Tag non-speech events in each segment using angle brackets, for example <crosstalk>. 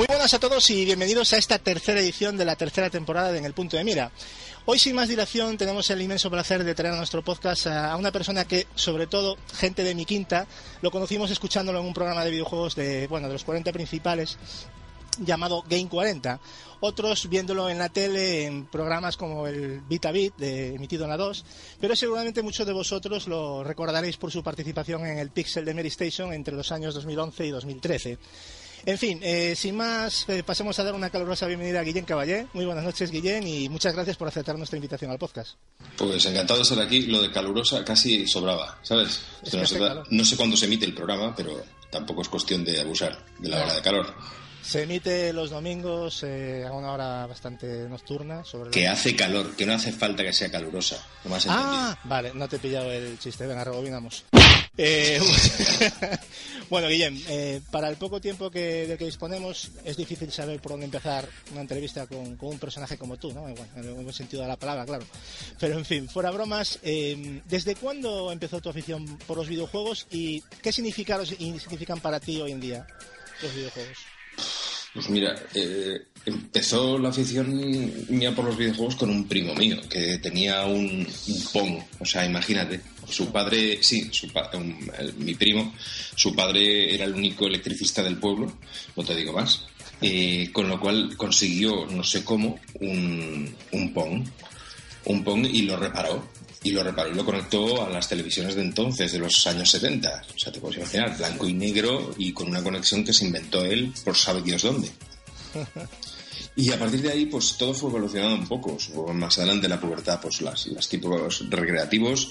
Muy buenas a todos y bienvenidos a esta tercera edición de la tercera temporada de En el Punto de Mira. Hoy, sin más dilación, tenemos el inmenso placer de traer a nuestro podcast a una persona que, sobre todo, gente de mi quinta, lo conocimos escuchándolo en un programa de videojuegos de, bueno, de los 40 principales llamado Game 40. Otros viéndolo en la tele en programas como el VitaBit, de, emitido en la 2, pero seguramente muchos de vosotros lo recordaréis por su participación en el Pixel de Mary Station entre los años 2011 y 2013. En fin, eh, sin más, eh, pasemos a dar una calurosa bienvenida a Guillén Caballé. Muy buenas noches, Guillén, y muchas gracias por aceptar nuestra invitación al podcast. Pues encantado de estar aquí. Lo de calurosa casi sobraba, ¿sabes? Es no, que sé, no cuándo se emite el programa, pero tampoco es cuestión de abusar de la hora de calor. Se emite los domingos eh, a una hora bastante nocturna. Sobre Que la- hace calor, que no hace falta que sea calurosa. No Ah, vale, no te he pillado el chiste. Venga, rebobinamos. Eh, <laughs> bueno, Guillem, eh, para el poco tiempo que, del que disponemos, es difícil saber por dónde empezar una entrevista con, un personaje como tú, ¿no? Bueno, en el buen sentido de la palabra, claro. Pero, en fin, fuera bromas, eh, ¿desde cuándo empezó tu afición por los videojuegos y qué significan para ti hoy en día los videojuegos? Pues mira, eh, empezó la afición mía por los videojuegos con un primo mío que tenía un, un Pong. O sea, imagínate, su padre, sí, su pa- mi primo, su padre era el único electricista del pueblo, no te digo más. eh, con lo cual consiguió, no sé cómo, un, un Pong. Un Pong y lo reparó. Y lo reparó y lo conectó a las televisiones de entonces, de los años 70. O sea, te puedes imaginar, blanco y negro y con una conexión que se inventó él por sabe Dios dónde. Y a partir de ahí, pues todo fue evolucionando un poco. Supongo más adelante la pubertad, pues las, los tipos recreativos.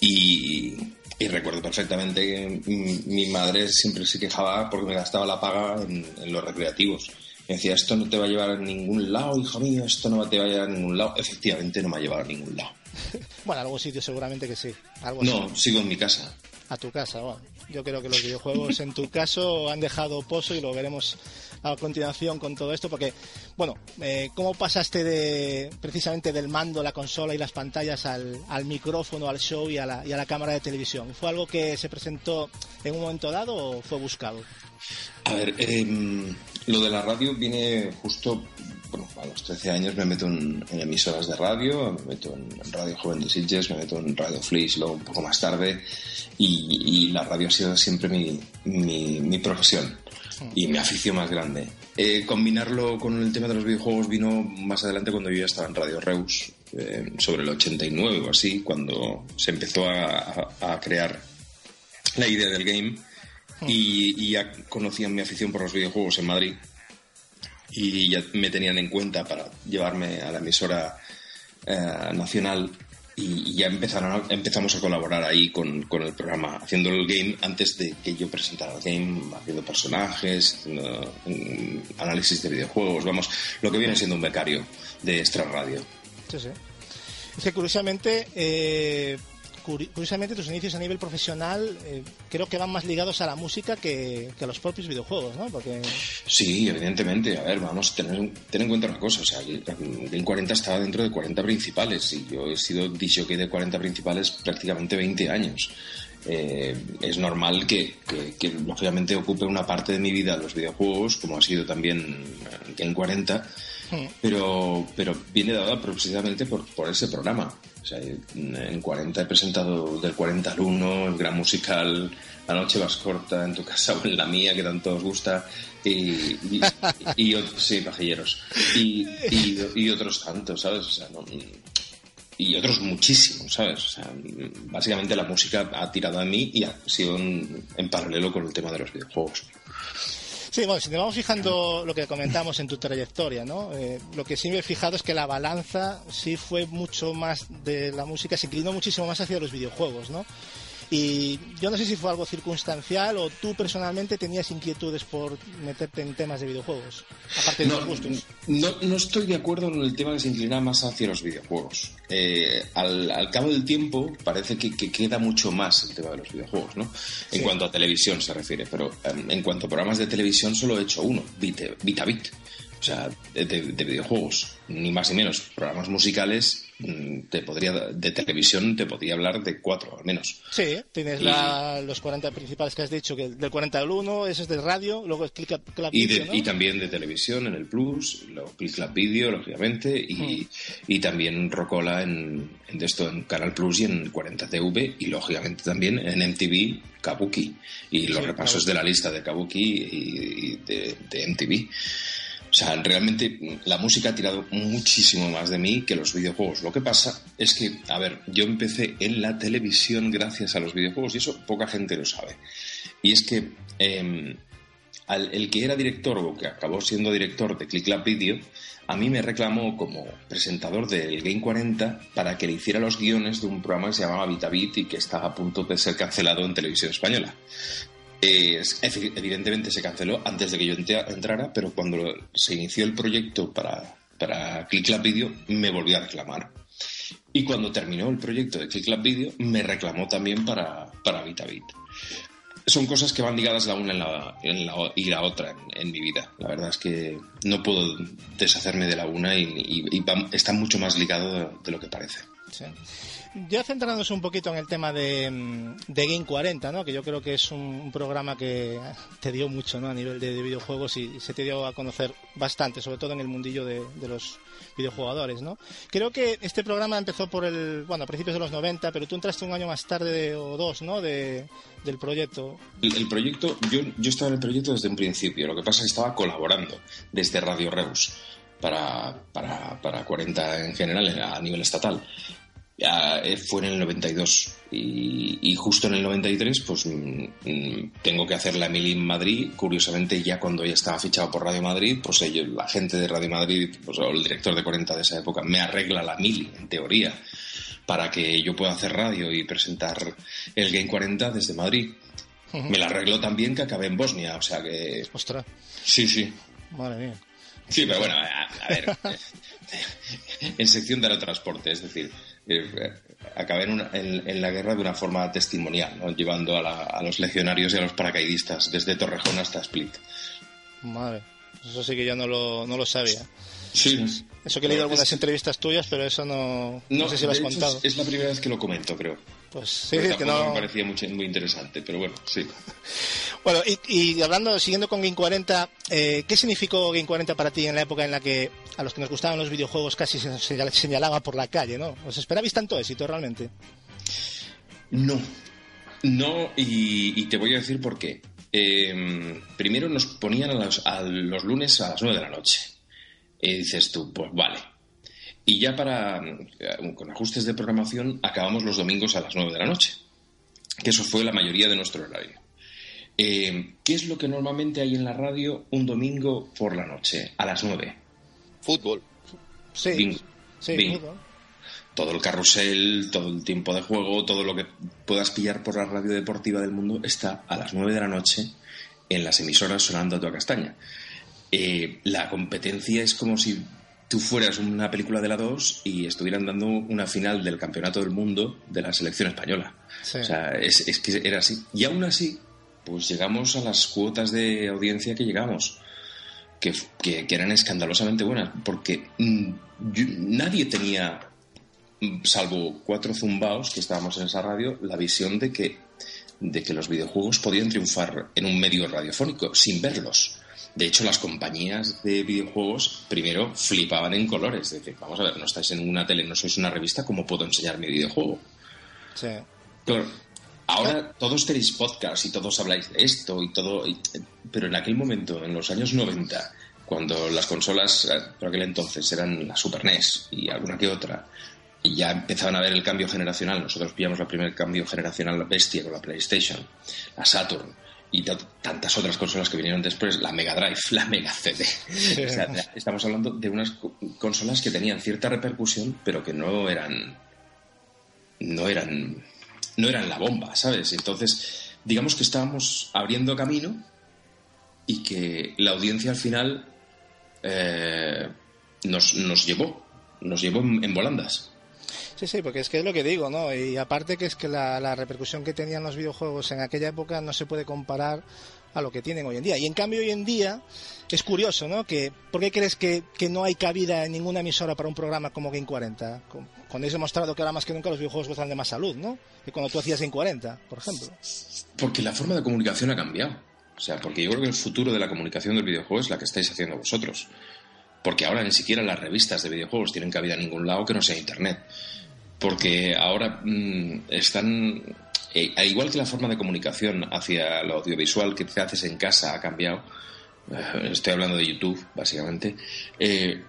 Y, y recuerdo perfectamente que mi, madre siempre se quejaba porque me gastaba la paga en, en los recreativos. Me decía, esto no te va a llevar a ningún lado, hijo mío, esto no te va a llevar a ningún lado. Efectivamente, no me ha llevado a ningún lado. <laughs> Bueno, algún sitio seguramente que sí. Algo No, así. sigo en mi casa. A tu casa, bueno. Yo creo que los videojuegos en tu caso han dejado pozo y lo veremos a continuación con todo esto, porque, bueno, eh, ¿cómo pasaste de precisamente del mando, la consola y las pantallas al, al micrófono, al show y a, la, y a la cámara de televisión? ¿Fue algo que se presentó en un momento dado o fue buscado? A ver, em, lo de la radio viene justo, bueno, a los 13 años me meto en, emisoras de radio, me meto en Radio Joven de Sitges, me meto en Radio Flix, luego un poco más tarde, y, la radio ha sido siempre mi, profesión y mi afición más grande. Eh, combinarlo con el tema de los videojuegos vino más adelante cuando yo ya estaba en Radio Reus, eh, sobre el 89 o así, cuando se empezó a crear la idea del game y, y ya conocían mi afición por los videojuegos en Madrid y ya me tenían en cuenta para llevarme a la emisora eh, nacional y, ya empezaron a- empezamos a colaborar ahí con, con el programa, haciendo el game antes de que yo presentara el game, haciendo personajes, haciendo, mm, análisis de videojuegos, vamos, lo que viene siendo un becario de Extra Radio. Sí, sí. Es que curiosamente, eh, curiosamente tus inicios a nivel profesional eh, creo que van más ligados a la música que, que a los propios videojuegos, ¿no? Porque Sí, evidentemente. A ver, vamos, tener, ten en cuenta una cosa. O sea, Game 40 estaba dentro de 40 principales y yo he sido disjockey de 40 principales prácticamente 20 años. Eh, es normal que, que, que, lógicamente, ocupe una parte de mi vida los videojuegos, como ha sido también Game 40, pero, pero viene dada precisamente por, por ese programa. O sea, en 40 he presentado del 40 al 1, el gran musical La noche más corta en tu casa o en la mía, que tanto os gusta, y, y, sí, pajilleros, y, otros tantos, ¿sabes? O sea, no, y otros muchísimos, ¿sabes? O sea, básicamente la música ha tirado a mí y ha sido en paralelo con el tema de los videojuegos. Sí, bueno, si nos vamos fijando lo que comentamos en tu trayectoria, ¿no? Eh, lo que sí me he fijado es que la balanza sí fue mucho más de la música, se inclinó muchísimo más hacia los videojuegos, ¿no? Y yo no sé si fue algo circunstancial o tú personalmente tenías inquietudes por meterte en temas de videojuegos, aparte de no, los gustos. No, no estoy de acuerdo en el tema de se inclina más hacia los videojuegos. Eh, al, al, cabo del tiempo parece que, que, queda mucho más el tema de los videojuegos, ¿no? En sí. cuanto a televisión se refiere, pero um, en cuanto a programas de televisión solo he hecho uno, Vitabit. O sea, de, de, videojuegos, ni más ni menos. Programas musicales, te podría de televisión te podría hablar de cuatro al menos. Sí, tienes y, la, los 40 principales que has dicho, que del 40 al 1, ese es de radio, luego es Click Club y, Video, de, ¿no? y también de televisión en el Plus, luego Click Club Video, lógicamente, y, Hmm. y también Rocola en, en, esto, en Canal Plus y en 40TV, y lógicamente también en MTV Kabuki, y los Sí, repasos claro. de la lista de Kabuki y, y de, de MTV. O sea, realmente la música ha tirado muchísimo más de mí que los videojuegos. Lo que pasa es que, a ver, yo empecé en la televisión gracias a los videojuegos y eso poca gente lo sabe. Y es que al, el que era director o que acabó siendo director de Click Lab Video, a mí me reclamó como presentador del Game 40 para que le hiciera los guiones de un programa que se llamaba Vitabit y que estaba a punto de ser cancelado en televisión española. Eh, evidentemente se canceló antes de que yo entrara, pero cuando se inició el proyecto para, para Click Lab Video me volvió a reclamar. Y cuando terminó el proyecto de Click Lab Video me reclamó también para, para Vitabit. Son cosas que van ligadas la una en la, en la, y la otra en, en, mi vida. La verdad es que no puedo deshacerme de la una y, y, y está mucho más ligado de, de lo que parece. Sí. Ya centrándonos un poquito en el tema de, de Game 40, ¿no? que yo creo que es un, programa que te dio mucho ¿no? a nivel de, de, videojuegos y se te dio a conocer bastante, sobre todo en el mundillo de, los videojugadores. ¿no? Creo que este programa empezó por el, bueno, a principios de los 90, pero tú entraste un año más tarde o dos ¿no? de, del proyecto. El proyecto, yo, yo estaba en el proyecto desde un principio, lo que pasa es que estaba colaborando desde Radio Reus para, para, para 40 en general a nivel estatal ya fue en el 92 y, y, justo en el 93 pues mmm, tengo que hacer la mili en Madrid. Curiosamente ya cuando ya estaba fichado por Radio Madrid pues ellos, la gente de Radio Madrid pues, o el director de 40 de esa época me arregla la mili en teoría para que yo pueda hacer radio y presentar el Game 40 desde Madrid. Uh -huh. me la arregló también que acabé en Bosnia o sea que Ostras. sí sí. Madre mía. Sí, pero bueno, a, a ver, <laughs> en sección de aerotransporte, es decir, eh, acabé en, una, en, en, la guerra de una forma testimonial, ¿no? llevando a, la, a, los legionarios y a los paracaidistas desde Torrejón hasta Split. Madre, eso sí que ya no lo, no lo sabía. Sí. Eso que he leído algunas entrevistas tuyas, pero eso no, no, no sé si lo has contado. Es, la primera vez que lo comento, creo. Pues sí, que no. Me parecía muy, muy interesante, pero bueno, sí. <laughs> Bueno, y, y, hablando, siguiendo con Game 40, eh, ¿qué significó Game 40 para ti en la época en la que a los que nos gustaban los videojuegos casi se señalaba por la calle, ¿no? ¿Os esperabais tanto éxito realmente? No, no, y, y te voy a decir por qué. Eh, primero nos ponían a los, a los, lunes a las 9 de la noche. Y dices tú, pues vale. Y ya para, con ajustes de programación, acabamos los domingos a las 9 de la noche. Que eso fue la mayoría de nuestro horario. Eh, ¿Qué es lo que normalmente hay en la radio un domingo por la noche, a las 9? Fútbol. Sí. Bingo. Sí, Bingo. fútbol. Todo el carrusel, todo el tiempo de juego, todo lo que puedas pillar por la radio deportiva del mundo está a las 9 de la noche en las emisoras sonando a tu castaña. Eh, la competencia es como si tú fueras una película de la 2 y estuvieran dando una final del campeonato del mundo de la selección española. Sí. O sea, es, es, que era así. Y aún así, pues llegamos a las cuotas de audiencia que llegamos, que, que, que eran escandalosamente buenas, porque yo, nadie tenía, salvo cuatro zumbaos que estábamos en esa radio, la visión de que, de que los videojuegos podían triunfar en un medio radiofónico sin verlos. De hecho, las compañías de videojuegos primero flipaban en colores. Es decir, vamos a ver, no estáis en una tele, no sois una revista, ¿cómo puedo enseñar mi videojuego? Sí. Claro. Ahora todos tenéis podcast y todos habláis de esto y todo, y, pero en aquel momento, en los años 90, cuando las consolas por aquel entonces eran la Super NES y alguna que otra, y ya empezaban a ver el cambio generacional, nosotros pillamos el primer cambio generacional bestia con la PlayStation, la Saturn, y tantas otras consolas que vinieron después, la Mega Drive, <laughs> la Mega CD. Sí. O sea, estamos hablando de unas consolas que tenían cierta repercusión, pero que no eran no eran no eran la bomba, ¿sabes? Entonces, digamos que estábamos abriendo camino y que la audiencia al final eh, nos, nos llevó, nos llevó en, volandas. Sí, sí, porque es que es lo que digo, ¿no? Y aparte que es que la, repercusión que tenían los videojuegos en aquella época no se puede comparar a lo que tienen hoy en día. Y en cambio hoy en día es curioso, ¿no? Que, ¿Por qué crees que, que no hay cabida en ninguna emisora para un programa como Game 40? Cuando has demostrado que ahora más que nunca los videojuegos gozan de más salud, ¿no? Que cuando tú hacías Game 40, por ejemplo. Porque la forma de comunicación ha cambiado. O sea, porque yo creo que el futuro de la comunicación del videojuego es la que estáis haciendo vosotros. Porque ahora ni siquiera las revistas de videojuegos tienen cabida en ningún lado que no sea Internet. Porque ahora mmm, están e, igual que la forma de comunicación hacia lo audiovisual que te haces en casa ha cambiado, eh, estoy hablando de YouTube, básicamente, eh,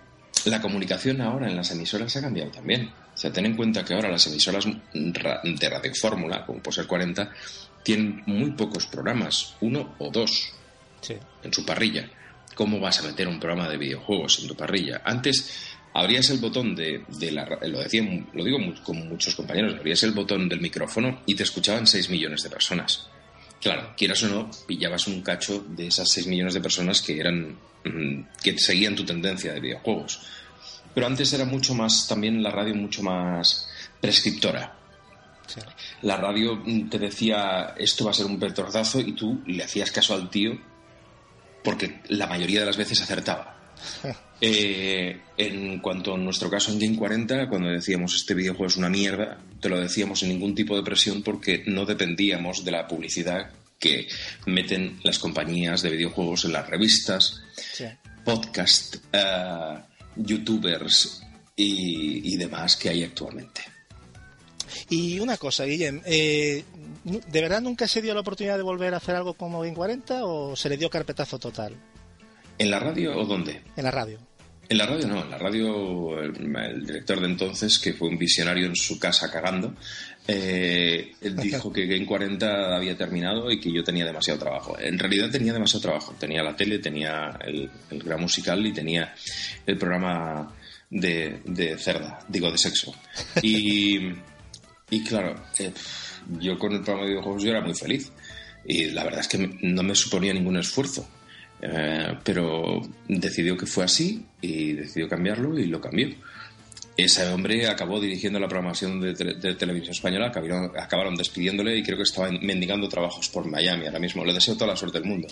la comunicación ahora en las emisoras ha cambiado también. O sea, ten en cuenta que ahora las emisoras de Radio Fórmula, como puede ser 40, tienen muy pocos programas, uno o dos en su parrilla. ¿Cómo vas a meter un programa de videojuegos en tu parrilla? Antes abrías el botón de, la, lo decía, lo digo con muchos compañeros, abrías el botón del micrófono y te escuchaban 6 millones de personas. Claro, quieras o no, pillabas un cacho de esas 6 millones de personas que eran mm, que seguían tu tendencia de videojuegos. Pero antes era mucho más, también la radio mucho más prescriptora. La radio te decía esto va a ser un petordazo y tú le hacías caso al tío porque la mayoría de las veces acertaba. <laughs> Eh, en cuanto a nuestro caso en Game 40, cuando decíamos este videojuego es una mierda, te lo decíamos sin ningún tipo de presión porque no dependíamos de la publicidad que meten las compañías de videojuegos en las revistas, podcast, uh, youtubers y, y, demás que hay actualmente. Y una cosa, Guillem, eh, ¿de verdad nunca se dio la oportunidad de volver a hacer algo como Game 40 o se le dio carpetazo total? ¿En la radio o dónde? En la radio. En la radio no, en la radio el, director de entonces, que fue un visionario en su casa cagando, eh, dijo que Game 40 había terminado y que yo tenía demasiado trabajo. En realidad tenía demasiado trabajo. Tenía la tele, tenía el, gran musical y tenía el programa de, de cerda, digo, de sexo. Y, claro, eh, yo con el programa de videojuegos yo era muy feliz. Y la verdad es que no me suponía ningún esfuerzo. Eh, pero decidió que fue así y decidió cambiarlo y lo cambió. Ese hombre acabó dirigiendo la programación de, televisión española, acabaron, despidiéndole y creo que estaba mendigando trabajos por Miami ahora mismo. Le deseo toda la suerte del mundo.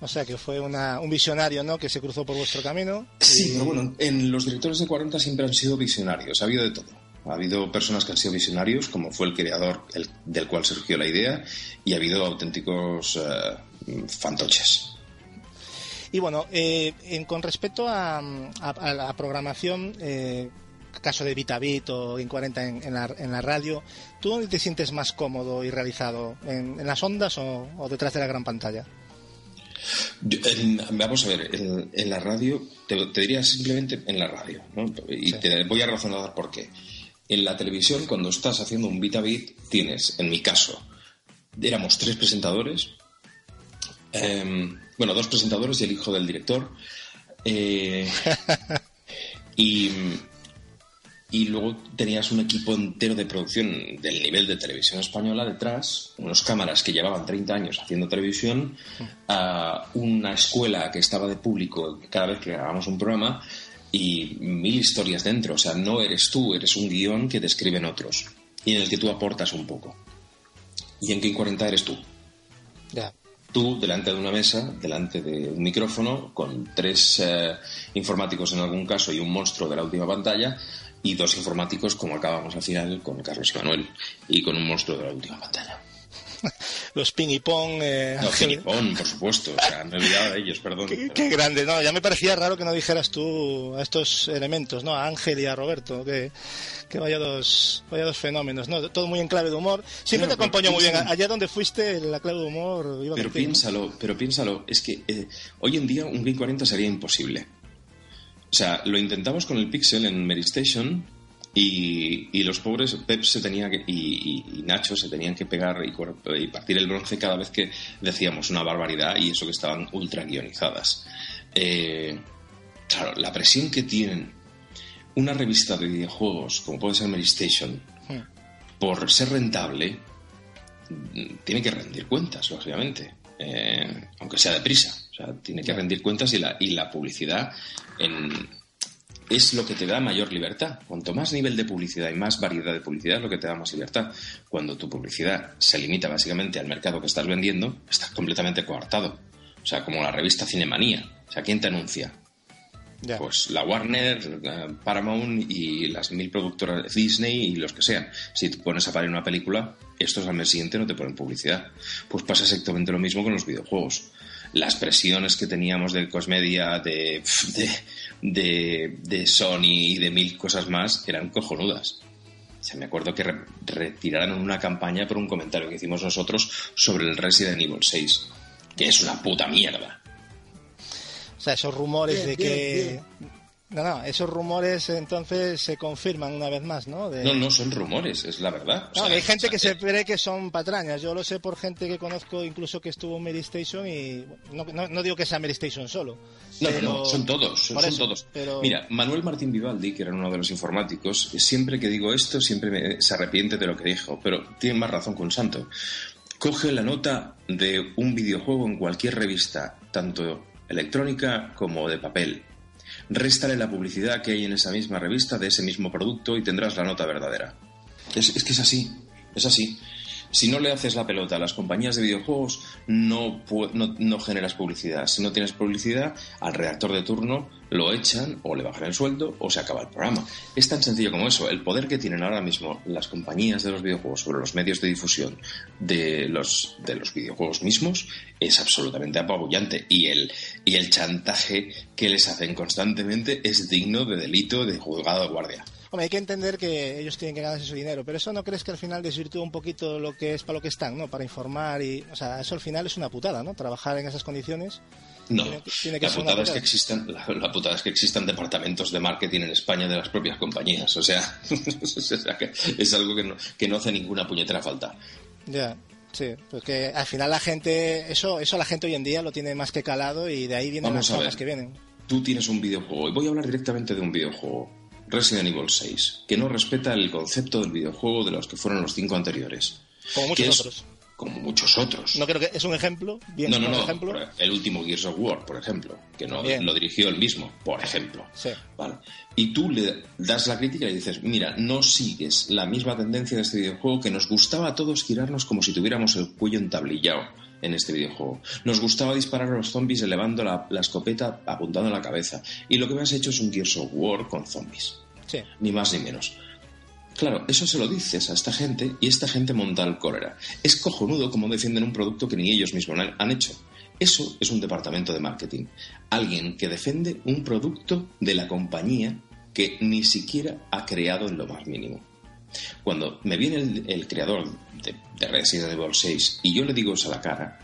O sea que fue un visionario, ¿no? Que se cruzó por vuestro camino. Sí, pero bueno, en los directores de 40 siempre han sido visionarios, ha habido de todo. Ha habido personas que han sido visionarios, como fue el creador del cual surgió la idea, y ha habido auténticos eh, fantoches. Y bueno, eh, con respecto a, la programación, eh, caso de Vitabit o in 40 en, la, radio, ¿tú dónde te sientes más cómodo y realizado? ¿En, las ondas o, detrás de la gran pantalla? vamos a ver, en, la radio, te, diría simplemente en la radio, ¿no? y te voy a razonar por qué. En la televisión, cuando estás haciendo un bit a bit, tienes, en mi caso, éramos tres presentadores, em, bueno, dos presentadores y el hijo del director. Eh, <laughs> y, y luego tenías un equipo entero de producción del nivel de televisión española detrás, unos cámaras que llevaban 30 años haciendo televisión, una escuela que estaba de público cada vez que grabábamos un programa y mil historias dentro. O sea, no eres tú, eres un guion que te escriben otros y en el que tú aportas un poco. Y en King 40 eres tú. Ya tú delante de una mesa, delante de un micrófono, con tres eh, informáticos en algún caso y un monstruo de la última pantalla, y dos informáticos, como acabamos al final, con Carlos y Manuel, y con un monstruo de la última pantalla. Los ping y pong. Eh, no, ping y pong, por supuesto. O sea, me he olvidado de ellos, perdón. Qué, grande, no. Ya me parecía raro que no dijeras tú a estos elementos, ¿no? A Ángel y a Roberto, que, que vaya dos, vaya dos fenómenos, ¿no? Todo muy en clave de humor. Siempre te acompañó muy bien. Allá donde fuiste, la clave de humor iba Pero piénsalo, pero piénsalo. Es que eh, hoy en día un Game 40 sería imposible. O sea, lo intentamos con el Pixel en Medistation y, los pobres, Pep se tenía que, y, Nacho se tenían que pegar y, partir el bronce cada vez que decíamos una barbaridad y eso que estaban ultra guionizadas. Eh, claro, la presión que tienen una revista de videojuegos, como puede ser Mary Station, hmm. por ser rentable, tiene que rendir cuentas, lógicamente, eh, aunque sea deprisa. O sea, tiene que rendir cuentas y la, y la publicidad es lo que te da mayor libertad. Cuanto más nivel de publicidad y más variedad de publicidad es lo que te da más libertad. Cuando tu publicidad se limita básicamente al mercado que estás vendiendo, estás completamente coartado. O sea, como la revista Cinemanía. O sea, ¿quién te anuncia? Pues la Warner, Paramount y las mil productoras Disney y los que sean. Si te pones a parir una película, estos al mes siguiente no te ponen publicidad. Pues pasa exactamente lo mismo con los videojuegos. Las presiones que teníamos de Cosmedia, de, de, de, Sony y de mil cosas más eran cojonudas. se me acuerdo que retiraron una campaña por un comentario que hicimos nosotros sobre el Resident Evil 6, que es una puta mierda. O sea, esos rumores de que... No, no, esos rumores entonces se confirman una vez más, ¿no? No, no son rumores, es la verdad. no, hay gente que se cree que son patrañas. Yo lo sé por gente que conozco, incluso que estuvo en Mary Station y no, no, digo que sea Mary Station solo. No, no, son todos, son, todos. Mira, Manuel Martín Vivaldi, que era uno de los informáticos, siempre que digo esto, siempre se arrepiente de lo que dijo, pero tiene más razón que un santo. Coge la nota de un videojuego en cualquier revista, tanto electrónica como de papel. Réstale la publicidad que hay en esa misma revista de ese mismo producto y tendrás la nota verdadera. Es, es que es así, es así si no le haces la pelota a las compañías de videojuegos, no, no, generas publicidad. Si no tienes publicidad, al redactor de turno lo echan o le bajan el sueldo o se acaba el programa. Es tan sencillo como eso. El poder que tienen ahora mismo las compañías de los videojuegos sobre los medios de difusión de los, de los videojuegos mismos es absolutamente apabullante. Y el, y el chantaje que les hacen constantemente es digno de delito de juzgado de guardia hay que entender que ellos tienen que ganarse su dinero, pero eso no crees que al final desvirtúa un poquito lo que es para lo que están, ¿no? Para informar y, o sea, eso al final es una putada, ¿no? Trabajar en esas condiciones. No, la, putada es que existan, la, putada es que existan departamentos de marketing en España de las propias compañías. O sea, <laughs> es algo que no, que no hace ninguna puñetera falta. Ya, Sí, porque al final la gente, eso, eso la gente hoy en día lo tiene más que calado y de ahí vienen las cosas que vienen. Tú tienes un videojuego, y voy a hablar directamente de un videojuego. Resident Evil 6, que no respeta el concepto del videojuego de los que fueron los cinco anteriores. Como muchos otros. Como muchos otros. No creo que es un ejemplo. Bien, no, no, no. Ejemplo. El último Gears of War, por ejemplo, que no lo dirigió él mismo, por ejemplo. Sí. Vale. Y tú le das la crítica y dices, mira, no sigues la misma tendencia de este videojuego que nos gustaba a todos girarnos como si tuviéramos el cuello entablillado en este videojuego. Nos gustaba disparar a los zombies elevando la, la escopeta apuntando a la cabeza. Y lo que me has hecho es un Gears of War con zombies. Ni más ni menos. Claro, eso se lo dices a esta gente y esta gente monta el cólera. Es cojonudo como defienden un producto que ni ellos mismos han hecho. Eso es un departamento de marketing. Alguien que defiende un producto de la compañía que ni siquiera ha creado en lo más mínimo. Cuando me viene el, creador de, de, Resident Evil 6 y yo le digo eso a la cara,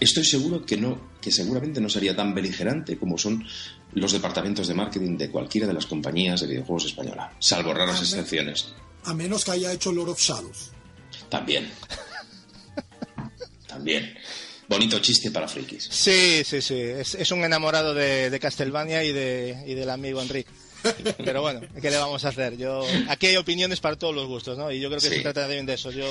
estoy seguro que no, que seguramente no sería tan beligerante como son los departamentos de marketing de cualquiera de las compañías de videojuegos españolas, salvo raras excepciones. A menos que haya hecho Lord of Shadows. También. También. Bonito chiste para frikis. Sí, sí, sí. Es, un enamorado de, de Castlevania y, de, y del amigo Enrique. Pero bueno, ¿qué le vamos a hacer? Yo Aquí hay opiniones para todos los gustos, ¿no? Y yo creo que se trata bien de eso. Yo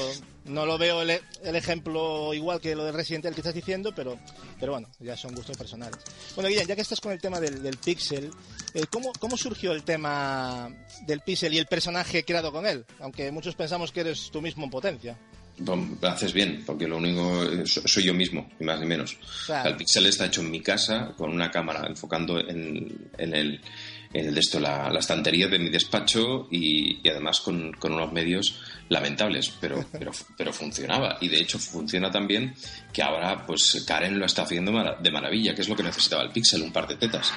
no lo veo el, ejemplo igual que lo de Resident Evil que estás diciendo, pero, pero bueno, ya son gustos personales. Bueno, Guillén, ya que estás con el tema del, del pixel, eh, ¿cómo, ¿cómo surgió el tema del pixel y el personaje creado con él? Aunque muchos pensamos que eres tú mismo en potencia. Lo haces bien, porque lo único soy yo mismo, ni más ni menos. el pixel está hecho en mi casa con una cámara enfocando en, en el de esto, la, estantería de mi despacho y, además con, unos medios lamentables, pero, <laughs> pero, pero funcionaba. Y de hecho funciona tan bien que ahora pues Karen lo está haciendo de maravilla, que es lo que necesitaba el Pixel, un par de tetas.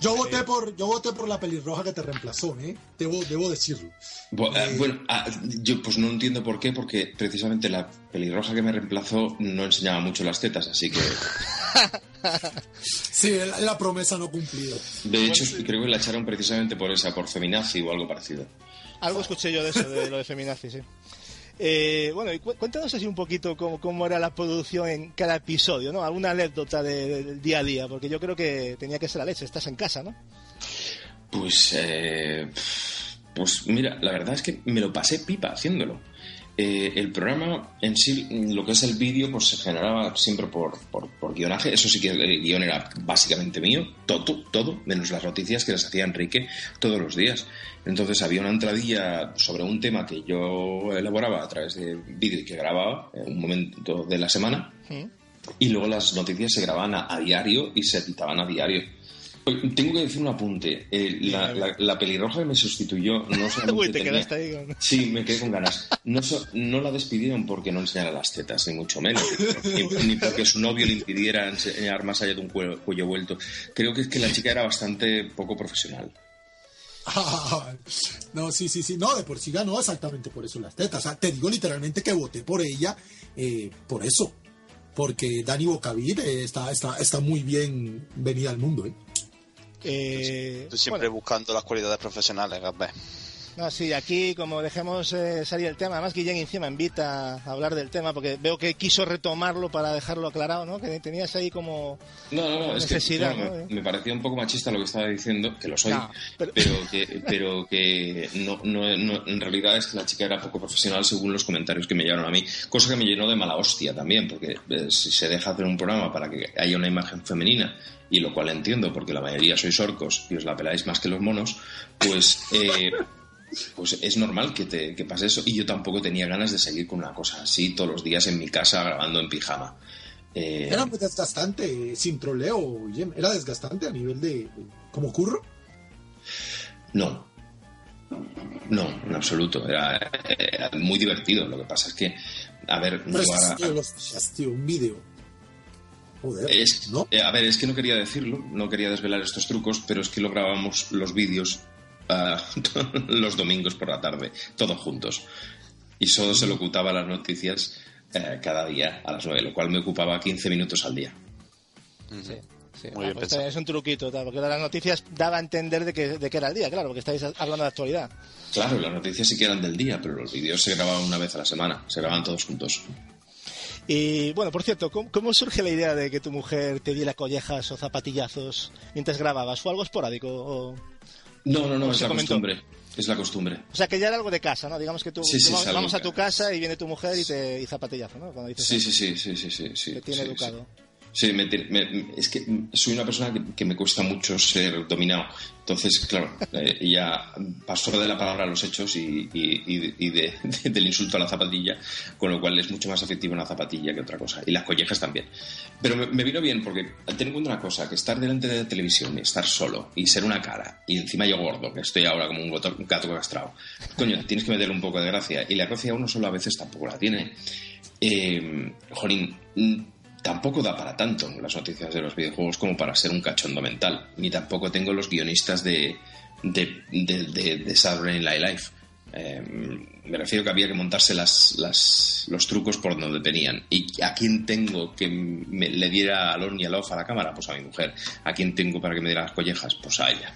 Yo voté por yo voté por la pelirroja que te reemplazó, ¿eh? Debo, debo decirlo. Bueno, eh, ah, yo pues no entiendo por qué, porque precisamente la pelirroja que me reemplazó no enseñaba mucho las tetas, así que... <laughs> <laughs> sí, la, promesa no cumplida. De hecho, creo que la echaron precisamente por esa, por feminazi o algo parecido. Algo escuché yo de eso, de lo de feminazi, sí. Eh, bueno, cuéntanos así un poquito cómo, era la producción en cada episodio, ¿no? Alguna anécdota del día a día, porque yo creo que tenía que ser la leche, estás en casa, ¿no? Pues, eh, pues mira, la verdad es que me lo pasé pipa haciéndolo. Eh, el programa en sí, lo que es el vídeo, pues se generaba siempre por, por, por, guionaje. Eso sí que el guion era básicamente mío, todo, todo, menos las noticias que les hacía Enrique todos los días. Entonces había una entradilla sobre un tema que yo elaboraba a través de vídeo que grababa en un momento de la semana. Y luego las noticias se grababan a, a diario y se editaban a diario. Tengo que decir un apunte. Eh, la, la, pelirroja que me sustituyó no <laughs> solamente Uy, te tenía- quedaste ahí con- Sí, me quedé con ganas. No, so- no la despidieron porque no enseñara las tetas, ni mucho menos. Ni, ni porque su novio le impidiera enseñar más allá de un cuello, cuello vuelto. Creo que es que la chica era bastante poco profesional. Ah, no, sí, sí, sí, no, de por sí ganó exactamente por eso las tetas. O sea, te digo literalmente que voté por ella eh, por eso. Porque Dani Bocavid eh, está, está, está muy bien venida al mundo. ¿eh? Eh, Tú siempre bueno, buscando las cualidades profesionales, Gabé. No, sí, aquí como dejemos eh, salir el tema, además Guillén encima invita a hablar del tema porque veo que quiso retomarlo para dejarlo aclarado, ¿no? Que tenías ahí como... No, no, no, es que Necesidad, claro, ¿no? me, parecía un poco machista lo que estaba diciendo, que lo soy, No, pero- pero... que, pero que no, no, no- en realidad es que la chica era poco profesional según los comentarios que me llegaron a mí, cosa que me llenó de mala hostia también, porque eh, si se deja hacer un programa para que haya una imagen femenina, y lo cual entiendo porque la mayoría sois orcos y os la peláis más que los monos, pues... eh, <laughs> pues es normal que, te, que pase eso. Y yo tampoco tenía ganas de seguir con una cosa así todos los días en mi casa grabando en pijama. Eh, Era muy desgastante, sin troleo, Guillem. Era desgastante a nivel de. como curro. No. No, en absoluto. Era, era muy divertido. Lo que pasa es que, a ver, Pero es que los fichas, tío, un vídeo. Joder, es- ¿no? eh, a ver, es que no quería decirlo, no quería desvelar estos trucos, pero es que lo grabábamos los vídeos ah, <laughs> los domingos por la tarde, todos juntos. Y solo se locutaba las noticias eh, cada día a las 9, lo cual me ocupaba 15 minutos al día. Sí, sí. Muy Ah, bien pues pensado. es un truquito, tal, porque las noticias daba a entender de que, de que era el día, claro, porque estáis hablando de actualidad. Claro, las noticias sí que eran del día, pero los vídeos se grababan una vez a la semana, se grababan todos juntos. Y bueno, por cierto, ¿cómo, cómo surge la idea de que tu mujer te diera collejas o zapatillazos mientras grababas? ¿Fue algo esporádico? O, No, no, no, ¿Cómo es la comentó? costumbre. Es la costumbre. o sea, que ya era algo de casa, ¿no? Digamos que tú Sí, sí, vamos, vamos a tu casa y viene tu mujer y te y zapatillazo, ¿no? Cuando dices Sí, sí, sí, sí, sí, sí, sí. te tiene sí, educado. Sí, me me- es que soy una persona que, me cuesta mucho ser dominado. Entonces, claro, eh, ya pasó de la palabra a los hechos y, de- de- del insulto a la zapatilla, con lo cual es mucho más afectivo una zapatilla que otra cosa. Y las collejas también. Pero me, vino bien porque, ten en cuenta una cosa, que estar delante de la televisión y estar solo y ser una cara, y encima yo gordo, que estoy ahora como un gato, castrado, coño, tienes que meterle un poco de gracia. Y la gracia uno solo a veces tampoco la tiene. Eh, Jolín, tampoco da para tanto las noticias de los videojuegos como para ser un cachondo mental. Ni tampoco tengo los guionistas de, de, de, de- de Saturday Live. Eh, me refiero que había que montarse las, las, los trucos por donde tenían. ¿Y a quién tengo que me, le diera al on y al off a la cámara? Pues a mi mujer. ¿A quién tengo para que me diera las collejas? Pues a ella.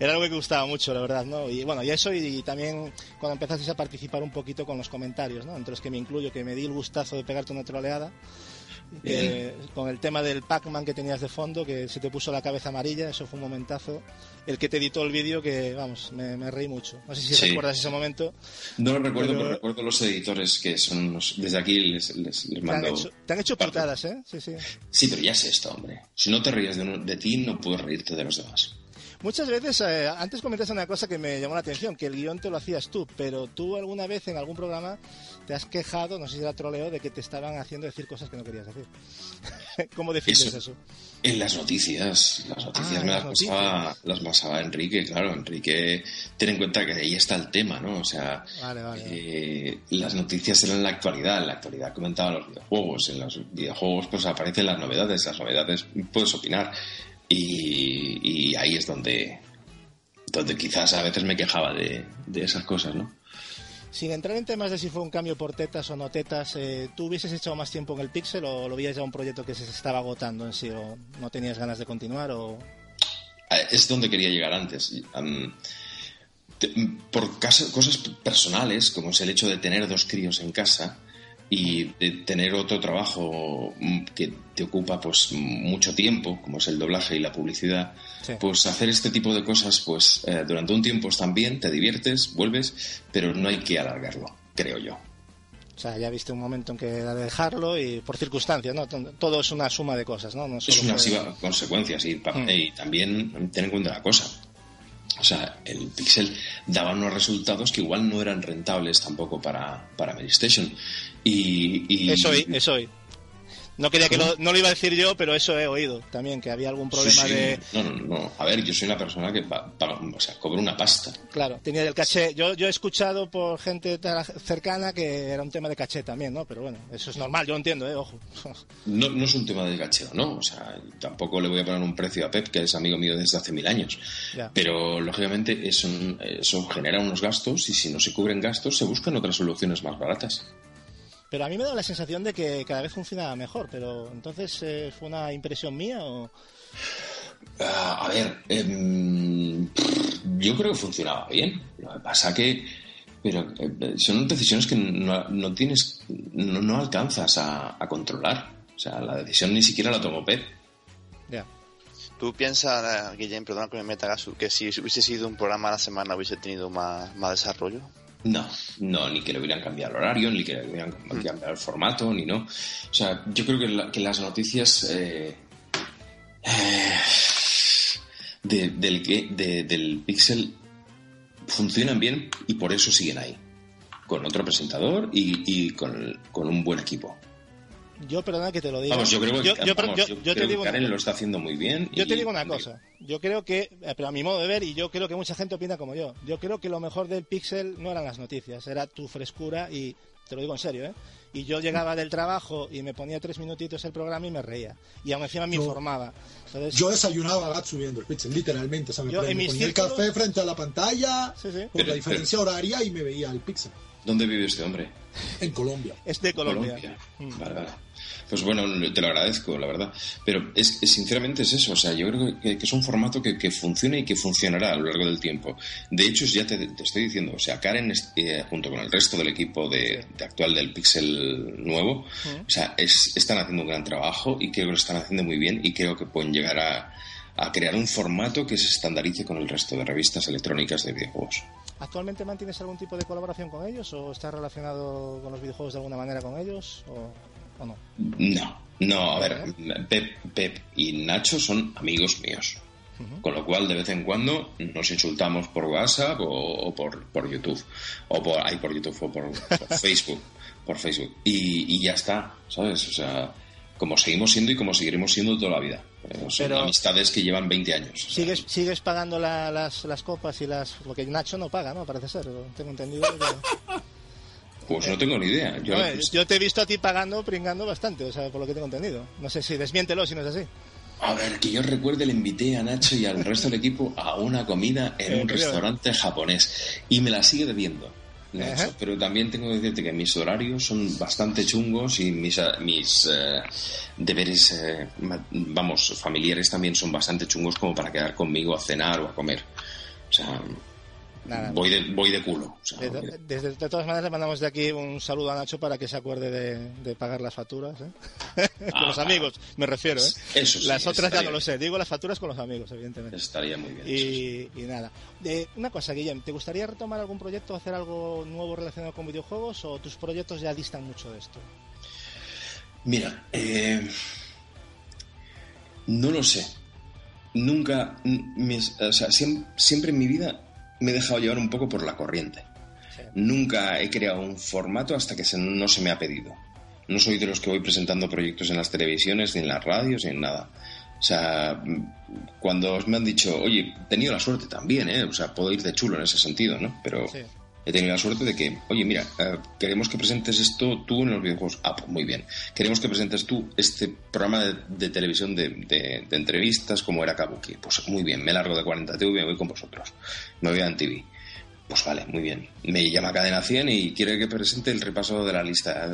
Era algo que gustaba mucho, la verdad, ¿no? Y bueno, y eso y, también cuando empezaste a participar un poquito con los comentarios, ¿no? Entre los que me incluyo, que me di el gustazo de pegarte una troleada. Eh, con el tema del Pac-Man que tenías de fondo, que se te puso la cabeza amarilla, eso fue un momentazo. El que te editó el vídeo, que vamos, me, me reí mucho. No sé si Sí. recuerdas ese momento. No lo recuerdo, Pero- pero recuerdo los editores que son unos... Desde aquí les, les, les Te han mando... hecho, te han hecho putadas, ¿eh? Sí, sí. Sí, pero ya es esto, hombre. Si no te ríes de, uno- de ti, no puedes reírte de los demás. Muchas veces, eh, antes comentaste una cosa que me llamó la atención, que el guion te lo hacías tú, pero tú alguna vez en algún programa te has quejado, no sé si era troleo, de que te estaban haciendo decir cosas que no querías decir. <laughs> ¿Cómo defiendes Eso. eso? En las noticias, las noticias Ah, me las las pasaba, las pasaba Enrique, claro, Enrique, ten en cuenta que ahí está el tema, ¿no? O sea, Vale, vale. eh, las noticias eran la actualidad, en la actualidad comentaban los videojuegos, en los videojuegos pues aparecen las novedades, las novedades puedes opinar y, y ahí es donde, donde quizás a veces me quejaba de, de esas cosas, ¿no? Sin entrar en temas de si fue un cambio por tetas o no tetas, eh, ¿tú hubieses echado más tiempo en el Pixel o lo veías ya un proyecto que se estaba agotando en sí o no tenías ganas de continuar o... Eh, es donde quería llegar antes. Por cosas personales, como es el hecho de tener dos críos en casa y de tener otro trabajo que te ocupa pues mucho tiempo, como es el doblaje y la publicidad, Sí. pues hacer este tipo de cosas pues eh, durante un tiempo están bien, te diviertes, vuelves, pero no hay que alargarlo, creo yo. O sea, ya viste un momento en que de dejarlo y por circunstancias, ¿no? Todo es una suma de cosas, ¿no? no es una fue... consecuencias y, mm. y también ten en cuenta una cosa. O sea, el Pixel daba unos resultados que igual no eran rentables tampoco para, para Medistation. Y, y... Eso, eso. No quería que lo, no lo iba a decir yo, pero eso he oído también, que había algún problema de... No, no, no. A ver, yo soy una persona que o sea, cobro una pasta. Claro, tenía el caché. Yo, yo he escuchado por gente cercana que era un tema de caché también, ¿no? Pero bueno, eso es normal, yo entiendo, ¿eh? Ojo. <laughs> No, no es un tema de cacheo, ¿no? O sea, tampoco le voy a poner un precio a Pep, que es amigo mío desde hace mil años. Pero, lógicamente, eso, eso genera unos gastos y si no se cubren gastos, se buscan otras soluciones más baratas. Pero a mí me da la sensación de que cada vez funcionaba mejor, pero entonces eh, fue una impresión mía o... Ah, a ver, em, yo creo que funcionaba bien. Lo que pasa que pero eh, son decisiones que no, tienes, no, alcanzas a, controlar. O sea, la decisión ni siquiera la tomó Pep. Ya. ¿Tú piensas, Guillem, perdona que me meta que si hubiese sido un programa a la semana hubiese tenido más, más desarrollo? No, no, ni que le hubieran cambiado el horario, ni que le hubieran mm. cambiado el formato, ni no. O sea, yo creo que, las noticias eh, eh, del, del Pixel funcionan bien y por eso siguen ahí. Con otro presentador y, con, con un buen equipo. Yo, perdona que te lo diga. Vamos, yo creo que, Karen lo está haciendo muy bien. Yo te digo una cosa. Yo creo que, eh, pero a mi modo de ver, y yo creo que mucha gente opina como yo, yo creo que lo mejor del Pixel no eran las noticias, era tu frescura y te lo digo en serio, ¿eh? Y yo llegaba del trabajo y me ponía tres minutitos el programa y me reía. Y aún encima me informaba. Yo desayunaba a Gatsu viendo el Pixel, literalmente. O me, ponía el café frente a la pantalla, por la diferencia horaria y me veía el Pixel. ¿Dónde vive este hombre? En Colombia. Es de Colombia. Mm. Vale, vale. Pues bueno, te lo agradezco, la verdad. Pero es, sinceramente es eso. O sea, yo creo que, es un formato que, funciona y que funcionará a lo largo del tiempo. De hecho, ya te, estoy diciendo, o sea, Karen, eh, junto con el resto del equipo de, actual del Pixel nuevo, o sea, están haciendo un gran trabajo y creo que lo están haciendo muy bien y creo que pueden llegar a, a crear un formato que se estandarice con el resto de revistas electrónicas de videojuegos. ¿Actualmente mantienes algún tipo de colaboración con ellos o estás relacionado con los videojuegos de alguna manera con ellos? O... ¿O no? No, a ver, Pep, y Nacho son amigos míos. Con lo cual, de vez en cuando nos insultamos por WhatsApp o, por, por, YouTube. O por, ahí por YouTube o por, <laughs> Facebook. Por Facebook. Y, ya está, ¿sabes? O sea, como seguimos siendo y como seguiremos siendo toda la vida. Son amistades que llevan 20 años. ¿Sigues, sigues pagando las, las copas y las. Lo que Nacho no paga, ¿no? Parece ser. Tengo entendido. Pues no tengo ni idea. Yo, te he visto a ti pagando, pringando bastante, o sea, por lo que tengo entendido. No sé si desmiéntelo si no es así. A ver, que yo recuerde, le invité a Nacho y al resto del equipo a una comida en un restaurante japonés y me la sigue debiendo. Pero también tengo que decirte que mis horarios son bastante chungos y mis, mis eh, deberes, eh, vamos, familiares también son bastante chungos como para quedar conmigo a cenar o a comer. O sea, Voy, de, voy de culo. de, todas maneras, le mandamos de aquí un saludo a Nacho para que se acuerde de, pagar las facturas. ¿eh? <laughs> con ah, los amigos, me refiero. ¿eh? Eso las otras ya no lo sé. Digo las facturas con los amigos, evidentemente. Estaría muy bien. Y, nada. una cosa, Guillem, ¿te gustaría retomar algún proyecto, hacer algo nuevo relacionado con videojuegos o tus proyectos ya distan mucho de esto? Mira, eh, no lo sé. Nunca, o sea, siempre en mi vida me he dejado llevar un poco por la corriente. Nunca he creado un formato hasta que no se me ha pedido. No soy de los que voy presentando proyectos en las televisiones, ni en las radios, ni en nada. O sea, cuando me han dicho, oye, he tenido la suerte también, ¿eh? O sea, puedo ir de chulo en ese sentido, ¿no? Pero he tenido la suerte de que, oye, mira, eh, queremos que presentes esto tú en los videojuegos. Ah, pues muy bien. Queremos que presentes tú este programa de, televisión de, entrevistas como era Kabuki. Pues muy bien, me largo de 40 TV y me voy con vosotros. Me voy a TV. Pues vale, muy bien. Me llama Cadena 100 y quiere que presente el repaso de la lista,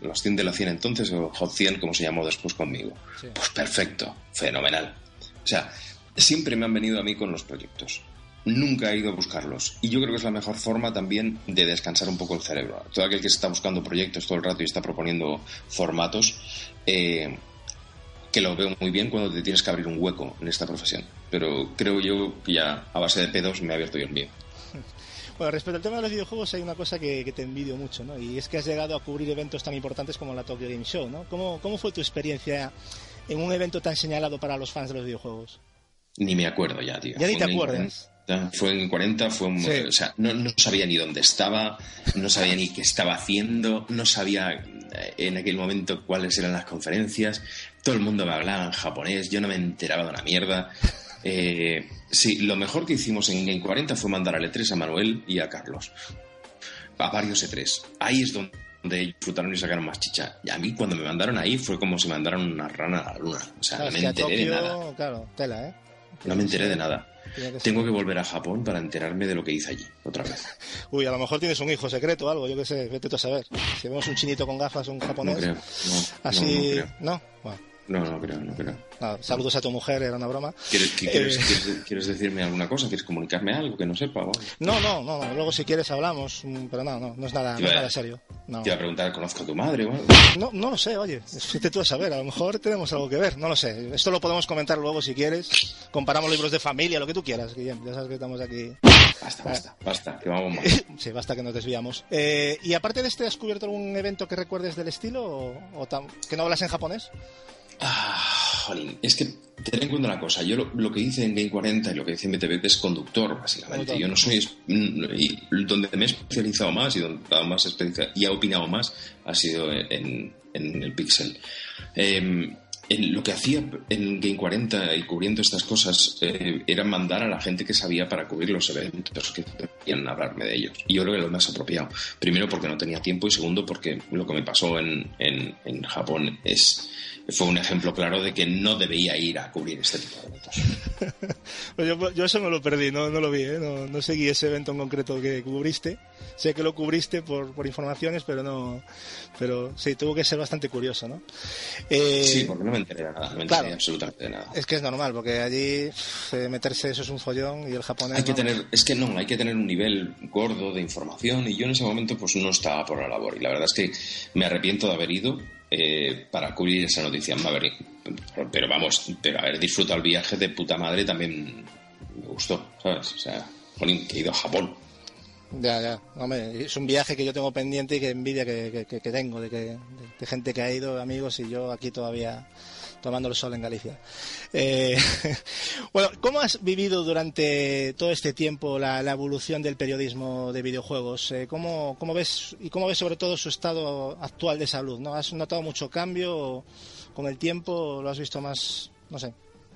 los 100 de la 100 entonces, o Hot 100, como se llamó después conmigo. Pues perfecto, fenomenal. O sea, siempre me han venido a mí con los proyectos nunca he ido a buscarlos. Y yo creo que es la mejor forma también de descansar un poco el cerebro. Todo aquel que está buscando proyectos todo el rato y está proponiendo formatos, eh, que lo veo muy bien cuando te tienes que abrir un hueco en esta profesión. Pero creo yo que ya a base de pedos me he abierto yo el mío. Bueno, respecto al tema de los videojuegos hay una cosa que, que te envidio mucho, ¿no? Y es que has llegado a cubrir eventos tan importantes como la Tokyo Game Show, ¿no? ¿Cómo, cómo fue tu experiencia en un evento tan señalado para los fans de los videojuegos? Ni me acuerdo ya, tío. Ya ni te acuerdas. 40, Fue en 40, fue un... Sí. O sea, no, no sabía ni dónde estaba, no sabía ni qué estaba haciendo, no sabía eh, en aquel momento cuáles eran las conferencias, todo el mundo me hablaba en japonés, yo no me enteraba de una mierda. Eh, sí, lo mejor que hicimos en Game 40 fue mandar al E3 a Manuel y a Carlos. A varios E3. Ahí es donde disfrutaron y sacaron más chicha. Y a mí cuando me mandaron ahí fue como si mandaran una rana a la luna. O sea, Claro, no me a enteré de nada. claro, tela, ¿eh? No me enteré de nada. Que. Tengo que volver a Japón para enterarme de lo que hice allí, otra vez. <laughs> Uy, a lo mejor tienes un hijo secreto o algo, yo qué sé, vete tú a saber. Si vemos un chinito con gafas, un No japonés, creo. No, no, así... no creo. ¿No? Bueno, No, no creo, no creo. nada, saludos a tu mujer, era una broma. ¿Quieres, qué Eh. quieres, quieres- quieres decirme alguna cosa? ¿Quieres comunicarme algo que no sepa? Bueno, No, no, no, no, luego si quieres hablamos, mm, pero no, no, no es nada, no es nada serio. No. Te iba a preguntar, ¿conozco a tu madre o algo? No, no lo sé, oye, vete tú a saber, a lo mejor tenemos algo que ver, no lo sé. Esto lo podemos comentar luego si quieres. Comparamos libros de familia, lo que tú quieras, Guillem, ya sabes que estamos aquí. Basta, basta, basta, que vamos mal. <laughs> Sí, basta que nos desviamos. Eh, y aparte de este, ¿has cubierto algún evento que recuerdes del estilo o, o que no hablas en japonés? Ah, jolín, es que ten en cuenta una cosa, yo lo, lo que hice en Game 40 y lo que hice en BTV es conductor, básicamente. Yo no soy... mm, y donde me he especializado más y donde he dado más especializa- y he opinado más ha sido en, en el Pixel. Eh, en lo que hacía en Game 40 y cubriendo estas cosas eh, era mandar a la gente que sabía para cubrir los eventos que querían hablarme de ellos. Y yo creo que lo más apropiado. Primero porque no tenía tiempo y segundo porque lo que me pasó en, en, en Japón es fue un ejemplo claro de que no debía ir a cubrir este tipo de eventos. <laughs> Pues yo, yo eso me lo perdí, no, no lo vi, ¿eh? no, no seguí ese evento en concreto que cubriste. Sé que lo cubriste por, por informaciones, pero no. Pero sí, tuvo que ser bastante curioso, ¿no? Eh, Sí, porque no me enteré de nada, no me enteré claro. absolutamente de nada. Es que es normal, porque allí eh, meterse eso es un follón y el japonés. Hay que tener, es que no, hay que tener un nivel gordo de información y yo en ese momento pues no estaba por la labor y la verdad es que me arrepiento de haber ido eh, para cubrir esa noticia en Maverick. Pero, vamos, pero haber disfrutado el viaje de puta madre también me gustó, ¿sabes? O sea, jolín, que he ido a Japón. Ya, ya. Hombre, es un viaje que yo tengo pendiente y que envidia que, que- tengo de, que, de gente que ha ido, amigos, y yo aquí todavía tomando el sol en Galicia. Eh, <laughs> bueno, ¿cómo has vivido durante todo este tiempo la, la evolución del periodismo de videojuegos? Eh, ¿cómo, ¿Cómo ves y cómo ves sobre todo su estado actual de salud? ¿No has notado mucho cambio con el tiempo? ¿Lo has visto más? No sé,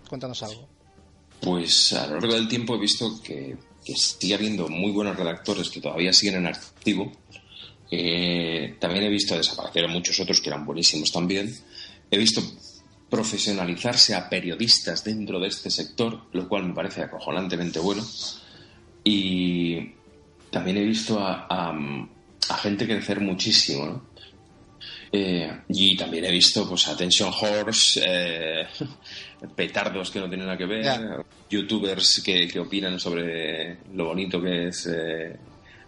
cuéntanos algo. Pues a lo largo del tiempo he visto que, que sigue habiendo muy buenos redactores que todavía siguen en activo. Eh, también he visto desaparecer a muchos otros que eran buenísimos también. He visto profesionalizarse a periodistas dentro de este sector, lo cual me parece acojonantemente bueno. Y también he visto a, a- a gente crecer muchísimo, ¿no? Eh, y también he visto pues Attention Horse, eh, <laughs> petardos que no tienen nada que ver, youtubers que, que opinan sobre lo bonito que es eh,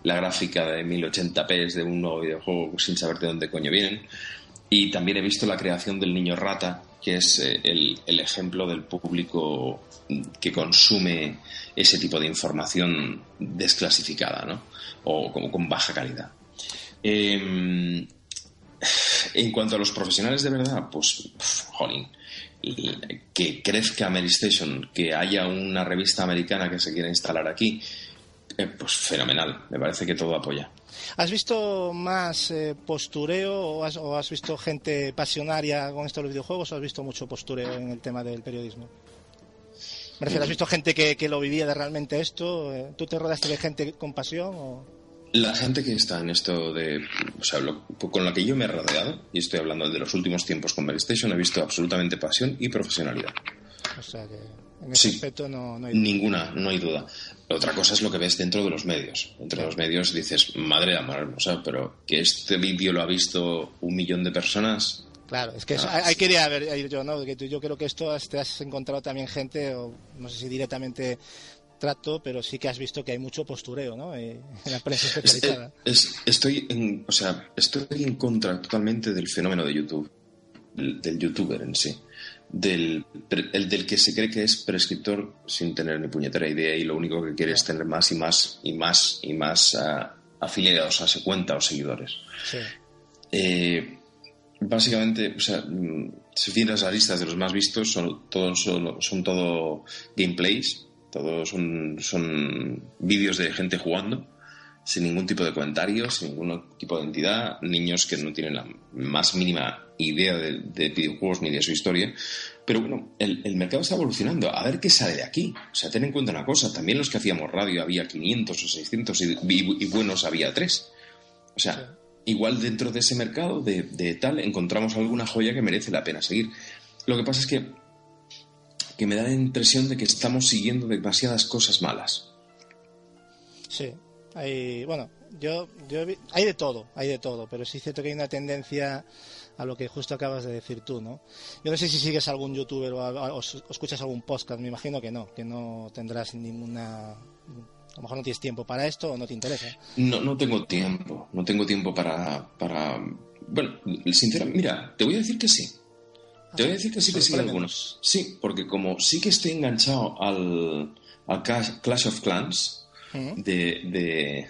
la gráfica de 1080p de un nuevo videojuego sin saber de dónde coño vienen. Y también he visto la creación del niño rata, que es eh, el, el ejemplo del público que consume ese tipo de información desclasificada, ¿no? O como con baja calidad. Em, en cuanto a los profesionales de verdad, pues, pf, jolín, que crezca Mary Station, que haya una revista americana que se quiera instalar aquí, eh, pues fenomenal. Me parece que todo apoya. ¿Has visto más eh, postureo o has, o has visto gente pasionaria con esto de los videojuegos o has visto mucho postureo en el tema del periodismo? Me refiero, ¿has visto gente que, que lo vivía de realmente esto? Eh, ¿Tú te rodeaste de gente con pasión? O... La gente que está en esto de. O sea, lo- con la que yo me he rodeado, y estoy hablando de los últimos tiempos con Mary Station, he visto absolutamente pasión y profesionalidad. o sea que en ese Sí. aspecto no, no hay... Ninguna, no hay duda. Otra cosa es lo que ves dentro de los medios. Dentro de los medios dices, madre de amor hermosa, pero que este vídeo lo ha visto un millón de personas. Claro, es que eso- Ah, hay, hay sí. que ir a ver, yo, ¿no? Que tú- yo creo que esto has- te has encontrado también gente, o no sé si directamente trato, pero sí que has visto que hay mucho postureo, ¿no? Eh, en la prensa Es- especializada. es- estoy en, o sea, estoy en contra totalmente del fenómeno de YouTube, del, del youtuber en sí. Del, el del que se cree que es prescriptor sin tener ni puñetera idea y lo único que quiere es tener más y más y más y más ah, afiliados a su cuenta o seguidores. Sí. Eh, básicamente, o sea, mm, si miras las listas de los más vistos, son todos son, son todo gameplays, todos son, son vídeos de gente jugando, sin ningún tipo de comentarios, sin ningún tipo de entidad, niños que no tienen la más mínima idea de, de videojuegos ni de su historia. Pero bueno, el, el mercado está evolucionando. A ver qué sale de aquí. O sea, ten en cuenta una cosa. También los que hacíamos radio había 500 o 600 y, y- y buenos había 3. O sea, igual dentro de ese mercado de, de tal encontramos alguna joya que merece la pena seguir. Lo que pasa es que, que me da la impresión de que estamos siguiendo demasiadas cosas malas. Sí, hay, bueno, yo, yo hay de todo, hay de todo, pero sí es cierto que hay una tendencia a lo que justo acabas de decir tú, ¿no? Yo no sé si sigues algún youtuber o, a- o s- o escuchas algún podcast, me imagino que no, que no tendrás ninguna, a lo mejor no tienes tiempo para esto o no te interesa. No, no tengo tiempo, no tengo tiempo para, para... Bueno, sinceramente, mira, te voy a decir que sí. Te voy a decir que sí que sí Sorpréndenos. algunos. Sí, porque como sí que estoy enganchado al, al Clash of Clans de, de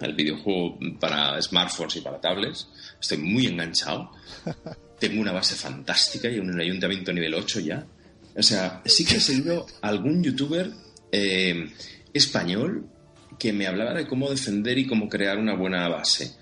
el videojuego para smartphones y para tablets, estoy muy enganchado. <laughs> Tengo una base fantástica y un ayuntamiento nivel 8 ya. O sea, sí que he seguido algún youtuber eh, español que me hablaba de cómo defender y cómo crear una buena base.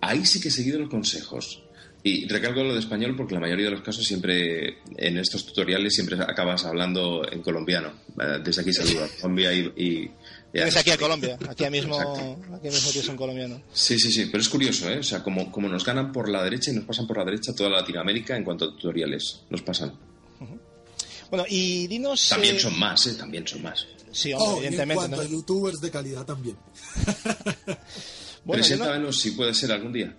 Ahí sí que he seguido los consejos. Y recalco lo de español porque la mayoría de los casos siempre, en estos tutoriales, siempre acabas hablando en colombiano. Eh, Desde aquí saludo a Colombia y... y, y Tienes aquí a Colombia, aquí mismo, Exacto. aquí mismo tienes un colombiano. Sí, sí, sí, pero es curioso, ¿eh? O sea, como, como nos ganan por la derecha y nos pasan por la derecha toda Latinoamérica en cuanto a tutoriales, nos pasan. Bueno, y dinos... También eh, son más, ¿eh? También son más. Sí, hombre, Oh, y en evidentemente. cuanto ¿no? a youtubers de calidad también. <laughs> Bueno, no- Preséntamelos si puede ser algún día.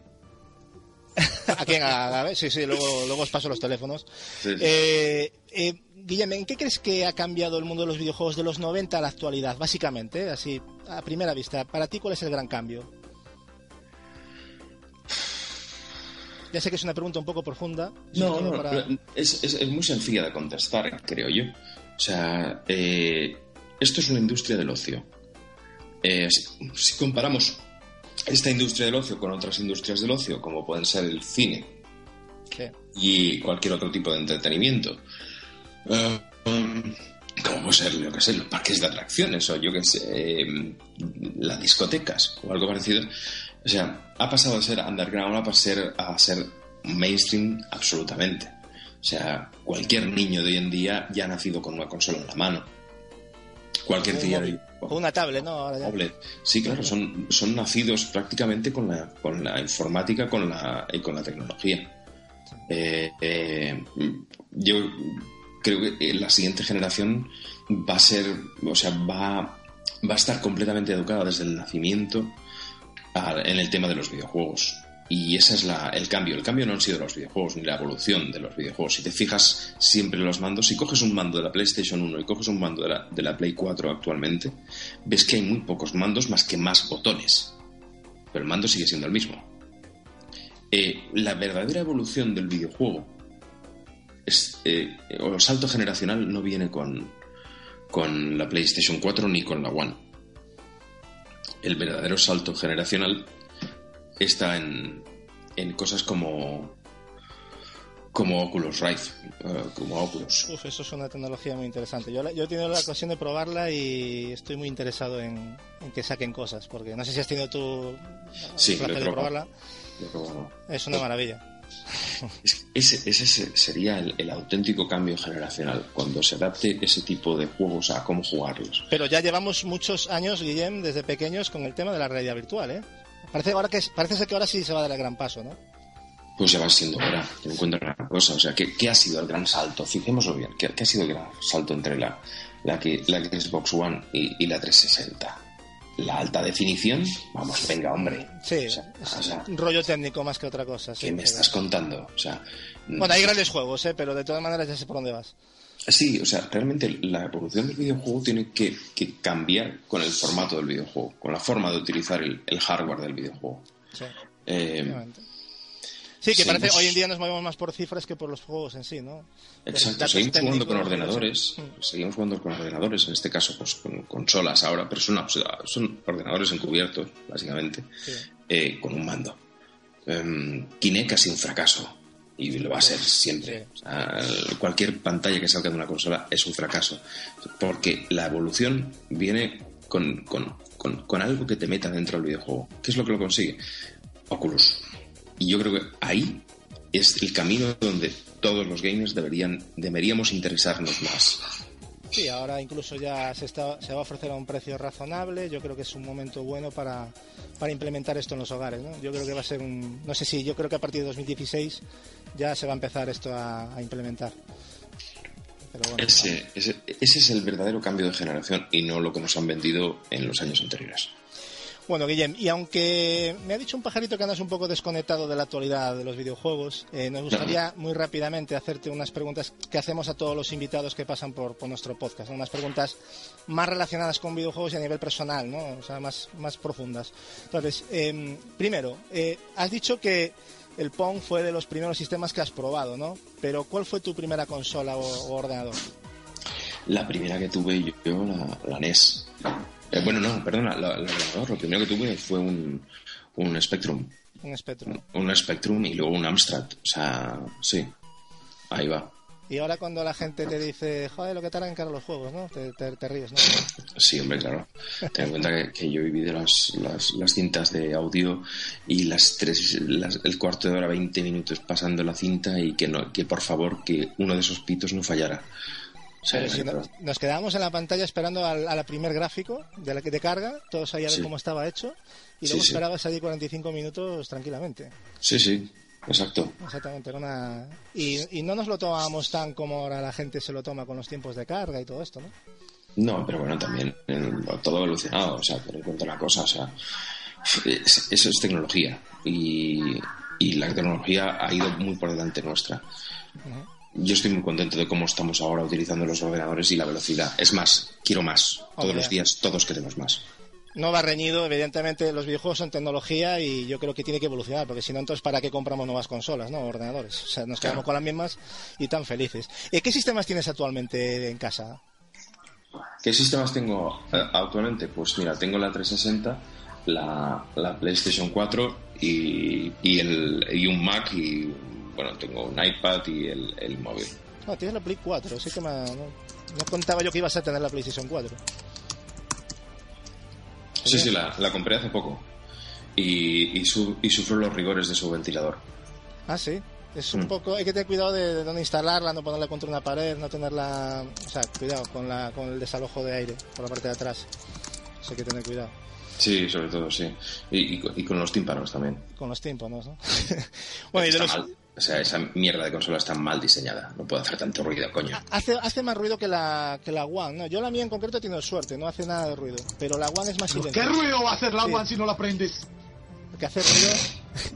<laughs> ¿A quién? A- a ver, sí, sí, luego, luego os paso los teléfonos. Sí, sí. Eh, eh, Guillem, ¿en qué crees que ha cambiado el mundo de los videojuegos de los 90 a la actualidad? Básicamente, así, a primera vista. Para ti, ¿cuál es el gran cambio? Ya sé que es una pregunta un poco profunda. No, no, para- es, es- es muy sencilla de contestar, creo yo. O sea, eh, esto es una industria del ocio. Eh, si, si comparamos esta industria del ocio con otras industrias del ocio, como pueden ser el cine y cualquier otro tipo de entretenimiento, eh, um, como puede ser, yo qué sé, los parques de atracciones o yo qué sé, eh, las discotecas o algo parecido, o sea, ha pasado de ser underground a pasar a ser mainstream absolutamente. O sea, cualquier niño de hoy en día ya ha nacido con una consola en la mano. Cualquier Un día móvil. Una tablet, ¿no? Ahora ya. Sí, claro, son, son nacidos prácticamente con la, con la informática con la, y con la tecnología. Eh, eh, yo creo que la siguiente generación va a ser, o sea, va, va a estar completamente educada desde el nacimiento a- en el tema de los videojuegos. Y ese es la, el cambio. El cambio no han sido los videojuegos ni la evolución de los videojuegos. Si te fijas siempre en los mandos, si coges un mando de la PlayStation 1 y coges un mando de la, de la Play 4 actualmente, ves que hay muy pocos mandos más que más botones. Pero el mando sigue siendo el mismo. Eh, la verdadera evolución del videojuego es, eh, o el salto generacional no viene con, con la PlayStation 4 ni con la One. El verdadero salto generacional está en, en cosas como como Oculus Rift, eh, como Oculus. Uf, eso es una tecnología muy interesante. Yo, la- yo he tenido la ocasión de probarla y estoy muy interesado en, en que saquen cosas, porque no sé si has tenido tú Sí, lo he de probarla. Lo he probado. Es una maravilla. Es- Ese, ese se- sería el, el auténtico cambio generacional, cuando se adapte ese tipo de juegos a cómo jugarlos. Pero ya llevamos muchos años, Guillem, desde pequeños con el tema de la realidad virtual, ¿eh? Parece, ahora que, parece ser que ahora sí se va a dar el gran paso, ¿no? Pues ya va siendo hora, te encuentro una cosa. O sea, ¿qué, qué ha sido el gran salto? Fijémoslo bien, ¿qué, qué ha sido el gran salto entre la, la, que- la Xbox One y, y la 360? ¿La alta definición? Vamos, venga, hombre. Sí, O sea, es o sea, un rollo técnico más que otra cosa. sí, ¿qué me estás contando? O sea, Bueno, hay grandes juegos, ¿eh? Pero de todas maneras ya sé por dónde vas. Sí, o sea, realmente la evolución del videojuego tiene que, que cambiar con el formato del videojuego, con la forma de utilizar el, el hardware del videojuego. Sí, Eh. Sí, que parece seguimos- hoy en día nos movemos más por cifras que por los juegos en sí, ¿no? Exacto, seguimos jugando con ordenadores, Mm. seguimos jugando con ordenadores, en este caso pues con consolas ahora, pero son, son ordenadores encubiertos, básicamente, Sí. eh, con un mando. Em, Kinect ha sido un fracaso y lo va a ser siempre. O sea, cualquier pantalla que salga de una consola es un fracaso, porque la evolución viene con, con- con- con algo que te meta dentro del videojuego. ¿Qué es lo que lo consigue? Oculus. Y yo creo que ahí es el camino donde todos los gamers deberían, deberíamos interesarnos más. Sí, ahora incluso ya se, está, se va a ofrecer a un precio razonable. Yo creo que es un momento bueno para, para implementar esto en los hogares. ¿no? Yo creo que va a ser un. No sé si, yo creo que a partir de 2016 ya se va a empezar esto a, a implementar. Pero bueno, Ese, ese, ese es el verdadero cambio de generación y no lo que nos han vendido en los años anteriores. Bueno, Guillem, y aunque me ha dicho un pajarito que andas un poco desconectado de la actualidad de los videojuegos, eh, nos gustaría muy rápidamente hacerte unas preguntas que hacemos a todos los invitados que pasan por, por nuestro podcast, ¿no? unas preguntas más relacionadas con videojuegos y a nivel personal, ¿no? o sea, más, más profundas. Entonces, eh, primero, eh, has dicho que el Pong fue de los primeros sistemas que has probado, ¿no? Pero ¿cuál fue tu primera consola o, o ordenador? La primera que tuve yo, yo, la, la NES. Eh, bueno, no, perdona, la, la ordenador, lo primero que tuve fue un, un Spectrum. Un Spectrum. Un Spectrum y luego un Amstrad. O sea, sí, ahí va. Y ahora cuando la gente te dice, joder, lo que tardan en cargar los juegos, ¿no? Te, te- te ríes, ¿no? Sí, hombre, claro. Ten en cuenta que, que yo he vivido las, las, las cintas de audio y las tres, las- el cuarto de hora, 20 minutos pasando la cinta y que, no, que por favor que uno de esos pitos no fallara. O sea, Pero si no- claro. nos quedábamos en la pantalla esperando al, al primer gráfico de la que te carga, todos ahí a ver Sí. cómo estaba hecho, y Sí, luego sí. esperabas allí 45 minutos tranquilamente. sí, sí, exacto. Exactamente, una... Y, y no nos lo tomábamos tan como ahora la gente se lo toma con los tiempos de carga y todo esto, ¿no? No, pero bueno, también eh, todo evolucionado, o sea, en cuenta una cosa, o sea, es- eso es tecnología y, y la tecnología ha ido muy por delante nuestra. Yo estoy muy contento de cómo estamos ahora utilizando los ordenadores y la velocidad. Es más, quiero más. Todos Hombre. los días todos queremos más. No va reñido, evidentemente los videojuegos son tecnología y yo creo que tiene que evolucionar, porque si no, entonces ¿para qué compramos nuevas consolas, no? Ordenadores. O sea, nos quedamos Claro. con las mismas y tan felices. Eh, ¿Qué sistemas tienes actualmente en casa? ¿Qué sistemas tengo eh, actualmente? Pues mira, tengo la 360, la, la PlayStation 4 y, y, el, y un Mac y bueno, tengo un iPad y el, el móvil. No, tienes la Play 4, sí que me... No, no contaba yo que ibas a tener la PlayStation 4. Sí, sí, la, la compré hace poco y, y, su- y sufro los rigores de su ventilador. Ah, sí. Es un Mm. poco... Hay que tener cuidado de, de dónde instalarla, no ponerla contra una pared, no tenerla... O sea, cuidado con, la, con el desalojo de aire por la parte de atrás. Eso hay que tener cuidado. Sí, sobre todo, sí. Y, y con- y con los tímpanos también. Con los tímpanos, ¿no? <laughs> bueno, y de los... O sea, esa mierda de consola está mal diseñada. No puede hacer tanto ruido, coño. Hace, hace más ruido que la, que la One, ¿no? Yo la mía en concreto he tenido suerte, no hace nada de ruido. Pero la One es más ¿Qué silenciosa. ruido va a hacer la Sí. One si no la prendes? El que hace ruido,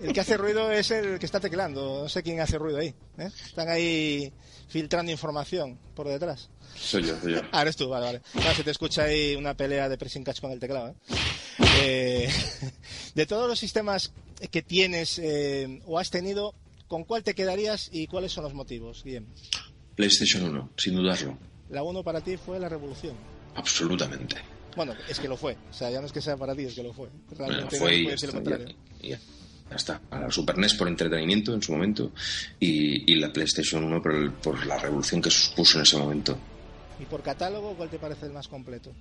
el que hace ruido es el que está teclando. No sé quién hace ruido ahí. ¿eh? Están ahí filtrando información por detrás. Soy yo, soy yo. <laughs> Ah, eres tú, vale, vale. Claro, se te escucha ahí una pelea de pressing catch con el teclado. ¿eh? Eh, <laughs> de todos los sistemas que tienes eh, o has tenido, ¿con cuál te quedarías y cuáles son los motivos? Bien. PlayStation 1, sin dudarlo. La 1 para ti fue la revolución. Absolutamente. Bueno, es que lo fue. O sea, ya no es que sea para ti, es que lo fue. Bueno, Realmente fue y ya lo está, contrario. ya- ya- ya está. A la Super NES por entretenimiento en su momento y, y la PlayStation 1 por, el- por la revolución que supuso en ese momento. Y por catálogo, ¿cuál te parece el más completo?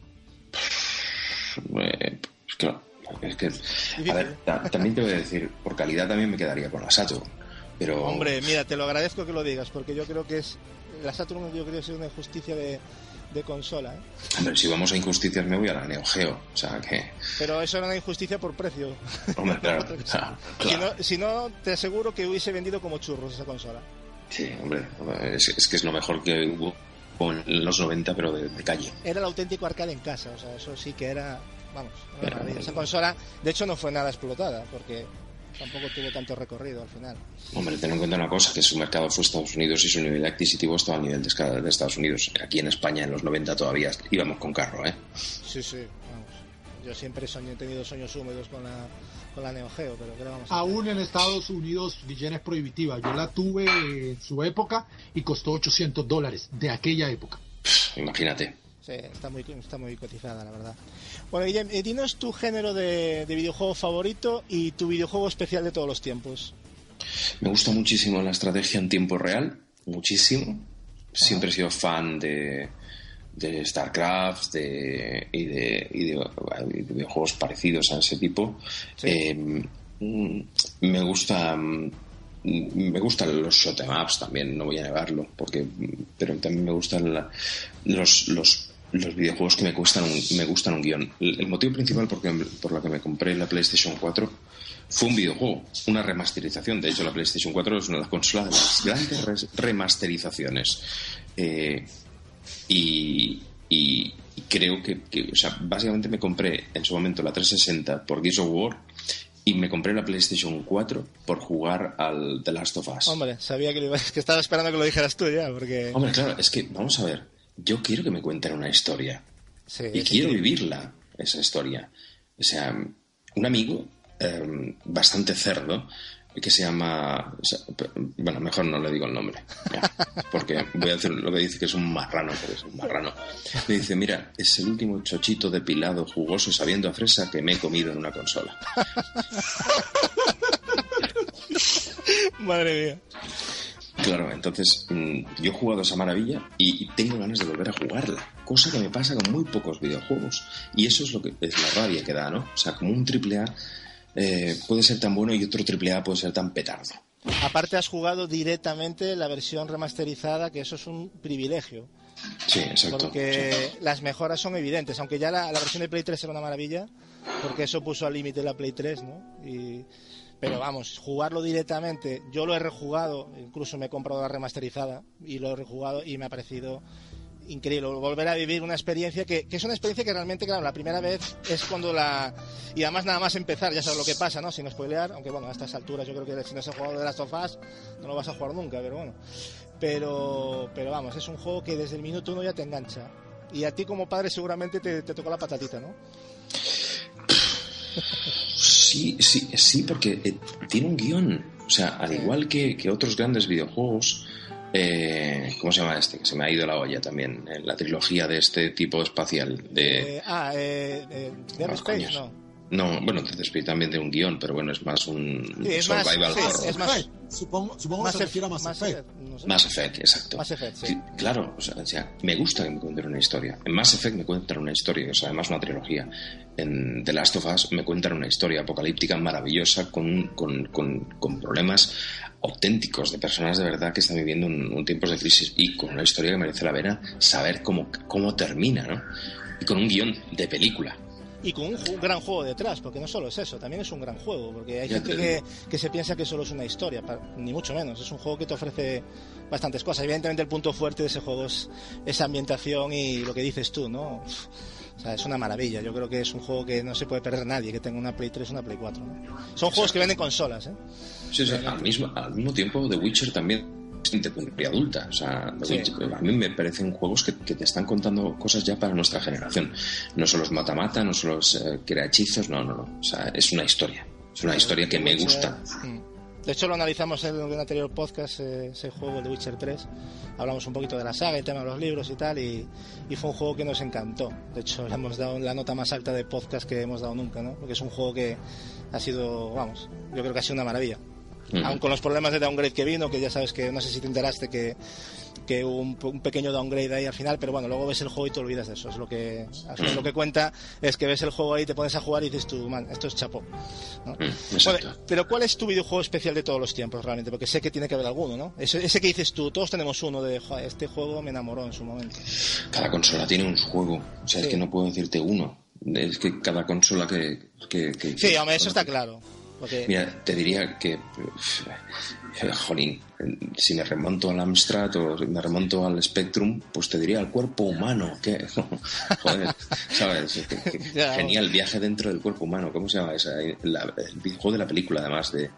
Eh, pues claro, es que... A ver, ta- también te voy a decir, por calidad también me quedaría con la Saturn. Pero... Hombre, mira, te lo agradezco que lo digas, porque yo creo que es. La Saturn, yo creo que es una injusticia de, de consola, ¿eh? Hombre, si vamos a injusticias me voy a la Neo Geo. O sea que... Pero eso era una injusticia por precio. Hombre, claro. <laughs> Si, no, si no, te aseguro que hubiese vendido como churros esa consola. Sí, hombre, es, es que es lo mejor que hubo en los 90, pero de, de calle. Era el auténtico arcade en casa, o sea, eso sí que era. Vamos, maravilla. Esa consola, de hecho, no fue nada explotada, porque tampoco tuvo tanto recorrido al final. Hombre, ten en cuenta una cosa, que su mercado fue Estados Unidos y su nivel adquisitivo estaba a nivel de, escala de Estados Unidos. Aquí en España en los 90 todavía íbamos con carro, ¿eh? Sí, sí, vamos. yo siempre soñé, he tenido sueños húmedos con la, con la Neo Geo, pero ¿qué vamos a hacer? Aún en Estados Unidos, Guillén es prohibitiva. Yo la tuve en su época y costó 800 dólares de aquella época. Imagínate. Sí, está muy, está muy cotizada, la verdad. Bueno, Guillem, eh, dinos tu género de, de videojuego favorito y tu videojuego especial de todos los tiempos. Me gusta muchísimo la estrategia en tiempo real, muchísimo. Siempre he sido fan de, de StarCraft de, y, de, y de- de videojuegos parecidos a ese tipo. Sí. Eh, mm, me gusta mm, me gustan los shot 'em ups también, no voy a negarlo, porque pero también me gustan la- los, los los videojuegos que me cuestan un, me gustan un guion. El, el motivo principal por, que, por lo que me compré la PlayStation 4 fue un videojuego, una remasterización. De hecho, la PlayStation 4 es una de las consolas de las grandes remasterizaciones. Eh, y, y- creo que, que, o sea, básicamente me compré en su momento la 360 por Gears of War y me compré la PlayStation 4 por jugar al The Last of Us. Hombre, sabía que, <laughs> que estaba esperando que lo dijeras tú ya, porque... Hombre, claro, es que, vamos a ver, yo quiero que me cuenten una historia Sí, y quiero vivirla, esa historia. O sea, un amigo eh, bastante cerdo que se llama... o sea, pe- bueno, mejor no le digo el nombre, ya, <laughs> porque voy a decir lo que dice que es un marrano, pero es un marrano. Me dice, mira, es el último chochito depilado, jugoso, sabiendo a fresa que me he comido en una consola. <laughs> Madre mía. Claro, entonces mm, yo he jugado esa maravilla y, y tengo ganas de volver a jugarla, cosa que me pasa con muy pocos videojuegos. Y eso es lo que es la rabia que da, ¿no? O sea, como un triple A eh, puede ser tan bueno y otro triple A puede ser tan petardo. Aparte has jugado directamente la versión remasterizada, que eso es un privilegio, Sí, exacto. porque las mejoras son evidentes, aunque ya la, la versión de Play 3 era una maravilla, porque eso puso al límite la Play 3, ¿no? Y- pero vamos, jugarlo directamente, yo lo he rejugado, incluso me he comprado la remasterizada y lo he rejugado y me ha parecido increíble volver a vivir una experiencia que, que es una experiencia que realmente, claro, la primera vez es cuando la... Y además nada más empezar, ya sabes lo que pasa, ¿no? Sin spoilear, aunque bueno, a estas alturas yo creo que si no se ha jugado de Last of Us no lo vas a jugar nunca, pero bueno. Pero, pero vamos, es un juego que desde el minuto uno ya te engancha. Y a ti como padre seguramente te, te tocó la patatita, ¿no? <laughs> Sí, sí, sí, porque eh, tiene un guion. O sea, al igual que, que otros grandes videojuegos, eh, ¿cómo se llama este? Que se me ha ido la olla también. en la trilogía de este tipo espacial. De, Eh, ah, eh, eh, Dead Ah, Space, coños. no. No, bueno, Dead Space también de un guion, pero bueno, es más un Sí, es más- survival horror. es más-. Supongo, supongo que se refiere a Mass, Mass Effect. Effect, no sé. Mass Effect, exacto. Mass Effect, sí. Sí, Claro, o sea, o sea, me gusta que me cuenten una historia. En Mass Effect me cuentan una historia, o sea, además una trilogía. En The Last of Us me cuentan una historia apocalíptica maravillosa con, con, con, con problemas auténticos de personas de verdad que están viviendo un, un tiempos de crisis y con una historia que merece la pena saber cómo, cómo termina, ¿no? Y con un guion de película. Y con un gran juego detrás, porque no solo es eso, también es un gran juego, porque hay Ya gente te que, que se piensa que solo es una historia, ni mucho menos, es un juego que te ofrece bastantes cosas. Evidentemente el punto fuerte de ese juego es esa ambientación y lo que dices tú, ¿no? O sea, es una maravilla, yo creo que es un juego que no se puede perder nadie, que tenga una Play 3 o una Play 4. ¿no? Son juegos que venden consolas, ¿eh? Sí, sí, al, mismo, al mismo tiempo, The Witcher también de adulta. O sea, Sí. A mí me parecen juegos que, que te están contando cosas ya para nuestra generación. No solo es mata-mata, no solo es eh, crea hechizos, no, no, no. O sea, es una historia. Es una historia que me gusta. De hecho, lo analizamos en un anterior podcast, eh, ese juego de Witcher 3. Hablamos un poquito de la saga, el tema de los libros y tal, y, y fue un juego que nos encantó. De hecho, le hemos dado la nota más alta de podcast que hemos dado nunca, ¿no? Porque es un juego que ha sido, vamos, yo creo que ha sido una maravilla. Mm. Aun con los problemas de downgrade que vino, que ya sabes que no sé si te enteraste que, que hubo un, un pequeño downgrade ahí al final, pero bueno, luego ves el juego y te olvidas de eso. Es lo que, al final lo que cuenta es que ves el juego ahí, te pones a jugar y dices tú, man, esto es chapó. ¿no? Mm, pero ¿cuál es tu videojuego especial de todos los tiempos realmente? Porque sé que tiene que haber alguno, ¿no? Ese, ese que dices tú, todos tenemos uno de, "Joder, este juego me enamoró en su momento. Cada consola tiene un juego. O sea, Sí. es que no puedo decirte uno. Es que cada consola que... que, que- Sí, hombre, eso está claro. Porque, Mira, te diría que, jolín, si me remonto al Amstrad o me remonto al Spectrum, pues te diría al cuerpo humano. que <laughs> Joder, ¿sabes? <laughs> Genial, viaje dentro del cuerpo humano. ¿Cómo se llama esa? La- el videojuego de la película, además, de,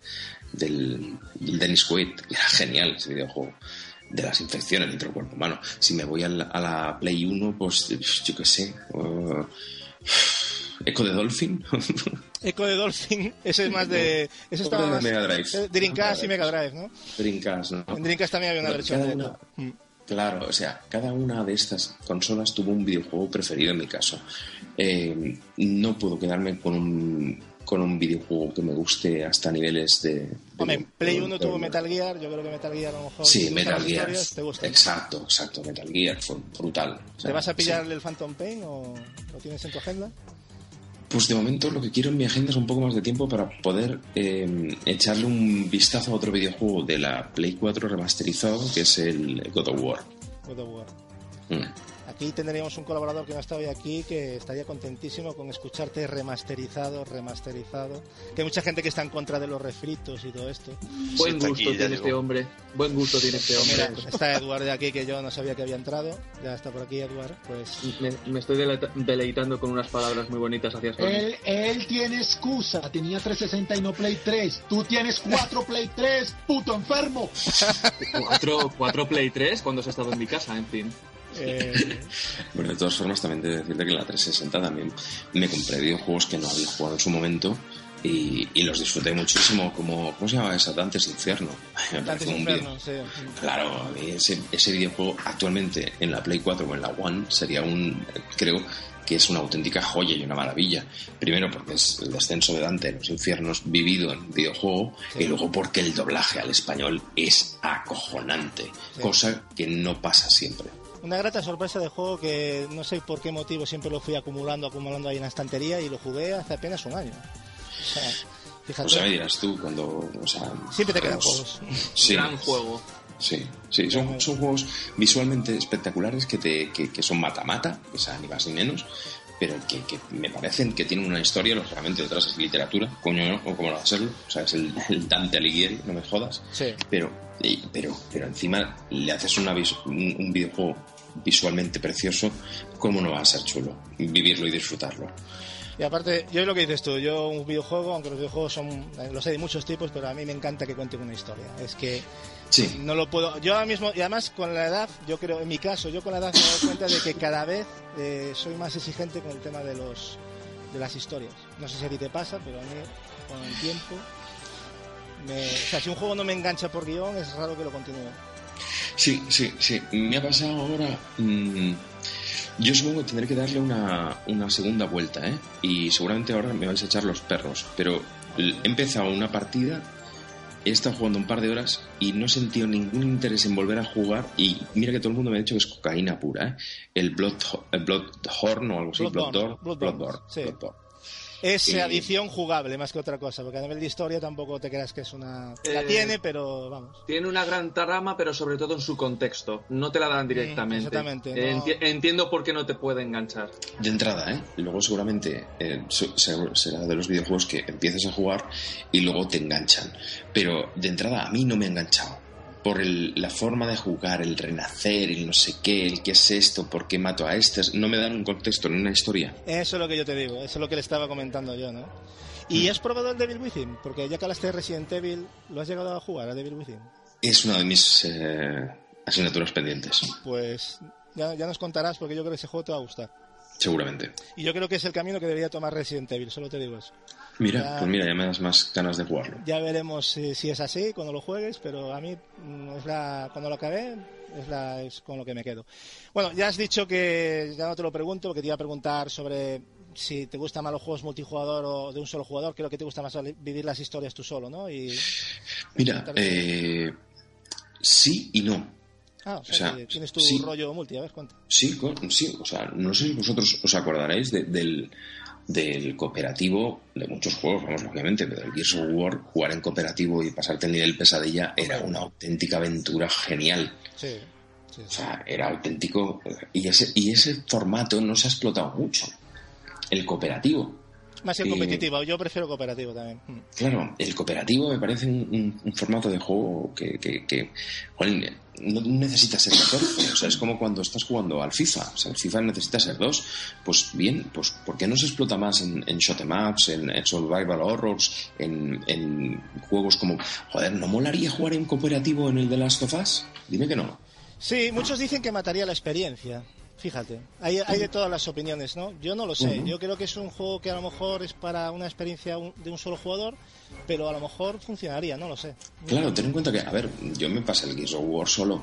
del, del Dennis Quaid. Era genial ese videojuego. De las infecciones dentro del cuerpo humano. Si me voy a la, a la Play 1, pues yo qué sé. uh, Echo de Dolphin. Echo de Dolphin, ese es más de. Ese estaba de más. Mega Drive. Dreamcast y Mega Drive, ¿no? Dreamcast, ¿no? En Dreamcast también había una versión de una-. Mm. Claro, o sea, cada una de estas consolas tuvo un videojuego preferido en mi caso. Eh, no puedo quedarme con un, con un videojuego que me guste hasta niveles de... de- Hombre, Play 1 tuvo Metal Gear, yo creo que Metal Gear a lo mejor. Sí, Metal Gear. historias, te gusta. Exacto, exacto, Metal Gear fue brutal. O sea, ¿Te vas a sí. pillar el Phantom Pain o lo tienes en tu agenda? Pues de momento lo que quiero en mi agenda es un poco más de tiempo para poder eh, echarle un vistazo a otro videojuego de la Play 4 remasterizado, que es el God of War. God of War. Mm. Aquí tendríamos un colaborador que no está hoy aquí que estaría contentísimo con escucharte remasterizado, remasterizado. Que hay mucha gente que está en contra de los refritos y todo esto. Buen está gusto aquí, tiene este hombre. Buen gusto tiene este Pues hombre. mira, está Eduardo de aquí que yo no sabía que había entrado. Ya está por aquí Eduardo. Pues Me, me estoy deleita- deleitando con unas palabras muy bonitas hacia Sony. Él, él tiene excusa, tenía 360 y no Play 3. Tú tienes 4 <laughs> Play 3, puto enfermo. Cuatro, cuatro Play 3 cuando has estado en mi casa, en fin. Eh, Bueno, de todas formas, también de decirte que en la 360 también me compré videojuegos que no había jugado en su momento y, y los disfruté muchísimo, como, ¿cómo se llama esa? Dantes Infierno. <laughs> Me Dantes un Inferno, video- sí. Claro, a mí ese, ese videojuego actualmente en la Play 4 o en la One sería un, creo que es una auténtica joya y una maravilla. Primero porque es el descenso de Dante en los infiernos vivido en videojuego y luego porque el doblaje al español es acojonante, cosa que no pasa siempre. Una grata sorpresa de juego que no sé por qué motivo siempre lo fui acumulando, acumulando ahí en la estantería y lo jugué hace apenas un año. O sea, fíjate. O sea, me dirás tú cuando... O sea, Siempre te quedan juegos. Sí, Gran juego. Sí, sí, son, son juegos visualmente espectaculares que, te, que, que son mata-mata, o sea, ni más ni menos, pero que, que me parecen que tienen una historia, lógicamente detrás es literatura, coño, ¿no? o como no va a serlo, o sea, es el, el Dante Alighieri, no me jodas, Sí. pero, y- pero, pero encima le haces una vis- un, un videojuego visualmente precioso, ¿cómo no va a ser chulo? Vivirlo y disfrutarlo. Y aparte, yo es lo que dices tú, yo un videojuego, aunque los videojuegos son, eh, los hay de muchos tipos, pero a mí me encanta que cuenten una historia. Es que Sí, no lo puedo, yo ahora mismo, y además con la edad, yo creo, en mi caso, yo con la edad me dado cuenta de que cada vez eh, soy más exigente con el tema de los de las historias. No sé si a ti te pasa, pero a mí con el tiempo, me- o sea, si un juego no me engancha por guion, es raro que lo continúe. Sí, sí, sí. Me ha pasado ahora. mm, yo supongo que tendré que darle una, una segunda vuelta, ¿eh? Y seguramente ahora me vais a echar los perros. Pero he empezado una partida, he estado jugando un par de horas y no he sentido ningún interés en volver a jugar. Y mira que todo el mundo me ha dicho que es cocaína pura, ¿eh? El Blood, el Bloodhorn o algo así. Bloodborne, Bloodborne. Bloodborne, Bloodborne, sí. Bloodborne. Es Y- adición jugable más que otra cosa, porque a nivel de historia tampoco te creas que es una... La Eh, tiene, pero vamos. Tiene una gran trama, pero sobre todo en su contexto. No te la dan directamente. exactamente, no. enti- entiendo por qué no te puede enganchar. De entrada, ¿eh? Luego seguramente eh, será de los videojuegos que empiezas a jugar y luego te enganchan. Pero de entrada a mí no me ha enganchado. Por el- la forma de jugar, el renacer, el no sé qué, el qué es esto, por qué mato a este. No me dan un contexto ni una historia. Eso es lo que yo te digo, eso es lo que le estaba comentando yo, ¿no? Mm. ¿Y has probado el Devil Within? Porque ya que hablaste de Resident Evil, ¿lo has llegado a jugar a Devil Within? Es una de mis eh, asignaturas pendientes, Pues ya, ya nos contarás porque yo creo que ese juego te va a gustar. seguramente. Y yo creo que es el camino que debería tomar Resident Evil, solo te digo eso. Mira, Ya. pues mira, ya me das más ganas de jugarlo. Ya veremos si, si es así cuando lo juegues, pero a mí mm, es la, cuando lo acabé es, la, es con lo que me quedo. Bueno, ya has dicho que ya no te lo pregunto, porque te iba a preguntar sobre si te gustan más los juegos multijugador o de un solo jugador, creo que te gusta más vivir las historias tú solo, ¿no? Y, Mira, eh, sí y no. ah, o sea, o sea, que tienes tu sí. rollo multi, a ver, cuenta. Sí, con- sí, o sea, no sé si vosotros os acordaréis de- del, del cooperativo de muchos juegos, vamos, lógicamente, pero el Gears of War, jugar en cooperativo y pasarte el nivel pesadilla era una auténtica aventura genial. Sí, sí, O sea, era auténtico. Y ese, y ese formato no se ha explotado mucho. El cooperativo. Más que y- competitivo, yo prefiero cooperativo también. Claro, el cooperativo me parece un, un- un formato de juego que, que, que, jolín, no necesita ser 14. O sea, es como cuando estás jugando al FIFA. O sea, el FIFA necesita ser 2. Pues bien, pues ¿por qué no se explota más en, en shot 'em en survival horrors, en, en juegos como... Joder, ¿no molaría jugar en cooperativo en el de Last of Us? Dime que no. Sí, muchos dicen que mataría la experiencia. Fíjate, hay, hay de todas las opiniones, ¿no? Yo no lo sé. Yo creo que es un juego que a lo mejor es para una experiencia de un solo jugador, pero a lo mejor funcionaría, no lo sé. Claro, ten en cuenta que, a ver, yo me pasé el Gears of War solo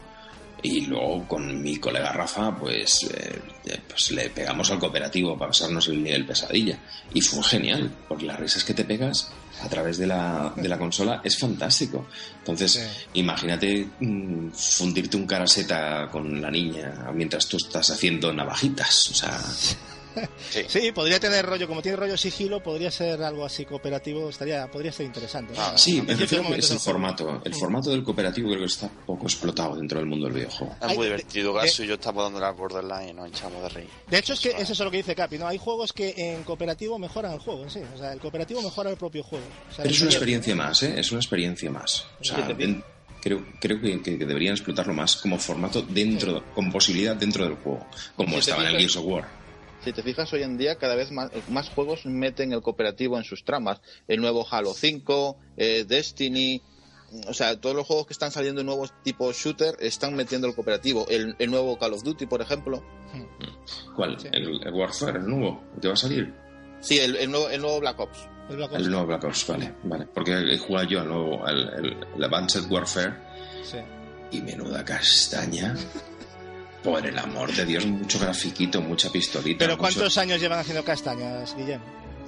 y luego con mi colega Rafa, pues, eh, eh, pues le pegamos al cooperativo para pasarnos el nivel pesadilla. Y fue genial, porque las risas que te pegas a través de la, de la consola es fantástico. Entonces, Sí. imagínate mm, fundirte un caraseta con la niña mientras tú estás haciendo navajitas. O sea, <laughs> Sí. <laughs> Sí, podría tener rollo, como tiene rollo sigilo, podría ser algo así cooperativo, estaría, podría ser interesante. ¿no? Ah, sí, me refiero que es el formato. El formato del cooperativo creo que está poco explotado dentro del mundo del videojuego. Es muy divertido. de- Gasu y yo estamos dando la borderline y nos echamos de reír. De hecho, es que Eso, es lo que dice Capi, ¿no? Hay juegos que en cooperativo mejoran el juego en sí. O sea, el cooperativo mejora el propio juego. O sea, Pero es una experiencia más, ¿eh? Es una experiencia más. O sea, Sí, creo, creo que, deberían explotarlo más como formato dentro, con posibilidad dentro del juego, como Sí, estaba en el. Gears of War. Si te fijas, hoy en día cada vez más, más juegos meten el cooperativo en sus tramas. El nuevo Halo 5, eh, Destiny, o sea, todos los juegos que están saliendo nuevos tipo shooter están metiendo el cooperativo. El, el nuevo Call of Duty, por ejemplo. ¿Cuál? Sí. El, el Warfare, el nuevo, que va a salir. Sí, el, el nuevo, el nuevo Black Ops. el Black Ops. El nuevo Black Ops, vale, vale. Porque he jugado yo al nuevo, el, el, el Advanced Warfare, Sí. y menuda castaña. Por el amor de Dios, mucho grafiquito, mucha pistolita. Pero mucho- ¿cuántos años llevan haciendo castañas, Guillem?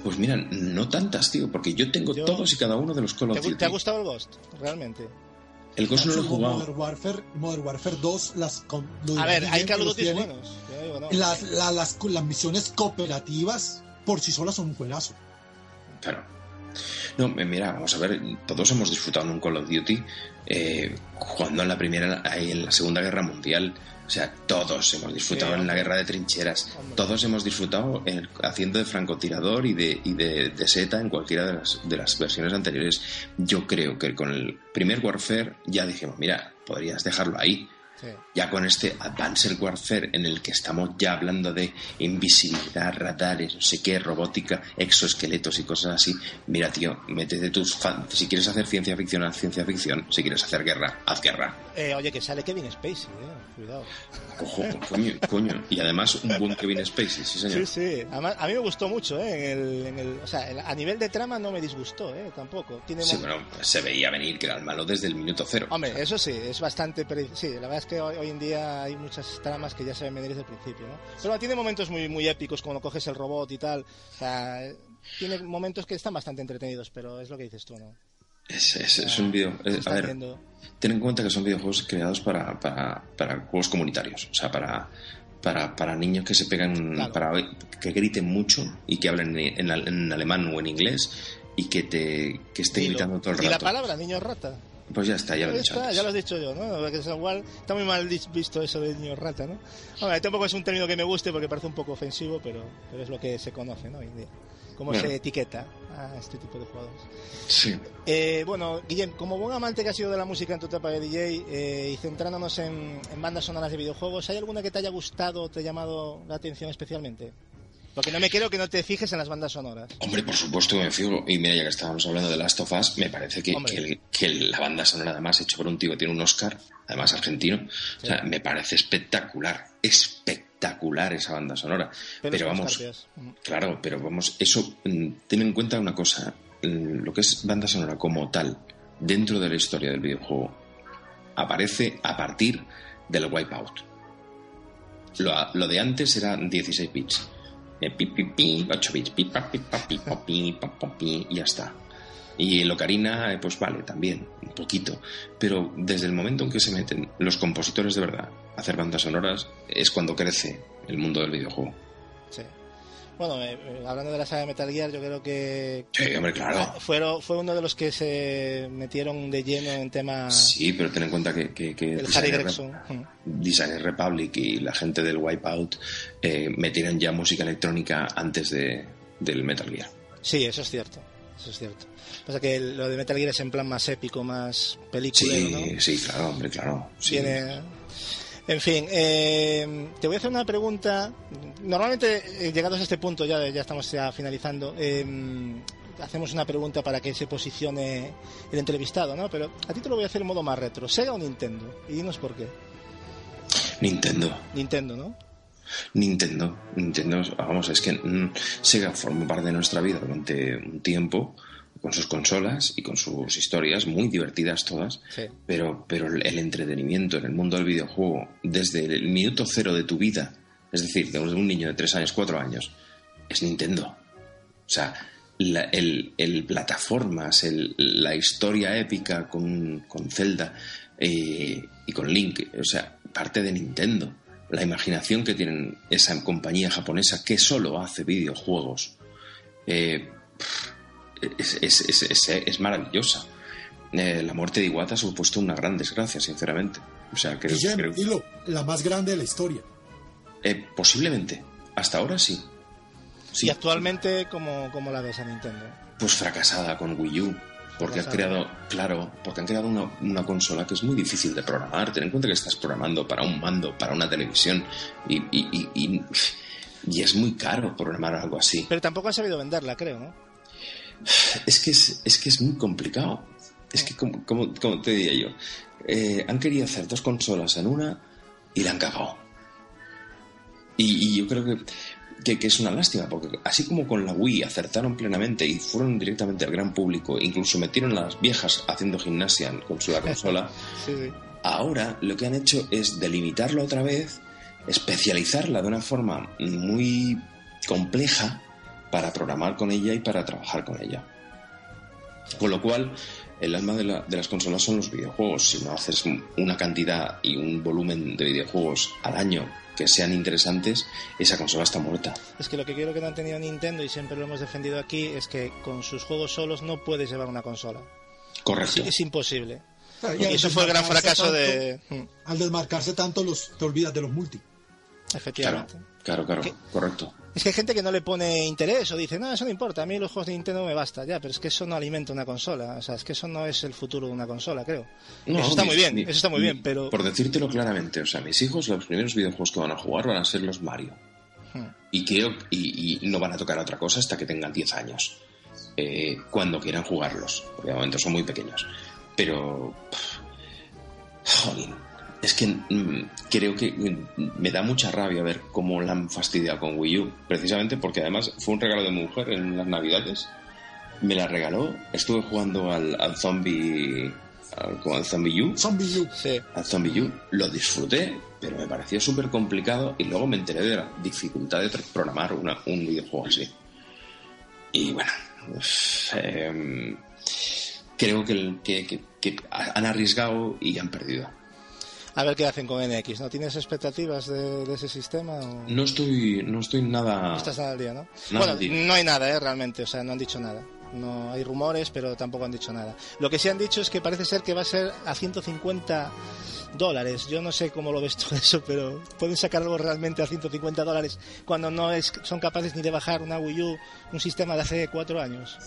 Pues mira, no tantas, tío, porque yo tengo Yo- todos y cada uno de los Call of ¿Te, gu- Duty. te ha gustado el Ghost? Realmente. El Ghost no lo he jugado. Modern Warfare, Modern Warfare 2, las, con, lo A ver, hay que Call of Duty buenos. Yo digo, no. Las, la- las, las misiones cooperativas por sí solas son un juegazo. Claro. No, eh, mira, vamos a ver, todos hemos disfrutado en un Call of Duty eh, jugando en la primera en la Segunda Guerra Mundial. O sea, todos hemos disfrutado Sí, en la guerra de trincheras. Hombre. Todos hemos disfrutado en- haciendo de francotirador y de, y de, de seta en cualquiera de las, de las versiones anteriores. Yo creo que con el primer Warfare ya dijimos, mira, podrías dejarlo ahí. Sí. Ya con este Advanced Warfare en el que estamos ya hablando de invisibilidad, radares, no sé qué, robótica, exoesqueletos y cosas así, mira tío, métete tus fan... Si quieres hacer ciencia ficción, haz ciencia ficción. Si quieres hacer guerra, haz guerra. Eh, oye, que sale Kevin Spacey, eh. Cuidado. Cojo, coño, coño. Y además un buen Kevin Spacey, sí señor. Sí, sí. Además, a mí me gustó mucho, ¿eh? En el, en el- o sea, el- a nivel de trama no me disgustó, ¿eh? Tampoco. Tiene Sí, bueno, se veía venir que era el malo desde el minuto cero. Hombre, eso sí, es bastante... Sí, la verdad es que hoy, hoy en día hay muchas tramas que ya se ven venir desde el principio, ¿no? Pero tiene momentos muy, muy épicos, como coges el robot y tal. O sea, tiene momentos que están bastante entretenidos, pero es lo que dices tú, ¿no? Es, es- es un video. Eh, a está ver, viendo- ten en cuenta que son videojuegos creados para, para, para juegos comunitarios, o sea, para, para, para niños que se pegan, Claro. para que griten mucho y que hablen en, en en alemán o en inglés y que te que estén gritando todo el Y la rato. palabra, niño rata. Pues ya está, ya lo he dicho está, antes. ya lo has dicho yo, ¿no? Porque es igual, está muy mal visto eso de niño rata, ¿no? Hombre, tampoco es un término que me guste porque parece un poco ofensivo, pero, pero es lo que se conoce, ¿no? Hoy en día. Cómo Bueno. se etiqueta a este tipo de jugadores. Sí. Eh, bueno, Guillem, como buen amante que has sido de la música en tu etapa de DJ eh, y centrándonos en, en bandas sonoras de videojuegos, ¿hay alguna que te haya gustado o te haya llamado la atención especialmente? Porque no me quiero que no te fijes en las bandas sonoras. Hombre, por supuesto que me fijo. Y mira, ya que estábamos hablando de Last of Us, me parece que, que, el- que la banda sonora, además, hecho por un tío que tiene un Oscar, además argentino, o sea, me parece espectacular. Espectacular esa banda sonora. Pero con vamos. Claro, pero vamos, eso, mm, ten en cuenta una cosa, mm, lo que es banda sonora como tal, dentro de la historia del videojuego, aparece a partir del Wipeout. Lo, lo de antes era 16 bits. Pi, pi, pi, 8 bits, y ya está. Y el Ocarina, eh, pues vale, también, un poquito. Pero desde el momento en que se meten los compositores de verdad a hacer bandas sonoras, es cuando crece el mundo del videojuego. Bueno, eh, eh, hablando de la saga de Metal Gear, yo creo que Sí, hombre, claro. fueron, fue uno de los que se metieron de lleno en tema Sí, pero ten en cuenta que, que, que el Harry Gregson. Republic y la gente del Wipeout eh, metieron ya música electrónica antes de, del Metal Gear. Sí, eso es cierto. Eso es cierto. Pasa que el- lo de Metal Gear es en plan más épico, más película, Sí, ¿no? sí, claro, hombre, claro. Sí. Tiene... En fin, eh, te voy a hacer una pregunta. Normalmente, eh, llegados a este punto, ya, ya estamos ya finalizando, eh, hacemos una pregunta para que se posicione el entrevistado, ¿no? Pero a ti te lo voy a hacer en modo más retro. ¿Sega o Nintendo? Y dinos por qué. Nintendo. Nintendo, ¿no? Nintendo, Nintendo, vamos, es que mm, Sega formó parte de nuestra vida durante un tiempo con sus consolas y con sus historias muy divertidas todas, Sí. pero, pero el entretenimiento en el mundo del videojuego desde el minuto cero de tu vida, es decir, de un niño de 3 años, 4 años, es Nintendo. O sea, la- el, el plataformas, el- la historia épica con, con Zelda eh, y con Link, o sea, parte de Nintendo. La imaginación que tienen esa compañía japonesa que solo hace videojuegos eh, es- es- es- es maravillosa. Eh, la muerte de Iwata ha supuesto una gran desgracia, sinceramente. O sea, creo, Guillem, creo- dilo, la más grande de la historia. eh, posiblemente. Hasta ahora sí. Sí. Y actualmente, ¿cómo, cómo la ves a Nintendo? Pues fracasada con Wii U. Porque han creado, claro, porque han creado una, una consola que es muy difícil de programar. Ten en cuenta que estás programando para un mando, para una televisión, y, y, y, y- y es muy caro programar algo así. Pero tampoco han sabido venderla, creo, ¿no? Es que es, es, que es muy complicado. Es que, como, como- como te diría yo, eh, han querido hacer dos consolas en una y la han cagado. Y, y yo creo que, que, que es una lástima, porque así como con la Wii acertaron plenamente y fueron directamente al gran público, incluso metieron a las viejas haciendo gimnasia con su la consola, <laughs> Sí, sí. ahora lo que han hecho es delimitarla otra vez, especializarla de una forma muy compleja para programar con ella y para trabajar con ella. Con lo cual, el alma de, la- de las consolas son los videojuegos. Si no haces un- una cantidad y un volumen de videojuegos al año que sean interesantes, esa consola está muerta. Es que lo que quiero que no han tenido Nintendo, y siempre lo hemos defendido aquí, es que con sus juegos solos no puedes llevar una consola. Correcto. Es imposible. Claro, Y eso fue el gran fracaso tanto- de... Al desmarcarse tanto, los, te olvidas de los multi. Efectivamente. claro, claro, ¿Qué? correcto. Es que hay gente que no le pone interés o dice, no, eso no importa, a mí los juegos de Nintendo me basta, ya, pero es que eso no alimenta una consola, o sea, es que eso no es el futuro de una consola, creo. No, eso está muy bien, eso está muy bien, pero... Por decírtelo claramente, o sea, mis hijos, los primeros videojuegos que van a jugar van a ser los Mario. Hmm. Y creo y, y no van a tocar otra cosa hasta que tengan 10 años. Eh, cuando quieran jugarlos. Porque de momento son muy pequeños. Pero. pff, Jolín. Es que mm, creo que mm, me da mucha rabia ver cómo la han fastidiado con Wii U. Precisamente porque además fue un regalo de mi mujer en las navidades. Me la regaló. Estuve jugando al, al Zombie. Al, al Zombie U Zombie U. Sí. al Zombie U lo disfruté, pero me pareció súper complicado y luego me enteré de la dificultad de programar una- un videojuego así. Y bueno, pues, em, creo que, el- que- que- que han arriesgado y han perdido. A ver qué hacen con NX, ¿no? ¿Tienes expectativas de, de ese sistema o...? No estoy, no estoy nada... No estás nada al día, ¿no? Nada bueno, día. no hay nada, ¿eh? Realmente, o sea, no han dicho nada. No hay rumores, pero tampoco han dicho nada. Lo que sí han dicho es que parece ser que va a ser a 150 dólares. Yo no sé cómo lo ves todo <laughs> eso, pero pueden sacar algo realmente a 150 dólares cuando no es, son capaces ni de bajar una Wii U, un sistema de hace cuatro años.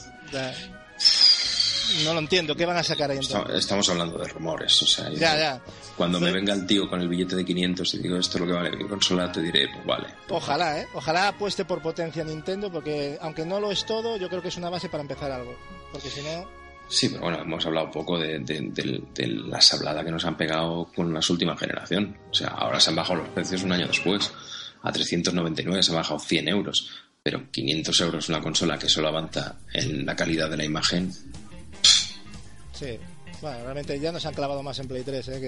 No lo entiendo. ¿Qué van a sacar ahí entonces? Esta- Estamos hablando de rumores, o sea... Ya, ya. Cuando me venga el tío con el billete de 500 y digo esto es lo que vale mi consola, te diré, pues vale. Ojalá, ¿eh? Ojalá apueste por potencia Nintendo, porque aunque no lo es todo, yo creo que es una base para empezar algo. Porque si no, Sí, pero bueno, hemos hablado un poco de, de- de- de la sablada que nos han pegado con las últimas generación. O sea, ahora se han bajado los precios un año después. A 399 se han bajado 100 euros. Pero 500 euros una consola que solo avanza en la calidad de la imagen. sí. Bueno, realmente ya nos han clavado más en Play 3, ¿eh?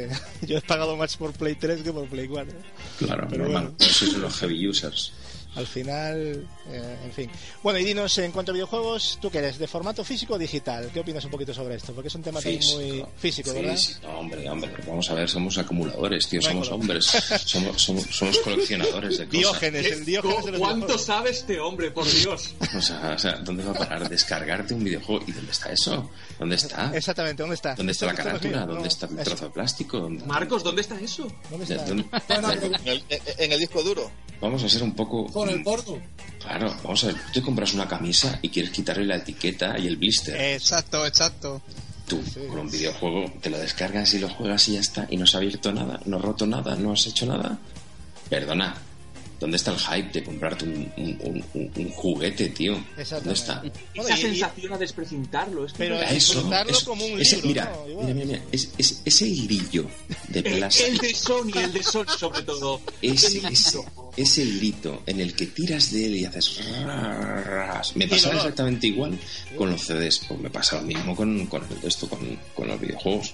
Que <laughs> yo he pagado más por Play 3 que por Play 4. Claro, Pero normal. bueno. Esos son los heavy users. Al final, eh, en fin. Bueno, y dinos, en cuanto a videojuegos, ¿tú qué eres? ¿De formato físico o digital? ¿Qué opinas un poquito sobre esto? Porque es un tema también muy físico, ¿verdad? Físico, hombre, hombre. Vamos a ver, somos acumuladores, tío. No Somos hombres. Somos, somos, somos coleccionadores de cosas. Diógenes, el Diógenes de los ¿Cuánto sabe este hombre, por Dios? <laughs> O sea, o sea, ¿dónde va a parar? Descargarte un videojuego. ¿Y dónde está eso? ¿Dónde está? Exactamente, ¿dónde está? ¿Dónde está la no carátula? ¿Dónde no, está el trozo de plástico? ¿Dónde- Marcos, ¿dónde está eso? ¿Dónde ¿De está? dónde- de- pregunta. <laughs> En el, en el disco duro. Vamos a ser un poco... Con el bordo. Claro, vamos a ver. Tú te compras una camisa y quieres quitarle la etiqueta y el blister. Exacto, exacto. Tú, con un videojuego, te lo descargas y lo juegas y ya está. Y no has abierto nada, no has roto nada, no has hecho nada. Perdona. ¿Dónde está el hype de comprarte un, un- un- un juguete, tío? ¿Dónde está? Esa sensación a desprecintarlo. Es que Pero eso, disfrutarlo eso- como un ese- libro, mira, ¿no? Igual. mira, mira, mira, es- es- ese hilillo de plástico. el de Sony, el de Sony sobre todo. Ese, <laughs> ese, ese grito en el que tiras de él y haces... Me Y pasa el olor. exactamente igual con los CDs, pues me pasa lo mismo con, con esto, con, con los videojuegos.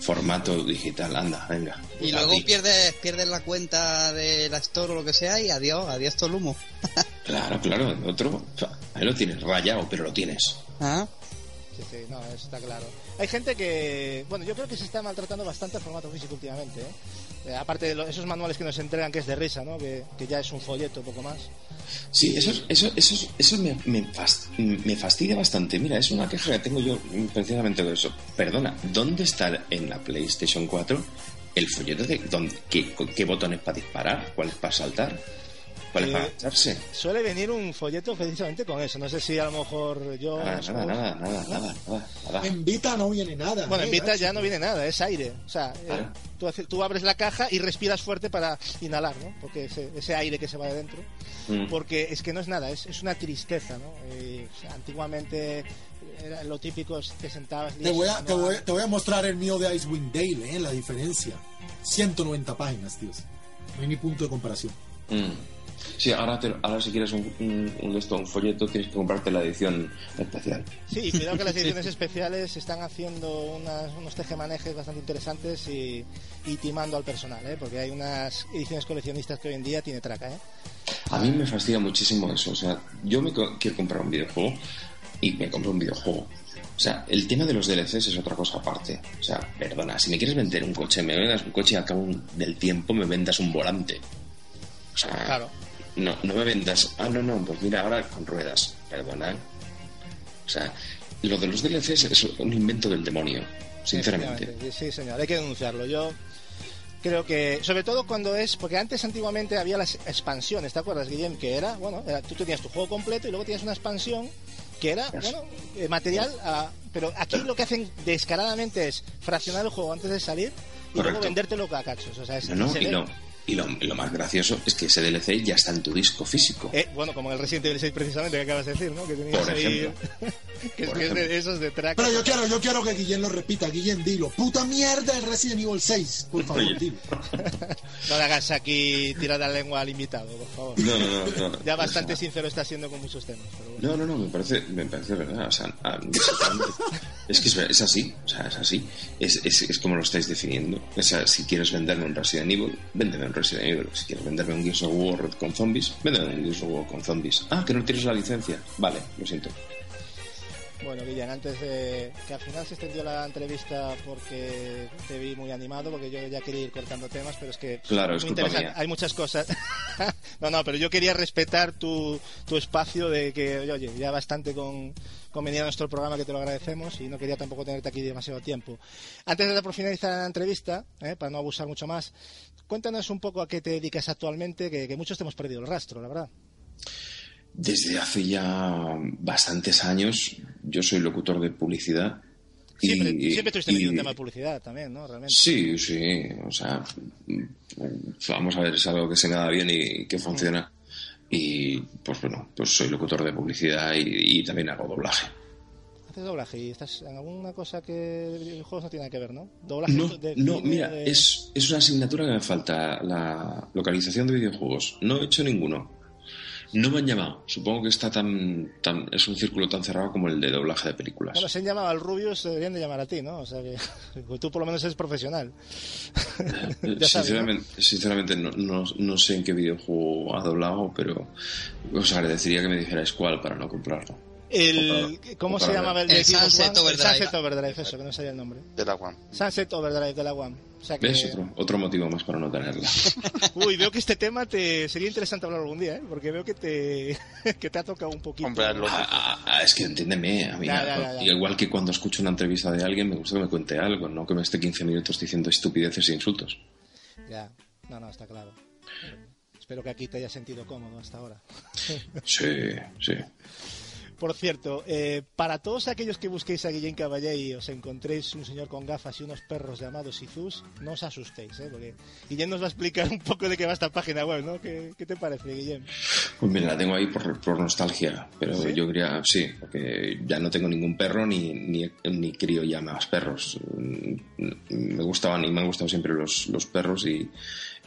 Formato digital, anda, venga. Y luego ti. pierdes, pierdes la cuenta de la Store o lo que sea y adiós, adiós todo el humo. <laughs> Claro, claro, el otro, ahí lo tienes rayado, pero lo tienes. ¿Ah? Sí, no, está claro. Hay gente que, bueno, yo creo que se está maltratando bastante el formato físico últimamente, ¿eh? Eh, aparte de lo- esos manuales que nos entregan que es de risa, ¿no? Que, que ya es un folleto, poco más. Sí, eso, es- eso, eso, es- eso me, me, me fastidia bastante. Mira, es una queja que tengo yo precisamente de eso. Perdona, ¿dónde está en la PlayStation 4 el folleto de dónde, qué, qué botones para disparar? ¿Cuáles para saltar? ¿Cuáles Eh, para agacharse? Suele venir un folleto precisamente con eso. No sé si a lo mejor yo... Nada, nada, nada, nada, nada, nada, nada. En Vita no viene nada. Bueno, en eh, Vita ya no viene nada, es aire. O sea, eh, Claro. tú, hace- tú abres la caja y respiras fuerte para inhalar, ¿no? Porque ese, ese aire que se va de dentro. Mm. Porque es que no es nada, es, es una tristeza, ¿no? Eh, o sea, antiguamente era lo típico es te sentabas... Te voy, a, te, voy, te voy a mostrar el mío de Icewind Dale, ¿eh? La diferencia. 190 páginas, tíos. No hay ni punto de comparación. Mm. Sí, ahora, te- ahora si quieres un, un, un, esto, un folleto tienes que comprarte la edición especial. Sí, cuidado que las <laughs> ediciones especiales están haciendo unas- unos tejemanejes bastante interesantes y, y timando al personal, ¿eh? Porque hay unas ediciones coleccionistas que hoy en día tiene traca, ¿eh? A mí me fastidia muchísimo eso. O sea, yo me co- quiero comprar un videojuego y me compro un videojuego. O sea, el tema de los DLCs es otra cosa aparte. O sea, perdona, si me quieres vender un coche, me vendas un coche y a cabo del tiempo me vendas un volante. O sea, Claro. No, no me vendas. Ah, no, no, pues mira, ahora con ruedas. Perdona. O sea, lo de los DLCs es un invento del demonio, sinceramente. Sí, señor, hay que denunciarlo. Yo creo que, sobre todo cuando es, porque antes antiguamente había las expansiones, ¿te acuerdas, Guillem? Que era, bueno, era- tú tenías tu juego completo y luego tenías una expansión que era, bueno, eh, material, a- pero aquí lo que hacen descaradamente es fraccionar el juego antes de salir y luego vendértelo a cachos. O sea, es, No, no, se y ve- lo, y, lo, más gracioso es que ese DLC ya está en tu disco físico. Eh, bueno, como el Resident Evil 6 precisamente que acabas de decir, ¿no? Que tenías Por ahí... ejemplo. <laughs> que es, Por que es de ejemplo. esos de track. Pero yo quiero, yo quiero que Guillén lo repita. Guillén, dilo. Puta mierda el Resident Evil 6. Por favor, Oye. dilo. <laughs> No le hagas aquí tirar la lengua al invitado, por favor. No, no, no, no. Ya O bastante sea, sincero está siendo con muchos temas. Pero bueno. No, no, no, me parece, me parece verdad. O sea, es que es así, o sea, es así. Es, es, es como lo estáis definiendo. O sea, si quieres venderme un Resident Evil, véndeme un Resident Evil. Si quieres venderme un Gears of War con zombies, véndeme un Gears of War con zombies. Ah, que no tienes la licencia. Vale, lo siento. Bueno, Guillén, antes de que al final se extendió la entrevista porque te vi muy animado, porque yo ya quería ir cortando temas, pero es que Claro, es muy culpa interesante. mía. hay muchas cosas. <laughs> no, no, pero yo quería respetar tu, tu espacio de que, oye, ya bastante con, con venir a nuestro programa, que te lo agradecemos, y no quería tampoco tenerte aquí demasiado tiempo. Antes de dar por finalizar la entrevista, eh, para no abusar mucho más, cuéntanos un poco a qué te dedicas actualmente, que, que muchos te hemos perdido el rastro, la verdad. Desde hace ya bastantes años, yo soy locutor de publicidad. y- Siempre, siempre tuviste y- metido un tema de publicidad también, ¿no? Realmente. Sí, sí, o sea, mm, vamos a ver, es algo que se me da bien y que funciona. Y pues bueno, pues soy locutor de publicidad y, y también hago doblaje. Haces doblaje y estás en alguna cosa que de videojuegos no tiene que ver, ¿no? Doblaje No, de no, mira, de- es, es una asignatura que me falta, la localización de videojuegos. No he hecho ninguno. No me han llamado. Supongo que está tan, tan es un círculo tan cerrado como el de doblaje de películas. Bueno, se han llamado al Rubius, deberían de llamar a ti, ¿no? O sea que <laughs> tú por lo menos eres profesional. <laughs> <laughs> Ya sabes, sinceramente, sinceramente no, no, no sé en qué videojuego ha doblado, pero os agradecería que me dijerais cuál para no comprarlo. El, ¿Cómo se llamaba el El de Sunset One? Overdrive. El Sunset Overdrive, eso, que no sabía el nombre. De la One. Sunset Overdrive de la One. O sea que... ¿Ves? Otro, otro motivo más para no tenerla. <laughs> Uy, veo que este tema te sería interesante hablar algún día, ¿eh? Porque veo que te, <laughs> que te ha tocado un poquito. Hombre, lo- Ah, ah, ah, es que entiéndeme, a mí, Ya, ya, ya, ya. igual que cuando escucho una entrevista de alguien, me gusta que me cuente algo, no que me esté 15 minutos diciendo estupideces e insultos. Ya, no, no, está claro. Espero que aquí te hayas sentido cómodo hasta ahora. Sí, sí. Por cierto, eh, para todos aquellos que busquéis a Guillén Caballé y os encontréis un señor con gafas y unos perros llamados Izus, no os asustéis, ¿eh? porque Guillén nos va a explicar un poco de qué va esta página web, ¿no? ¿Qué, qué te parece, Guillén? Pues mira, la tengo ahí por, por nostalgia, pero ¿Sí? yo quería, sí, porque ya no tengo ningún perro ni, ni, ni crío ya más perros. Me gustaban y me han gustado siempre los, los perros y,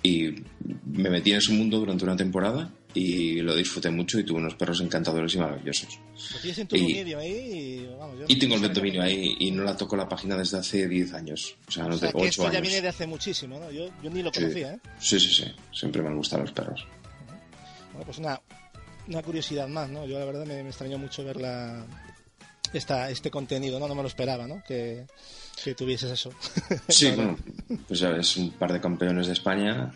y me metí en ese mundo durante una temporada y lo disfruté mucho y tuve unos perros encantadores y maravillosos. Lo tienes en tu Y- ahí y, vamos, yo- Y tengo el dominio ahí y no la toco la página desde hace 10 años, o sea, no O sea, de que 8 esto ya años. viene de hace muchísimo, ¿no? Yo, yo ni lo Sí. conocía, ¿eh? Sí, sí, sí, siempre me han gustado los perros. Bueno, pues una, una curiosidad más, ¿no? Yo la verdad me, me extrañó mucho ver la, esta, este contenido, ¿no? No me lo esperaba, ¿no? Que, que tuvieses eso. Sí, <laughs> bueno, pues ya ves, un par de campeones de España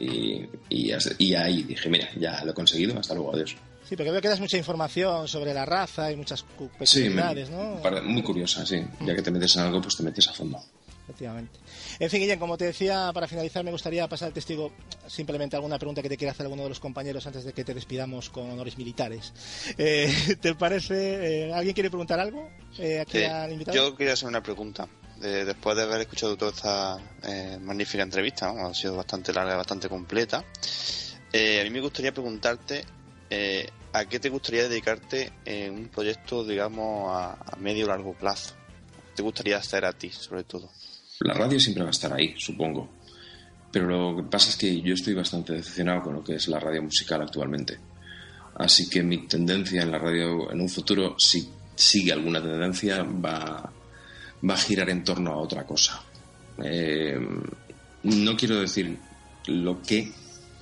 y, y, ahí dije, mira, ya lo he conseguido, hasta luego, adiós. Sí, porque veo que das mucha información sobre la raza y muchas cu- Sí, me- peculiaridades, ¿no? para- muy curiosa, sí. Ya que te metes en algo, pues te metes a fondo. Efectivamente. En fin, Guillén, como te decía, para finalizar me gustaría pasar al testigo simplemente alguna pregunta que te quiera hacer alguno de los compañeros antes de que te despidamos con honores militares. Eh, <laughs> ¿Te parece? eh, ¿Alguien quiere preguntar algo eh, aquí Sí, al invitado? yo quería hacer una pregunta. Eh, después de haber escuchado toda esta eh, magnífica entrevista, ¿no? ha sido bastante larga, bastante completa, eh, a mí me gustaría preguntarte eh, a qué te gustaría dedicarte en un proyecto, digamos, a, a medio o largo plazo. ¿Qué te gustaría hacer a ti, sobre todo? La radio siempre va a estar ahí, supongo. Pero lo que pasa es que yo estoy bastante decepcionado con lo que es la radio musical actualmente. Así que mi tendencia en la radio en un futuro, si sigue alguna tendencia, va, va a girar en torno a otra cosa. Eh, no quiero decir lo que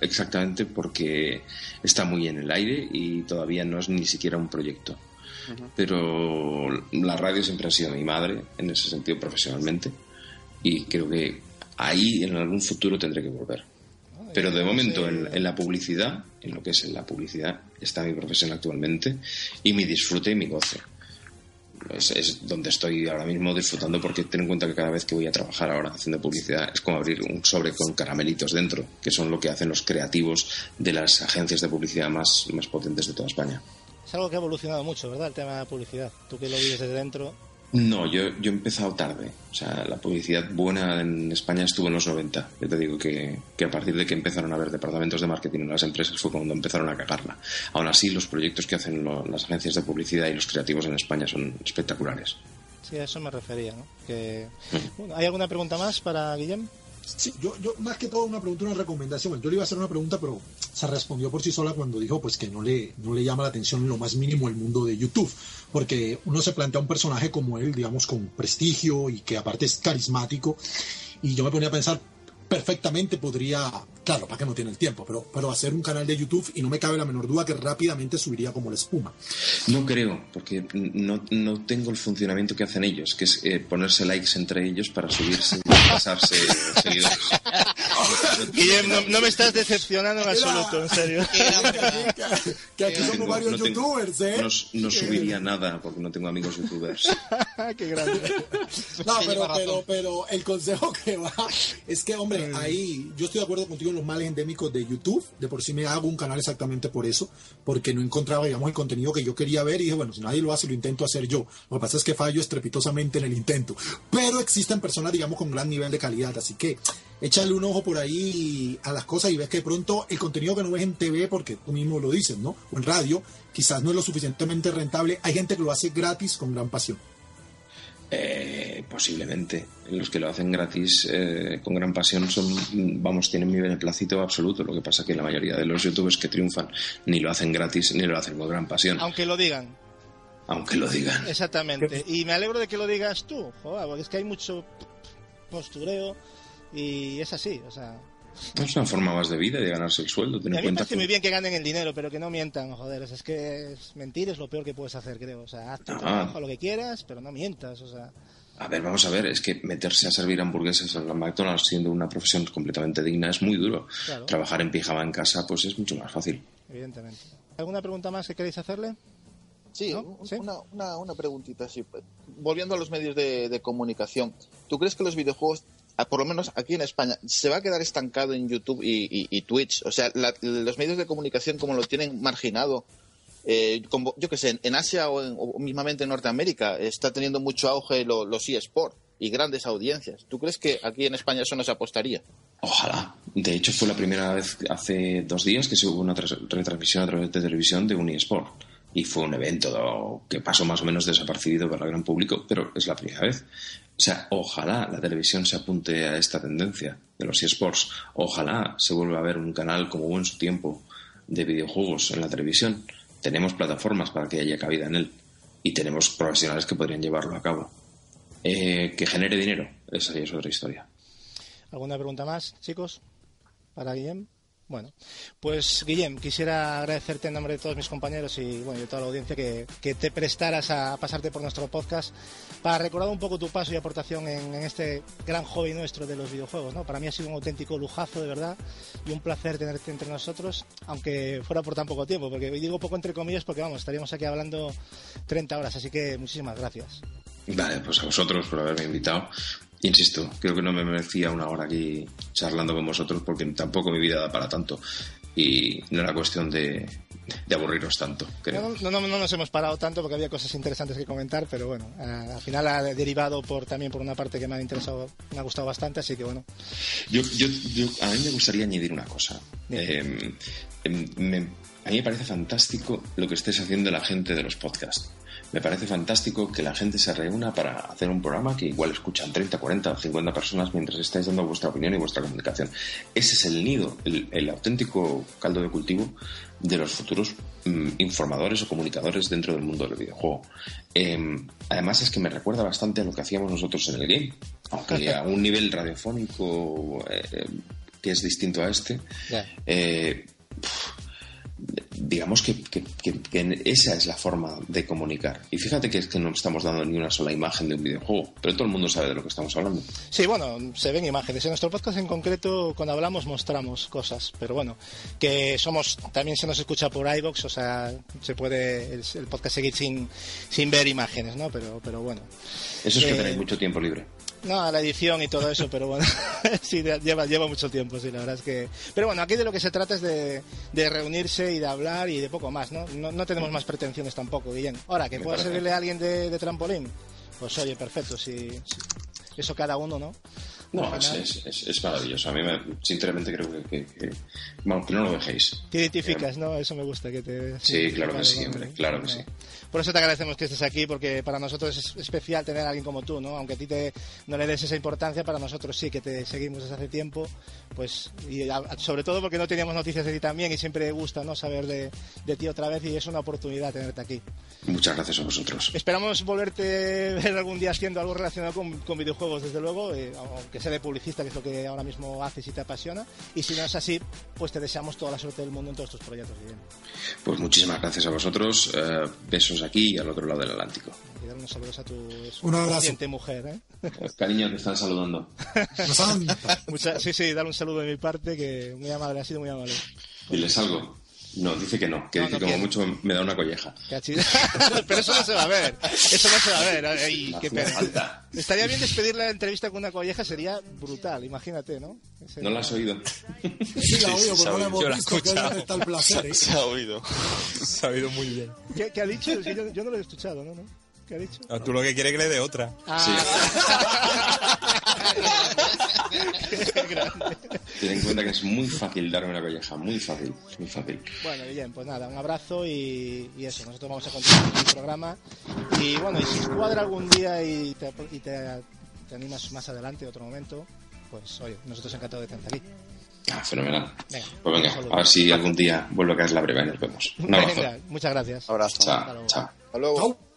exactamente porque está muy en el aire y todavía no es ni siquiera un proyecto. Pero la radio siempre ha sido mi madre, en ese sentido profesionalmente, y creo que ahí en algún futuro tendré que volver. Pero de momento en, en la publicidad, en lo que es en la publicidad, está mi profesión actualmente y mi disfrute y mi goce. Es, es donde estoy ahora mismo disfrutando porque ten en cuenta que cada vez que voy a trabajar ahora haciendo publicidad es como abrir un sobre con caramelitos dentro, que son lo que hacen los creativos de las agencias de publicidad más, más potentes de toda España. Es algo que ha evolucionado mucho, ¿verdad? El tema de la publicidad. Tú que lo vives desde dentro. No, yo, yo he empezado tarde. O sea, la publicidad buena en España estuvo en los 90. Yo te digo que, que a partir de que empezaron a haber departamentos de marketing en las empresas fue cuando empezaron a cagarla. Aún así, los proyectos que hacen lo- las agencias de publicidad y los creativos en España son espectaculares. Sí, a eso me refería, ¿no? Que... Bueno, ¿Hay alguna pregunta más para Guillem? Sí, yo, yo más que todo una pregunta, una recomendación. Yo le iba a hacer una pregunta, pero se respondió por sí sola cuando dijo pues que no le, no le llama la atención en lo más mínimo el mundo de YouTube. Porque uno se plantea un personaje como él, digamos, con prestigio y que aparte es carismático. Y yo me ponía a pensar, perfectamente podría, claro, para que no tiene el tiempo, pero, pero hacer un canal de YouTube y no me cabe la menor duda que rápidamente subiría como la espuma. No creo, porque no, no tengo el funcionamiento que hacen ellos, que es eh, ponerse likes entre ellos para subirse <laughs> y pasarse seguidores. Guillem, no, no me estás decepcionando en absoluto, en serio. Que aquí somos Tengo- varios no tengo- youtubers, ¿eh? No, no subiría nada porque no tengo amigos youtubers. <laughs> Qué grande. <laughs> No, pero, pero, pero el consejo que va es que, hombre, ahí yo estoy de acuerdo contigo en los males endémicos de YouTube. De por sí me hago un canal exactamente por eso, porque no encontraba, digamos, el contenido que yo quería ver y dije, bueno, si nadie lo hace, lo intento hacer yo. Lo que pasa es que fallo estrepitosamente en el intento. Pero existen personas, digamos, con gran nivel de calidad, así que échale un ojo por ahí a las cosas y ves que de pronto el contenido que no ves en TV, porque tú mismo lo dices, ¿no? O en radio, quizás no es lo suficientemente rentable. Hay gente que lo hace gratis con gran pasión. Eh, posiblemente. Los que lo hacen gratis eh, con gran pasión son, vamos, tienen mi beneplácito absoluto. Lo que pasa que la mayoría de los youtubers que triunfan ni lo hacen gratis ni lo hacen con gran pasión, Aunque lo digan. aunque lo digan. Exactamente. Y me alegro de que lo digas tú, joder, porque es que hay mucho postureo y es así, o sea... Es una forma más de vida de ganarse el sueldo. Ten a mí me cuenta parece muy que bien que ganen el dinero, pero que no mientan, joder, es que es- mentir es lo peor que puedes hacer, creo. O sea, haz tu Ah. trabajo, lo que quieras, pero no mientas, o sea... A ver, vamos a ver, es que meterse a servir hamburguesas en la McDonald's siendo una profesión completamente digna es muy duro. Claro. Trabajar en pijama en casa pues es mucho más fácil. Evidentemente. ¿Alguna pregunta más que queréis hacerle? Sí, ¿Sí? Una, una, una preguntita así. Volviendo a los medios de, de comunicación, ¿tú crees que los videojuegos, por lo menos aquí en España, se va a quedar estancado en YouTube y, Twitch? O sea, la- los medios de comunicación como lo tienen marginado, eh, yo que sé, en Asia o, en- o mismamente en Norteamérica está teniendo mucho auge lo- los eSports y grandes audiencias. ¿Tú crees que aquí en España eso no se apostaría? Ojalá. De hecho, fue la primera vez hace dos días que se hubo una retransmisión a través de televisión de un eSport. Y fue un evento que pasó más o menos desapercibido para el gran público, pero es la primera vez. O sea, ojalá la televisión se apunte a esta tendencia de los eSports. Ojalá se vuelva a ver un canal como hubo en su tiempo de videojuegos en la televisión. Tenemos plataformas para que haya cabida en él y tenemos profesionales que podrían llevarlo a cabo. Eh, que genere dinero, esa es otra historia. ¿Alguna pregunta más, chicos? Para Guillem. Bueno, pues Guillem, quisiera agradecerte en nombre de todos mis compañeros y bueno, de toda la audiencia que, que te prestaras a pasarte por nuestro podcast para recordar un poco tu paso y aportación en, en este gran hobby nuestro de los videojuegos. ¿no? Para mí ha sido un auténtico lujazo, de verdad, y un placer tenerte entre nosotros, aunque fuera por tan poco tiempo, porque digo poco entre comillas porque vamos, estaríamos aquí hablando 30 horas, así que muchísimas gracias. Vale, pues a vosotros por haberme invitado. Insisto, creo que no me merecía una hora aquí charlando con vosotros porque tampoco mi vida da para tanto. Y no era cuestión de, de aburriros tanto, creo. No, no, no, no nos hemos parado tanto porque había cosas interesantes que comentar, pero bueno, eh, al final ha derivado por también por una parte que me ha interesado, me ha gustado bastante, así que bueno. Yo, yo, yo- a mí me gustaría añadir una cosa. Eh, em, me- a mí me parece fantástico lo que estés haciendo la gente de los podcasts. Me parece fantástico que la gente se reúna para hacer un programa que igual escuchan 30, 40 o 50 personas mientras estáis dando vuestra opinión y vuestra comunicación. Ese es el nido, el, el auténtico caldo de cultivo de los futuros mm, informadores o comunicadores dentro del mundo del videojuego. Em, además es que me recuerda bastante a lo que hacíamos nosotros en el game, aunque <laughs> a un nivel radiofónico eh, que es distinto a este. Eh, digamos que, que- que- que esa es la forma de comunicar. Y fíjate que es que no estamos dando ni una sola imagen de un videojuego, pero todo el mundo sabe de lo que estamos hablando. Sí, bueno, se ven imágenes. En nuestro podcast en concreto, cuando hablamos, mostramos cosas. Pero bueno, que somos, también se nos escucha por iBox, o sea, se puede el, el podcast seguir sin, sin ver imágenes, ¿no? Pero, pero bueno. Eso es que Eh, tenéis mucho tiempo libre. No, la edición y todo eso, pero bueno, <laughs> sí, lleva, lleva mucho tiempo, sí, la verdad es que... Pero bueno, aquí de lo que se trata es de, de reunirse y de hablar y de poco más, ¿no? No, no tenemos más pretensiones tampoco, Guillén. Ahora, que Me pueda parece. servirle a alguien de, de trampolín, pues oye, perfecto, si, si- eso cada uno, ¿no? No, es, es, es- es maravilloso. A mí, me- sinceramente, creo que, que, que- no lo dejéis. Te identificas, ¿no? Eso me gusta que te... Sí, claro que sí, hombre, claro que sí. Por eso te agradecemos que estés aquí, porque para nosotros es especial tener a alguien como tú, ¿no? Aunque a ti te, no le des esa importancia, para nosotros sí, que te seguimos desde hace tiempo, pues, y a- sobre todo porque no teníamos noticias de ti también y siempre gusta, ¿no? Saber de, de ti otra vez y es una oportunidad tenerte aquí. Muchas gracias a vosotros. Esperamos volverte a <laughs> ver algún día haciendo algo relacionado con, con videojuegos, desde luego, eh, aunque sea de publicista, que es lo que ahora mismo haces y te apasiona. Y si no es así, pues te deseamos toda la suerte del mundo en todos tus proyectos, Guillem. Pues muchísimas gracias a vosotros. eh, besos aquí y al otro lado del Atlántico. Y dar unos saludos a tu Un abrazo. paciente mujer, ¿eh? Eh, Cariño, te están saludando. <laughs> Mucha- sí, sí, dar un saludo de mi parte, que muy amable, ha sido muy amable. Diles algo. No, dice que no, que No, dice no como mucho me da una colleja. <laughs> Pero eso no se va a ver, eso no se va a ver. Ay, qué pena. falta. Estaría bien despedir la entrevista con una colleja, sería brutal, imagínate, ¿no? Ese- ¿No la has oído? Sí, la oigo, se pero no ha la oído. hemos Yo he visto, que está el placer. ¿eh? Se ha oído. Se ha oído muy bien. ¿Qué, qué ha dicho? Es que yo, yo no lo he escuchado, ¿no? ¿No? ¿Qué ha dicho? Ah, Tú lo que quieres que le dé otra. Qué <laughs> grande. <laughs> Ten en cuenta que es muy fácil darme una colleja, muy fácil, muy fácil. Bueno, bien, pues nada, un abrazo y, y eso, nosotros vamos a continuar con el programa. Y bueno, y si cuadra algún día y te, y te, te animas más adelante, otro momento, pues oye, nosotros encantados de tenerte aquí. Ah, fenomenal. Venga, Pues venga, a ver si algún día vuelve a caer la breva y nos vemos. Un abrazo. Venga, muchas gracias. Abrazo. Chao, chao. Hasta luego.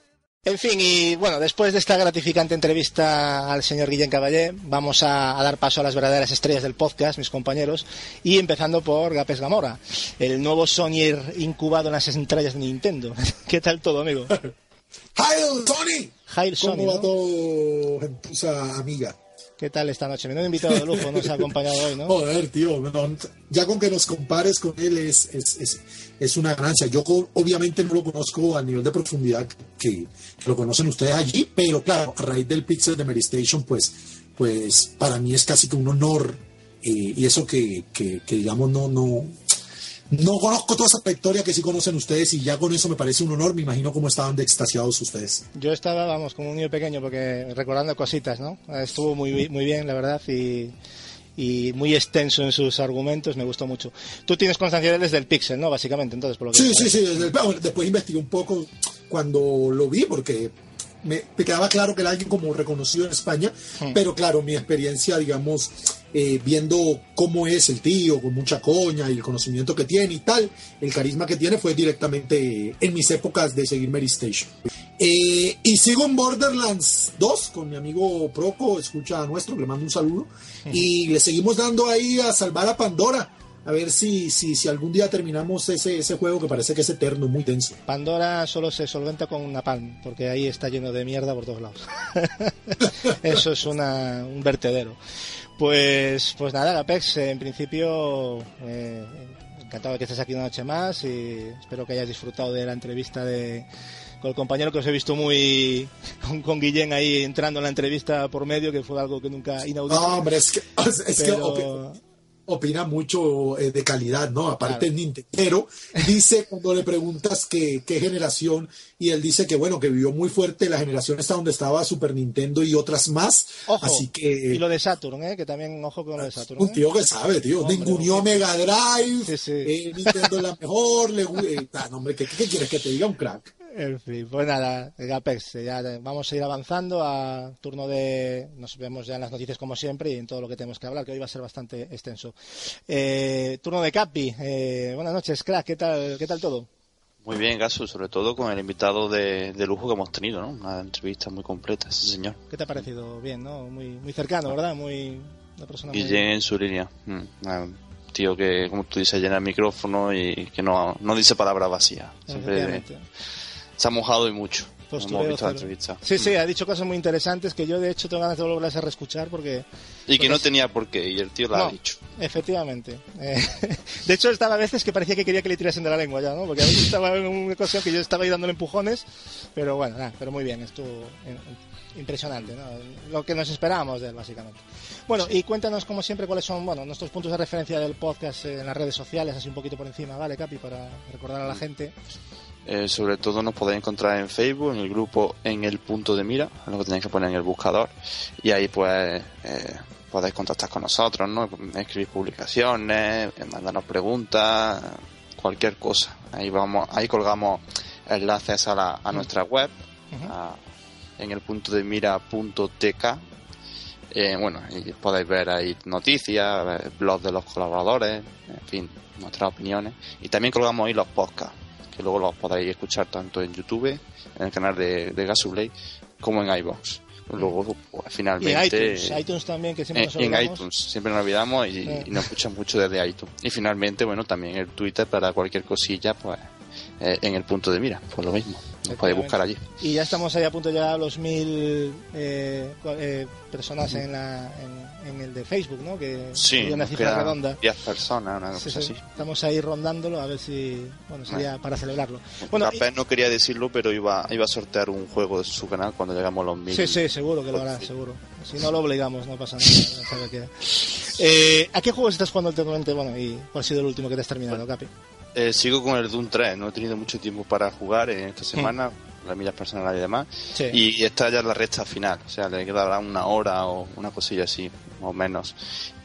En fin, y bueno, después de esta gratificante entrevista al señor Guillén Caballé, vamos a, a dar paso a las verdaderas estrellas del podcast, mis compañeros, y empezando por Gapes Gamora, el nuevo Sonyer incubado en las entrañas de Nintendo. <laughs> ¿Qué tal todo, amigo? <laughs> ¡Hail! Jair Sony, ¿Cómo va ¿no? todo, gentuza amiga? ¿Qué tal esta noche? Menudo invitado de lujo nos ha acompañado hoy, ¿no? Joder, tío, ya con que nos compares con él es, es, es, es una ganancia. Yo obviamente no lo conozco a nivel de profundidad que, lo conocen ustedes allí, pero claro, a raíz del Pixel de Mary Station, pues, pues para mí es casi que un honor eh, y eso que, que, que digamos no, no, No conozco toda esa trayectoria que sí conocen ustedes y ya con eso me parece un honor. Me imagino cómo estaban de extasiados ustedes. Yo estaba, vamos, como un niño pequeño, porque recordando cositas, ¿no? Estuvo muy, muy bien, la verdad, y, y muy extenso en sus argumentos, me gustó mucho. Tú tienes constancia desde el Pixel, ¿no? Básicamente, entonces, por lo que Sí, sí, sí. desde el- bueno, después investigué un poco cuando lo vi porque me, me quedaba claro que era alguien como reconocido en España, pero claro, mi experiencia, digamos, eh, viendo cómo es el tío, con mucha coña y el conocimiento que tiene y tal, el carisma que tiene fue directamente en mis épocas de seguir Mary Station. Eh, y sigo en Borderlands 2 con mi amigo Proco, escucha a nuestro, le mando un saludo. Y le seguimos dando ahí a salvar a Pandora. A ver si, si, si algún día terminamos ese, ese juego que parece que es eterno, muy denso. Pandora solo se solventa con una palm, porque ahí está lleno de mierda por todos lados. <laughs> Eso es una, un vertedero. Pues, pues nada, Apex, en principio, eh, encantado de que estés aquí una noche más y espero que hayas disfrutado de la entrevista de, con el compañero que os he visto muy <laughs> con, con Guillén ahí entrando en la entrevista por medio, que fue algo que nunca inaudito. No, hombre, es que, <laughs> es que Pero- opina mucho eh, de calidad, ¿no? Aparte es Nintendo. Dice cuando le preguntas que, qué generación, y él dice que bueno, que vivió muy fuerte la generación esta donde estaba Super Nintendo y otras más. Ojo, Así que y lo de Saturn, ¿eh? que también ojo con lo de Saturn. un ¿eh? tío que sabe, tío. Hombre, Ningunió Mega Drive, Sí, sí. eh, Nintendo es la mejor. Le, eh, ah, no, hombre, ¿qué, ¿qué quieres que te diga un crack? En fin, pues nada, Apex, ya vamos a ir avanzando a turno de. Nos vemos ya en las noticias como siempre y en todo lo que tenemos que hablar, que hoy va a ser bastante extenso. Eh, turno de Capi, eh, buenas noches, crack, ¿qué tal, qué tal todo? Muy bien, Gasu, sobre todo con el invitado de, de lujo que hemos tenido, ¿no? Una entrevista muy completa, ese señor. ¿Qué te ha parecido? Bien, ¿no? Muy, muy cercano, ¿verdad? Muy. Una persona muy. Guillén en su línea. Mm, un tío que, como tú dices, llena el micrófono y que no, no dice palabras vacías. Siempre. Se ha mojado y mucho. Postureo visto la entrevista. Sí, sí, ha dicho cosas muy interesantes que yo de hecho tengo ganas de volverlas a reescuchar porque Y que no Pues- tenía por qué, y el tío lo No. ha dicho. Efectivamente. Eh, <laughs> de hecho, estaba a veces que parecía que quería que le tirasen de la lengua ya, ¿no? Porque a veces estaba en una ocasión que yo estaba ahí dándole empujones, pero bueno, nada, pero muy bien, estuvo eh, impresionante, ¿no? Lo que nos esperábamos de él, básicamente. Bueno, y cuéntanos, como siempre, cuáles son, bueno, nuestros puntos de referencia del podcast en las redes sociales, así un poquito por encima, ¿vale, Capi? Para recordar a la gente. Eh, sobre todo nos podéis encontrar en Facebook, en el grupo En el Punto de Mira, lo que tenéis que poner en el buscador. Y ahí pues eh, podéis contactar con nosotros, ¿no? Escribir publicaciones, mandarnos preguntas, cualquier cosa. Ahí vamos, ahí colgamos enlaces a, la, a nuestra web, a- en el punto de mira.tk. Eh, bueno, y podéis ver ahí noticias, blogs de los colaboradores, en fin, nuestras opiniones. Y también colgamos ahí los podcasts, que luego los podréis escuchar tanto en YouTube, en el canal de, de Gasuplay, como en iVoox. Luego, pues, Y en finalmente... iTunes, iTunes también, que siempre en, nos en iTunes, siempre nos olvidamos y, Eh. y nos escuchan mucho desde iTunes. Y finalmente, bueno, también el Twitter para cualquier cosilla, pues eh, en el punto de mira, pues lo mismo. Nos podéis buscar allí. Y ya estamos ahí a punto de llegar a los mil eh, eh, personas en, la, en, en el de Facebook, ¿no? Que Sí, una cifra redonda. 10 personas, una Sí, cosa sí, así. Estamos ahí rondándolo a ver si, bueno, sería para celebrarlo. Bueno, y- no quería decirlo, pero iba, iba a sortear un juego de su canal cuando llegamos a los mil. sí, sí, seguro que lo hará, seguro. Si no lo obligamos, no pasa nada. que- Eh, ¿A qué juegos estás jugando últimamente? Bueno, y cuál ha sido el último que te has terminado, Capi? Eh, sigo con el Doom 3, no he tenido mucho tiempo para jugar en esta semana, las millas personales y demás. Sí. Y está ya la recta final, o sea, le quedará una hora o una cosilla así, más o menos.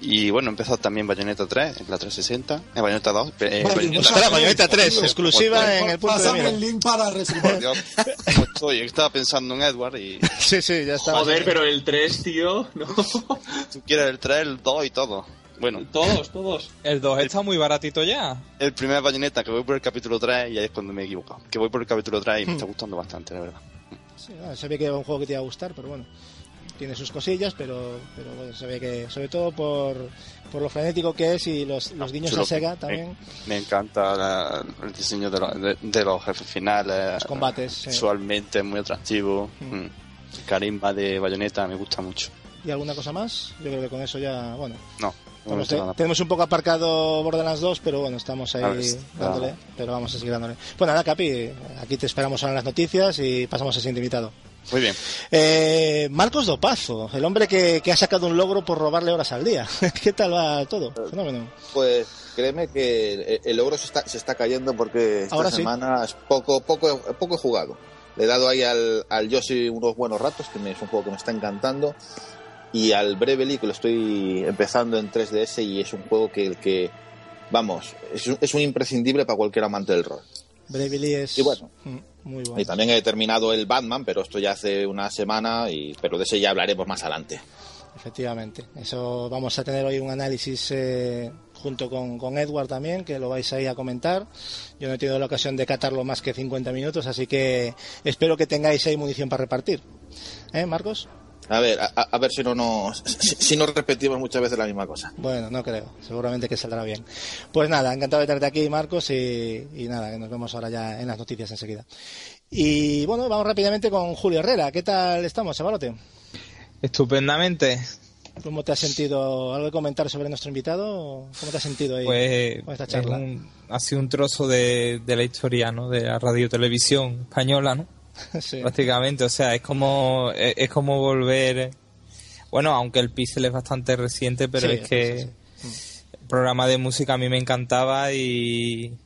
Y bueno, he empezado también Bayonetta 3, en la 360, en Bayonetta 2. eh, Bayonetta Espera, Bayonetta 3, exclusiva en el punto de mira. el link para reservar. Dios, ¿cómo estoy? Estaba pensando en Edward y <laughs> Sí, sí, ya está. Joder, pero el 3, tío, no. tú quieres el 3, el 2 y todo. Bueno, Todos, todos. El 2 está muy baratito ya. el primer Bayonetta que voy por el capítulo 3 y ahí es cuando me he equivocado. Que voy por el capítulo 3 y me está gustando bastante, la verdad. Sí, se ve que era un juego que te iba a gustar, pero bueno, tiene sus cosillas, pero, pero bueno, se ve que, sobre todo por, por lo frenético que es y los, los guiños Chulo. a Sega también, Me, me encanta la- el diseño de, los- de- de los jefes finales. los combates. sí. Visualmente es muy atractivo. Mm. Mm. El carisma de Bayonetta me gusta mucho. ¿Y alguna cosa más? Yo creo que con eso ya, bueno, No, te- tenemos un poco aparcado Borderlands 2, pero bueno, estamos ahí ver, dándole, claro. pero vamos a seguir dándole. Pues nada, Capi, aquí te esperamos ahora en las noticias y pasamos al siguiente invitado. Muy bien. Eh, Marcos Dopazo, el hombre que, que ha sacado un logro por robarle horas al día. <laughs> ¿Qué tal va todo? Fenómeno. Pues créeme que el, logro se está, se está cayendo porque esta Ahora sí. semana es poco, poco, poco he jugado. Le he dado ahí al, al Yoshi unos buenos ratos, que me- es un juego que me está encantando. Y al Brevely, que lo estoy empezando en 3DS y es un juego que, el que vamos, es es un imprescindible para cualquier amante del rol. Bravely es Y bueno. mm, muy bueno. Y también he terminado el Batman, pero esto ya hace una semana, y, pero de ese ya hablaremos más adelante. Efectivamente. Eso vamos a tener hoy un análisis eh, junto con, con Edward también, que lo vais ahí a comentar. Yo no he tenido la ocasión de catarlo más que 50 minutos, así que espero que tengáis ahí munición para repartir. ¿Eh, Marcos? A ver, a, a ver si no nos, si, si no repetimos muchas veces la misma cosa. Bueno, no creo. Seguramente que saldrá bien. Pues nada, encantado de tenerte aquí, Marcos, y, y nada, que nos vemos ahora ya en las noticias enseguida. Y bueno, vamos rápidamente con Julio Herrera. ¿Qué tal estamos, chavalote? Estupendamente. ¿Cómo te has sentido? ¿Algo de comentar sobre nuestro invitado? ¿Cómo te has sentido ahí Pues con esta es charla? un- ha sido un trozo de, de la historia, ¿no? De la radio televisión española, ¿no? <laughs> Sí. Prácticamente, o sea, es como es, es como volver bueno, aunque el Pixel es bastante reciente, pero Sí, es que sí, el programa de música a mí me encantaba y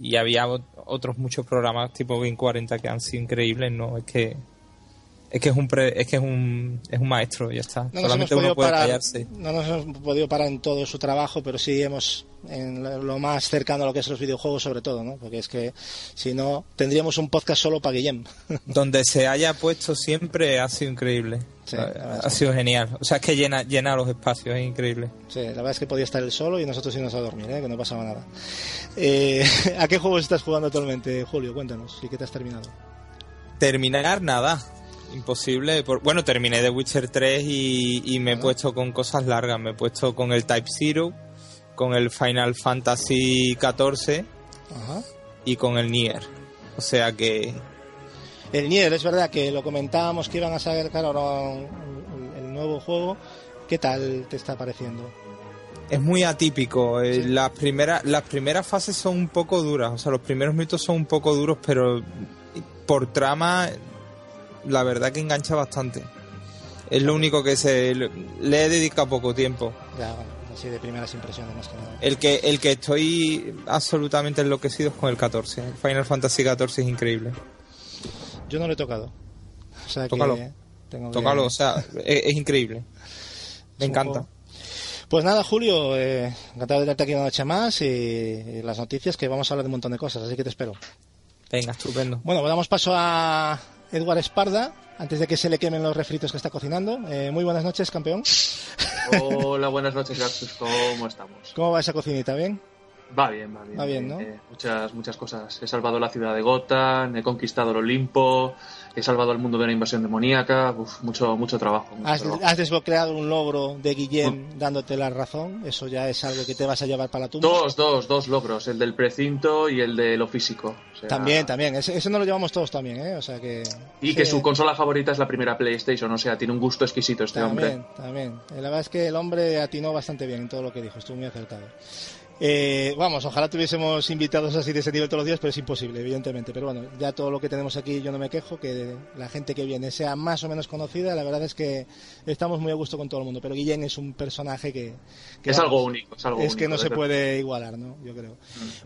y había ot- otros muchos programas tipo Game 40 que han sido increíbles, ¿no? Es que es que es un pre- es que es un es un maestro, ya está. No nos, hemos Solamente uno podido puede parar, callarse. no nos hemos podido parar en todo su trabajo, pero sí hemos en lo más cercano a lo que es los videojuegos sobre todo, ¿no? Porque es que si no tendríamos un podcast solo para Guillem. <laughs> donde se haya puesto siempre ha sido increíble. Sí, ha, sido genial. O sea, es que llena, llena los espacios, es increíble. Sí, la verdad es que podía estar él solo y nosotros irnos a dormir, ¿eh? que no pasaba nada. Eh, <laughs> ¿A qué juegos estás jugando actualmente, Julio? Cuéntanos, ¿y qué te has terminado? Terminar nada. Imposible. Por- bueno, terminé The Witcher 3 y, y me he puesto con cosas largas. Me he puesto con el Type Zero, con el Final Fantasy XIV Ajá. y con el Nier. O sea que El Nier, es verdad que lo comentábamos que iban a sacar ahora el nuevo juego. ¿Qué tal te está pareciendo? es muy atípico. Eh, Las, primeras, las primeras fases son un poco duras. O sea, los primeros minutos son un poco duros, pero por trama, la verdad que engancha bastante. Es lo único que se le he dedicado poco tiempo. Ya, bueno, así de primeras impresiones más que nada. El que, el que estoy absolutamente enloquecido es con el 14. El Final Fantasy 14 es increíble. Yo no lo he tocado. O sea que Tócalo. tengo que- Tócalo, o sea, es, es increíble. Me encanta. Pues nada, Julio, eh, encantado de tenerte aquí una noche más y, y las noticias que vamos a hablar de un montón de cosas, así que te espero. Venga, estupendo. Bueno, pues damos paso a Edward Esparda, antes de que se le quemen los refritos que está cocinando. Eh, muy buenas noches, campeón. Hola, buenas noches, Gaxus. ¿Cómo estamos? ¿Cómo va esa cocinita? ¿Bien? Va bien, va bien. Va bien, ¿no? Eh, muchas, muchas cosas. He salvado la ciudad de Gotham, he conquistado el Olimpo, he salvado al mundo de una invasión demoníaca. Uf, mucho, mucho trabajo. mucho Has, trabajo. has desbloqueado un logro de Guillem dándote la razón. Eso ya es algo que te vas a llevar para la tumba. Dos, dos, dos logros, el del precinto y el de lo físico. O sea, También, también. Ese, ese no lo llevamos todos también, ¿eh? O sea que... Y que su consola favorita es la primera PlayStation, o sea, tiene un gusto exquisito este hombre. También, también. La verdad es que el hombre atinó bastante bien en todo lo que dijo, estuvo muy acertado. Eh, vamos, ojalá tuviésemos invitados así de ese nivel todos los días, pero es imposible, evidentemente. Pero bueno, ya todo lo que tenemos aquí yo no me quejo, que la gente que viene sea más o menos conocida, la verdad es que estamos muy a gusto con todo el mundo. Pero Guillén es un personaje que... que, Es vamos, algo único, es algo Es que no se puede igualar, ¿no? Yo creo.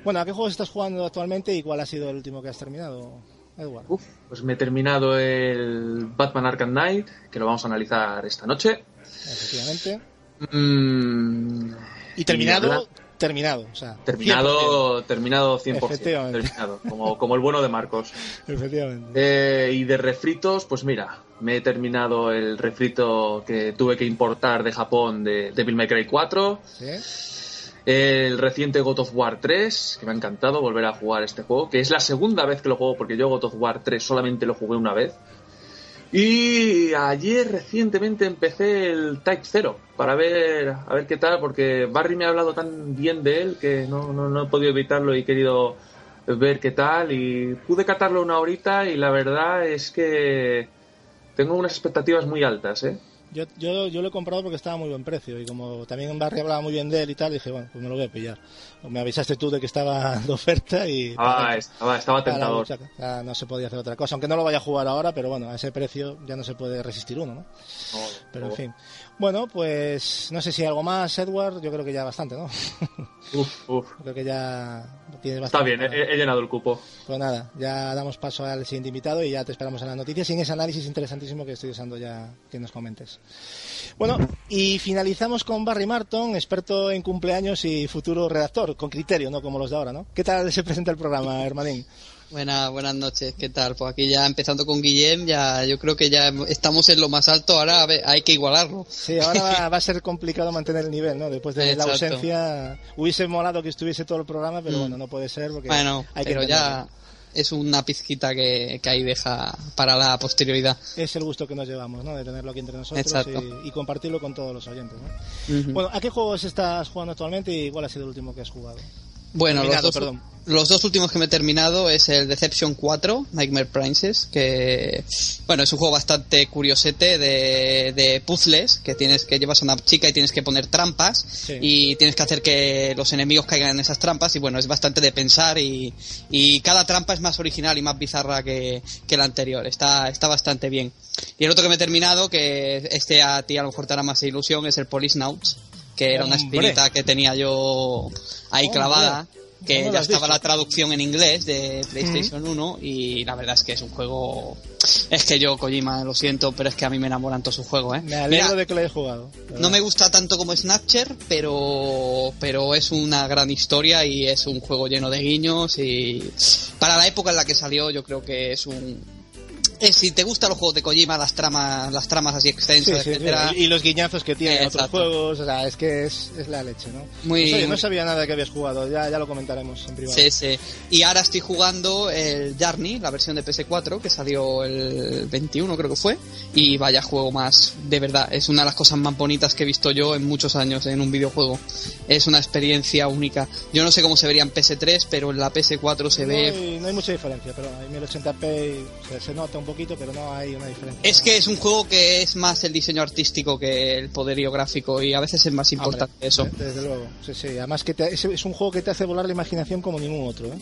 Bueno, ¿a qué juegos estás jugando actualmente y cuál ha sido el último que has terminado, Edward? Uf, pues me he terminado el Batman Arkham Knight, que lo vamos a analizar esta noche. Efectivamente. Mm, Y terminado, terminado, o sea... 100%. terminado, terminado 100%. Efectivamente. Terminado, como, como el bueno de Marcos. <laughs> Efectivamente. Eh, y de refritos, pues mira, me he terminado el refrito que tuve que importar de Japón de Devil May Cry 4. ¿Sí? El reciente God of War 3, que me ha encantado volver a jugar este juego, que es la segunda vez que lo juego, porque yo God of War 3 solamente lo jugué una vez. Y ayer recientemente empecé el Type 0 para ver a ver qué tal, porque Barry me ha hablado tan bien de él que no, no, no he podido evitarlo y he querido ver qué tal. Y pude catarlo una horita y la verdad es que tengo unas expectativas muy altas, ¿eh? Yo, yo, yo lo he comprado porque estaba a muy buen precio y como también en Barry hablaba muy bien de él y tal, dije, bueno, pues me lo voy a pillar. Me avisaste tú de que estaba <laughs> de oferta y... Ah, estaba, estaba tentador. Ya no se podía hacer otra cosa, aunque no lo vaya a jugar ahora, pero bueno, a ese precio ya no se puede resistir uno, ¿no? Pero en fin. Bueno, pues no sé si hay algo más, Edward, yo creo que ya bastante, ¿no? <laughs> Uf, uf. creo que ya tienes Está bastante. bien, eh. he, he llenado el cupo. Pues nada, ya damos paso al siguiente invitado y ya te esperamos en las noticias y en ese análisis interesantísimo que estoy usando ya que nos comentes. Bueno, y finalizamos con Barry Marton, experto en cumpleaños y futuro redactor, con criterio, no como los de ahora, ¿no? ¿Qué tal se presenta el programa, hermanín? Buena, buenas noches, ¿qué tal? Pues aquí ya empezando con Guillem, ya yo creo que ya estamos en lo más alto, ahora a ver, hay que igualarlo. Sí, ahora va, va a ser complicado mantener el nivel, ¿no? Después de la ausencia, hubiese molado que estuviese todo el programa, pero Mm. bueno, no puede ser porque Bueno, hay que pero ya es una pizquita que, que ahí deja para la posterioridad. es el gusto que nos llevamos, ¿no? De tenerlo aquí entre nosotros y, y compartirlo con todos los oyentes, ¿no? Bueno, ¿a qué juegos estás jugando actualmente y cuál ha sido el último que has jugado? Bueno, los dos, perdón. los dos últimos que me he terminado es el Deception 4, Nightmare Princess, que bueno, es un juego bastante curiosete de, de puzzles, que tienes que llevas a una chica y tienes que poner trampas Sí. y tienes que hacer que los enemigos caigan en esas trampas y bueno, es bastante de pensar y, y cada trampa es más original y más bizarra que, que la anterior, está, está bastante bien. Y el otro que me he terminado, que este a ti a lo mejor te hará más ilusión, es el Policenauts, que era una espinita que tenía yo ahí Hombre. clavada que ¿Cómo lo ya estaba la traducción en inglés de PlayStation 1 y la verdad es que es un juego es que yo Kojima lo siento pero es que a mí me enamoran todos sus juegos ¿eh? Me alegro Mira, de que lo hayas jugado. no me gusta tanto como Snatcher pero pero es una gran historia y es un juego lleno de guiños y para la época en la que salió yo creo que es un es, si te gustan los juegos de Kojima las tramas las tramas así Sí, extensas sí, etcétera sí. Y los guiñazos que tiene en otros juegos, o sea, es que es, es la leche, ¿no? Muy- Pues, oye, no sabía nada que habías jugado, ya, ya lo comentaremos en privado. Sí, sí. Y ahora estoy jugando el Journey, la versión de PS4, que salió el 21 creo que fue. Y vaya juego más, de verdad. Es una de las cosas más bonitas que he visto yo en muchos años en un videojuego. Es una experiencia única. Yo no sé cómo se vería en PS3, pero en la PS4 se no, ve... hay, no hay mucha diferencia, pero hay 1080p y se, se nota un poquito, pero no hay una diferencia. Es que es un juego que es más el diseño artístico que el poderío gráfico y a veces es más importante Hombre, eso. Desde luego, sí, sí. Además que te- es, es un juego que te hace volar la imaginación como ningún otro, ¿eh?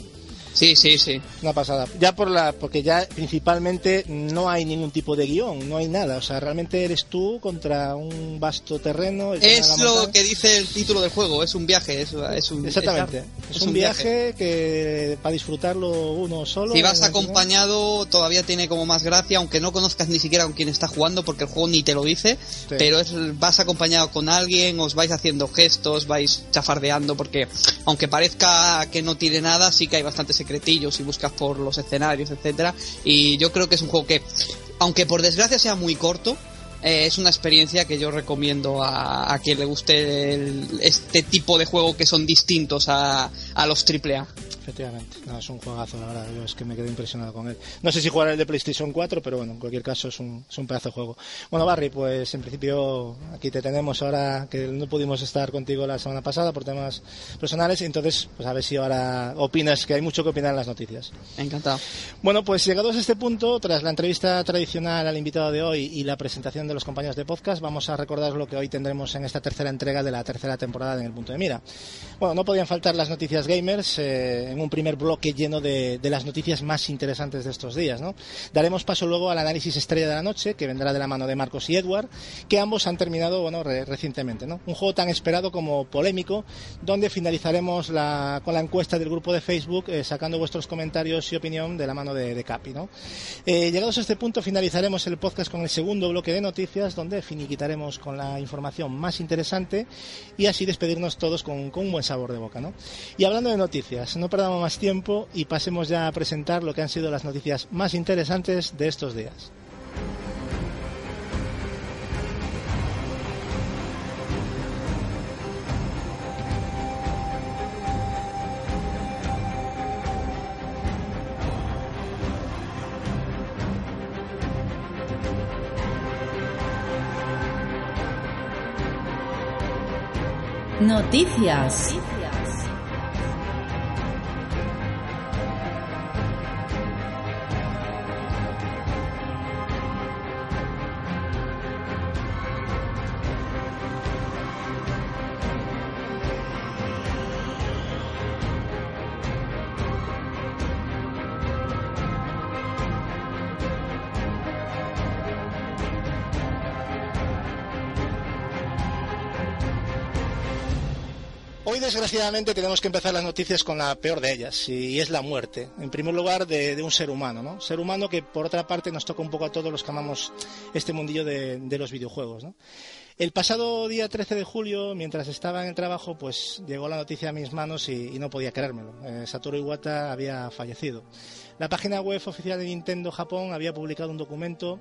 Sí, sí, sí. Una pasada. Ya por la, porque ya principalmente no hay ningún tipo de guion, no hay nada. O sea, realmente eres tú contra un vasto terreno. Es lo que dice el título del juego, es un viaje, es, es un... Exactamente. Es, un viaje, que para disfrutarlo uno solo. Si vas acompañado todavía tiene como más gracia, aunque no conozcas ni siquiera con quién está jugando, porque el juego ni te lo dice, Sí. pero es, vas acompañado con alguien, os vais haciendo gestos, vais chafardeando, porque aunque parezca que no tiene nada, sí que hay bastantes secretillos y buscas por los escenarios, etcétera Y yo creo que es un juego que, aunque por desgracia sea muy corto, eh, es una experiencia que yo recomiendo a, quien le guste este tipo de juego que son distintos a, a los AAA. Efectivamente, no, es un juegazo, la verdad. Yo es que me quedé impresionado con él. No sé si jugará el de PlayStation 4, pero bueno, en cualquier caso es un, es un pedazo de juego. Bueno, Barry, pues en principio aquí te tenemos ahora que no pudimos estar contigo la semana pasada por temas personales, entonces, pues a ver si ahora opinas, que hay mucho que opinar en las noticias. Encantado. Bueno, pues llegados a este punto, tras la entrevista tradicional al invitado de hoy y la presentación de los compañeros de podcast, vamos a recordar lo que hoy tendremos en esta tercera entrega de la tercera temporada En el Punto de Mira. Bueno, no podían faltar las noticias gamers eh, un primer bloque lleno de, de las noticias más interesantes de estos días, ¿no? Daremos paso luego al análisis estrella de la noche, que vendrá de la mano de Marcos y Edward, que ambos han terminado, bueno, re- recientemente, ¿no? Un juego tan esperado como polémico, donde finalizaremos la- con la encuesta del grupo de Facebook, eh, sacando vuestros comentarios y opinión de la mano de, de Capi, ¿no? Eh, llegados a este punto, finalizaremos el podcast con el segundo bloque de noticias, donde finiquitaremos con la información más interesante y así despedirnos todos con, con un buen sabor de boca, ¿no? Y hablando de noticias, no perdamos más tiempo y pasemos ya a presentar lo que han sido las noticias más interesantes de estos días. Noticias. Desgraciadamente, tenemos que empezar las noticias con la peor de ellas, y es la muerte. En primer lugar, de, un ser humano, ¿no? Ser humano que, por otra parte, nos toca un poco a todos los que amamos este mundillo de, los videojuegos. El pasado día 13 de julio, mientras estaba en el trabajo, pues llegó la noticia a mis manos y, y no podía creérmelo. Eh, Satoru Iwata había fallecido. La página web oficial de Nintendo Japón había publicado un documento,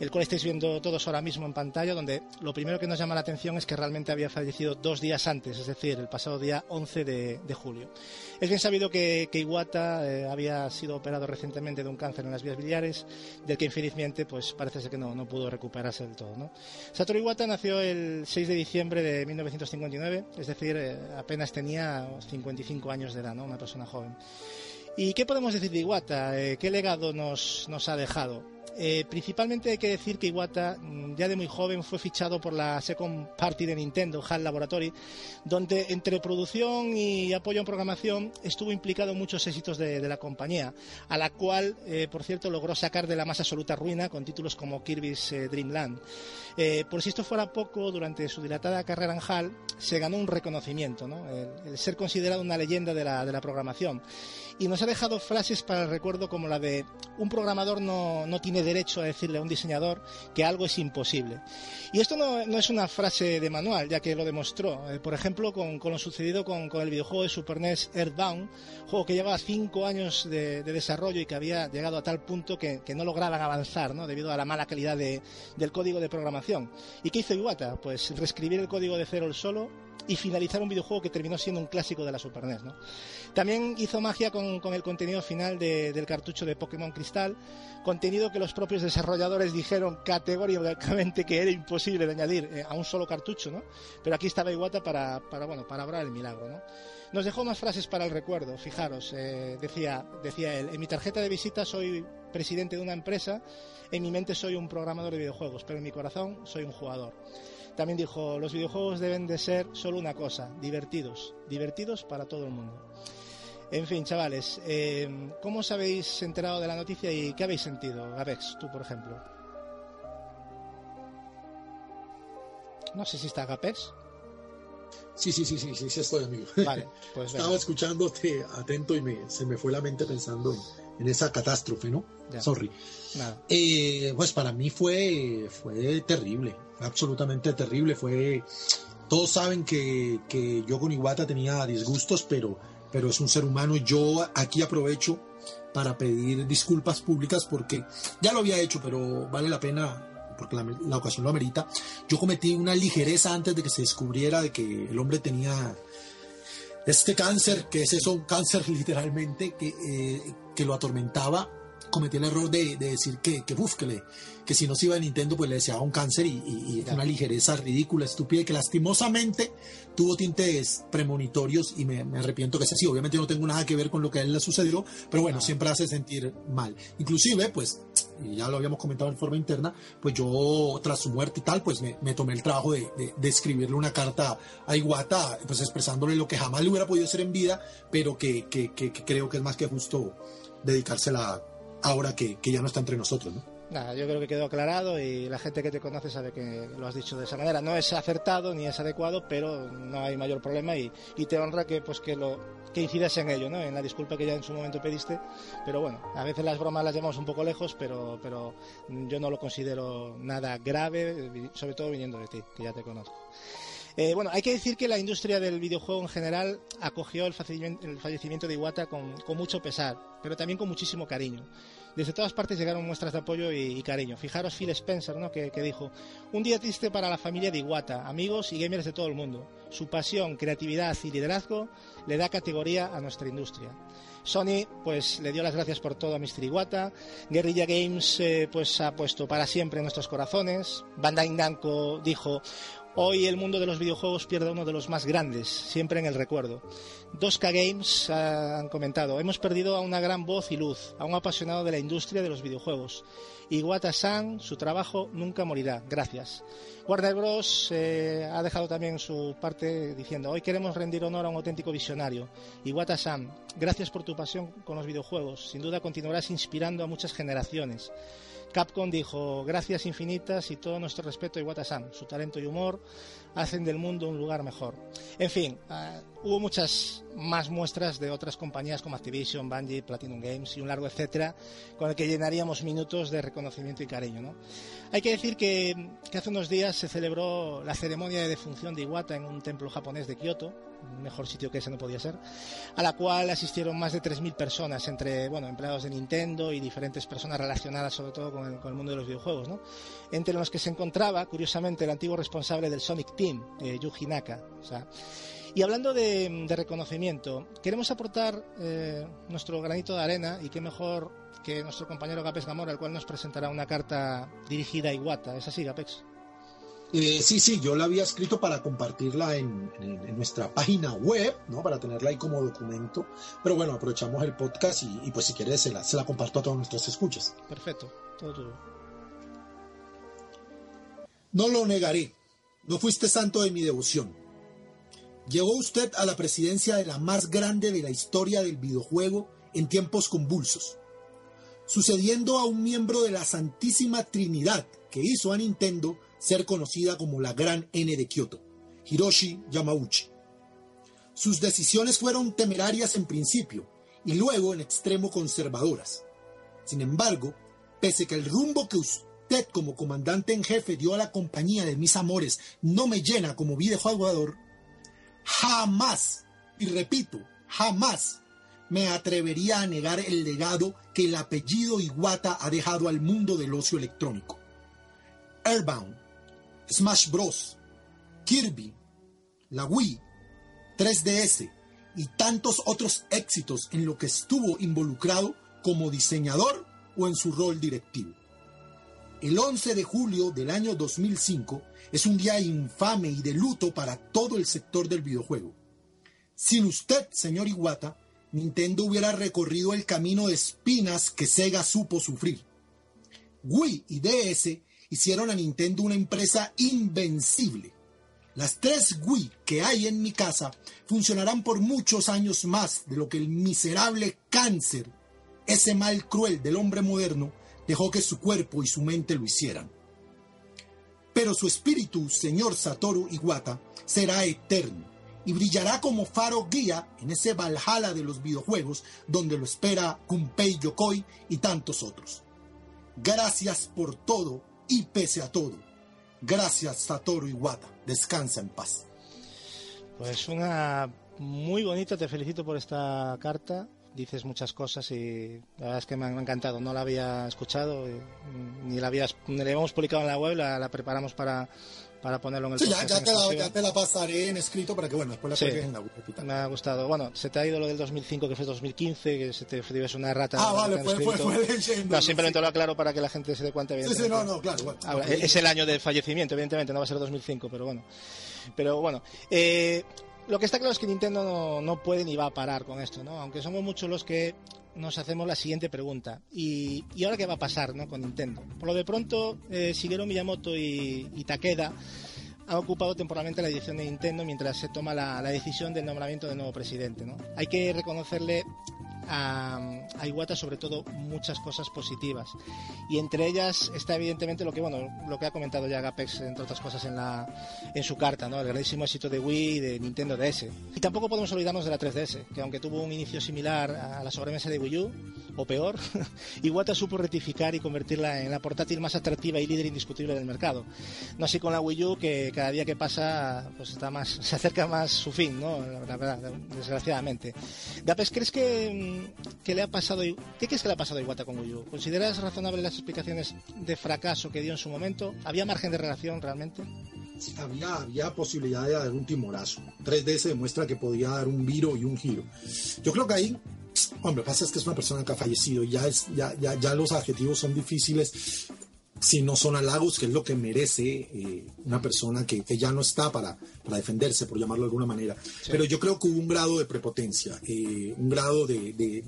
el cual estáis viendo todos ahora mismo en pantalla, donde lo primero que nos llama la atención es que realmente había fallecido dos días antes, es decir, el pasado día 11 de, julio. Es bien sabido que, que Iwata eh, había sido operado recientemente de un cáncer en las vías biliares, del que infelizmente pues parece ser que no, pudo recuperarse del todo. ¿no? Satoru Iwata nació el 6 de diciembre de 1959, es decir, eh, apenas tenía 55 años de edad, una persona joven. ¿Y qué podemos decir de Iwata? Eh, ¿Qué legado nos ha dejado? Eh, principalmente hay que decir que Iwata, mm, ya de muy joven, fue fichado por la Second Party de Nintendo, HAL Laboratory, donde entre producción y apoyo en programación estuvo implicado en muchos éxitos de, la compañía, a la cual, eh, por cierto, logró sacar de la más absoluta ruina con títulos como Kirby's eh, Dream Land. Eh, por si esto fuera poco, durante su dilatada carrera en HAL se ganó un reconocimiento, ¿no? el, ser considerado una leyenda de la programación y nos ha dejado frases para el recuerdo como la de un programador no, no, tiene derecho a decirle a un diseñador que algo es imposible. Y esto no, no es una frase de manual, ya que lo demostró. Eh, por ejemplo, con, con lo sucedido con, con, el videojuego de Super NES Earthbound, juego que llevaba cinco años de, de desarrollo y que había llegado a tal punto que, que no lograban avanzar, ¿no? debido a la mala calidad de, del código de programación. ¿Y qué hizo Iwata? Pues reescribir el código de cero el solo y finalizar un videojuego que terminó siendo un clásico de la Super NES. También hizo magia con, con el contenido final de, del cartucho de Pokémon Cristal, contenido que los propios desarrolladores dijeron categóricamente que era imposible de añadir eh, a un solo cartucho, ¿no? pero aquí estaba Iwata para, para, bueno, para obrar el milagro. ¿no? Nos dejó más frases para el recuerdo, fijaros, eh, decía, decía él, en mi tarjeta de visita soy presidente de una empresa, en mi mente soy un programador de videojuegos, pero en mi corazón soy un jugador. También dijo, los videojuegos deben de ser solo una cosa, divertidos, divertidos para todo el mundo. En fin, chavales, eh, ¿cómo os habéis enterado de la noticia y qué habéis sentido? Gabex, tú por ejemplo. No sé si está Gapex. Sí, sí, sí, sí, sí, sí estoy, amigo. Vale, pues <laughs> Estaba venga. escuchándote atento y me, se me fue la mente pensando en, en esa catástrofe, ¿no? Ya. Sorry. Nada. Eh, pues para mí fue, fue terrible, fue absolutamente terrible. Fue, todos saben que, que yo con Iwata tenía disgustos, pero, pero es un ser humano. Yo aquí aprovecho para pedir disculpas públicas porque ya lo había hecho, pero vale la pena porque la, la ocasión lo amerita. Yo cometí una ligereza antes de que se descubriera de que el hombre tenía este cáncer, que es eso, un cáncer <laughs> literalmente, que, eh, que lo atormentaba cometí el error de, de decir que, que, uf, que, le, que, si no se iba a Nintendo, pues le deseaba un cáncer y, y, y una ligereza ridícula, estúpida, que lastimosamente tuvo tintes premonitorios y me, me, arrepiento que sea así. Obviamente no tengo nada que ver con lo que a él le sucedió, pero bueno, siempre hace sentir mal. Inclusive, pues, y ya lo habíamos comentado en forma interna, pues yo tras su muerte y tal, pues me, me tomé el trabajo de, de, de, escribirle una carta a Iwata, pues expresándole lo que jamás le hubiera podido hacer en vida, pero que, que, que creo que es más que justo dedicársela ahora que, que, ya no está entre nosotros, ¿no? Nada, yo creo que quedó aclarado y la gente que te conoce sabe que lo has dicho de esa manera. No es acertado ni es adecuado, pero no hay mayor problema y, y te honra que pues que lo que incidas en ello, ¿no? En la disculpa que ya en su momento pediste. Pero bueno, a veces las bromas las llevamos un poco lejos, pero, pero yo no lo considero nada grave, sobre todo viniendo de ti, que ya te conozco. Eh, bueno, hay que decir que la industria del videojuego en general acogió el fallecimiento, de Iwata con, mucho pesar, pero también con muchísimo cariño. Desde todas partes llegaron muestras de apoyo y, cariño. Fijaros Phil Spencer, ¿no? que, que, dijo, un día triste para la familia de Iwata, amigos y gamers de todo el mundo. Su pasión, creatividad y liderazgo le da categoría a nuestra industria. Sony pues le dio las gracias por todo a Mr. Iwata. Guerrilla Games eh, pues ha puesto para siempre en nuestros corazones. Bandai Namco dijo Hoy el mundo de los videojuegos pierde uno de los más grandes, siempre en el recuerdo. 2K Games han comentado, hemos perdido a una gran voz y luz, a un apasionado de la industria de los videojuegos. Iwata-san, su trabajo nunca morirá. Gracias. Warner Bros. Eh, ha dejado también su parte diciendo, hoy queremos rendir honor a un auténtico visionario. Iwata-san, gracias por tu pasión con los videojuegos. Sin duda continuarás inspirando a muchas generaciones. Capcom dijo gracias infinitas y todo nuestro respeto a Iwata-san. Su talento y humor hacen del mundo un lugar mejor. En fin, uh, hubo muchas más muestras de otras compañías como Activision, Bungie, Platinum Games y un largo etcétera, con el que llenaríamos minutos de reconocimiento y cariño. ¿no? Hay que decir que, que hace unos días se celebró la ceremonia de defunción de Iwata en un templo japonés de Kioto, mejor sitio que ese no podía ser, a la cual asistieron más de 3.000 personas, entre bueno, empleados de Nintendo y diferentes personas relacionadas sobre todo con el, con el mundo de los videojuegos. ¿no? Entre los que se encontraba, curiosamente, el antiguo responsable del Sonic Team, eh, Yuji Naka. Y hablando de, reconocimiento, queremos aportar eh, nuestro granito de arena y qué mejor que nuestro compañero Gapex Gamora, el cual nos presentará una carta dirigida a Iwata. ¿Es así, Gapex? Eh, sí, sí, yo la había escrito para compartirla en, en- en nuestra página web, ¿no? Para tenerla ahí como documento. Pero bueno, aprovechamos el podcast y, y pues si quieres se la, se la comparto a todos nuestros escuchas. Perfecto, todo tuyo. No lo negaré, no fuiste santo de mi devoción. Llegó usted a la presidencia de la más grande de la historia del videojuego en tiempos convulsos, sucediendo a un miembro de la Santísima Trinidad que hizo a Nintendo ser conocida como la Gran N de Kyoto, Hiroshi Yamauchi. Sus decisiones fueron temerarias en principio y luego en extremo conservadoras. Sin embargo, pese que el rumbo que usted como comandante en jefe dio a la compañía de mis amores no me llena como videojugador, jamás, y repito, jamás me atrevería a negar el legado que el apellido Iwata ha dejado al mundo del ocio electrónico. Airbound, Smash Bros., Kirby, la Wii, 3DS y tantos otros éxitos en lo que estuvo involucrado como diseñador o en su rol directivo. El 11 de julio del año 2005 es un día infame y de luto para todo el sector del videojuego. Sin usted, señor Iwata, Nintendo hubiera recorrido el camino de espinas que Sega supo sufrir. Wii y DS hicieron a Nintendo una empresa invencible. Las tres Wii que hay en mi casa funcionarán por muchos años más de lo que el miserable cáncer, ese mal cruel del hombre moderno, dejó que su cuerpo y su mente lo hicieran. Pero su espíritu, señor Satoru Iwata, será eterno y brillará como faro guía en ese Valhalla de los videojuegos donde lo espera Gunpei Yokoi y tantos otros. Gracias por todo y pese a todo. Gracias Satoru Iwata. Descansa en paz. Pues una muy bonita, te felicito por esta carta. Dices muchas cosas y la verdad es que me ha encantado. No la había escuchado, eh, ni la, ni la habíamos publicado en la web, la, la preparamos para, para ponerlo en el Sí, ya, podcast ya en te la, exclusiva. ya te la pasaré en escrito para que, bueno, después la Sí. en la web. Me ha gustado. Bueno, se te ha ido lo del 2005, que fue 2015, que se te ves una rata. Ah, vale, fue, fue, fue leyendo. No, simplemente lo aclaro para que la gente se dé cuenta. Sí, no, no, claro. bueno. Ahora, es el año del fallecimiento, evidentemente, no va a ser 2005, pero bueno. Pero bueno, eh, lo que está claro es que Nintendo no, no puede ni va a parar con esto, ¿no? Aunque somos muchos los que nos hacemos la siguiente pregunta. ¿Y, y ahora qué va a pasar ¿no? con Nintendo? Por lo de pronto, eh, Miyamoto y, y Takeda han ocupado temporalmente la dirección de Nintendo mientras se toma la, la decisión del nombramiento del nuevo presidente. ¿no? Hay que reconocerle a, a Iwata sobre todo muchas cosas positivas. Y entre ellas está evidentemente lo que bueno lo que ha comentado ya Gapex entre otras cosas en la en su carta no el grandísimo éxito de Wii y de Nintendo DS y tampoco podemos olvidarnos de la 3DS que aunque tuvo un inicio similar a la sobremesa de Wii U o peor <laughs> Iwata supo rectificar y convertirla en la portátil más atractiva y líder indiscutible del mercado. No así con la Wii U que cada día que pasa pues está más <laughs> se acerca más su fin no la verdad desgraciadamente. Gapex crees que, que le ha pasado ¿qué crees que le ha pasado a Iwata con Wii? ¿consideras razonables las explicaciones de fracaso que dio en su momento? ¿había margen de relación realmente? había, había posibilidad de dar un timorazo. 3D se demuestra que podía dar un viro y un giro. Yo creo que ahí, hombre, pasa es que es una persona que ha fallecido ya, es, ya, ya, ya los adjetivos son difíciles si no son halagos, que es lo que merece eh, una persona que, que ya no está para, para defenderse, por llamarlo de alguna manera. Pero yo creo que hubo un grado de prepotencia, eh, un grado de, de,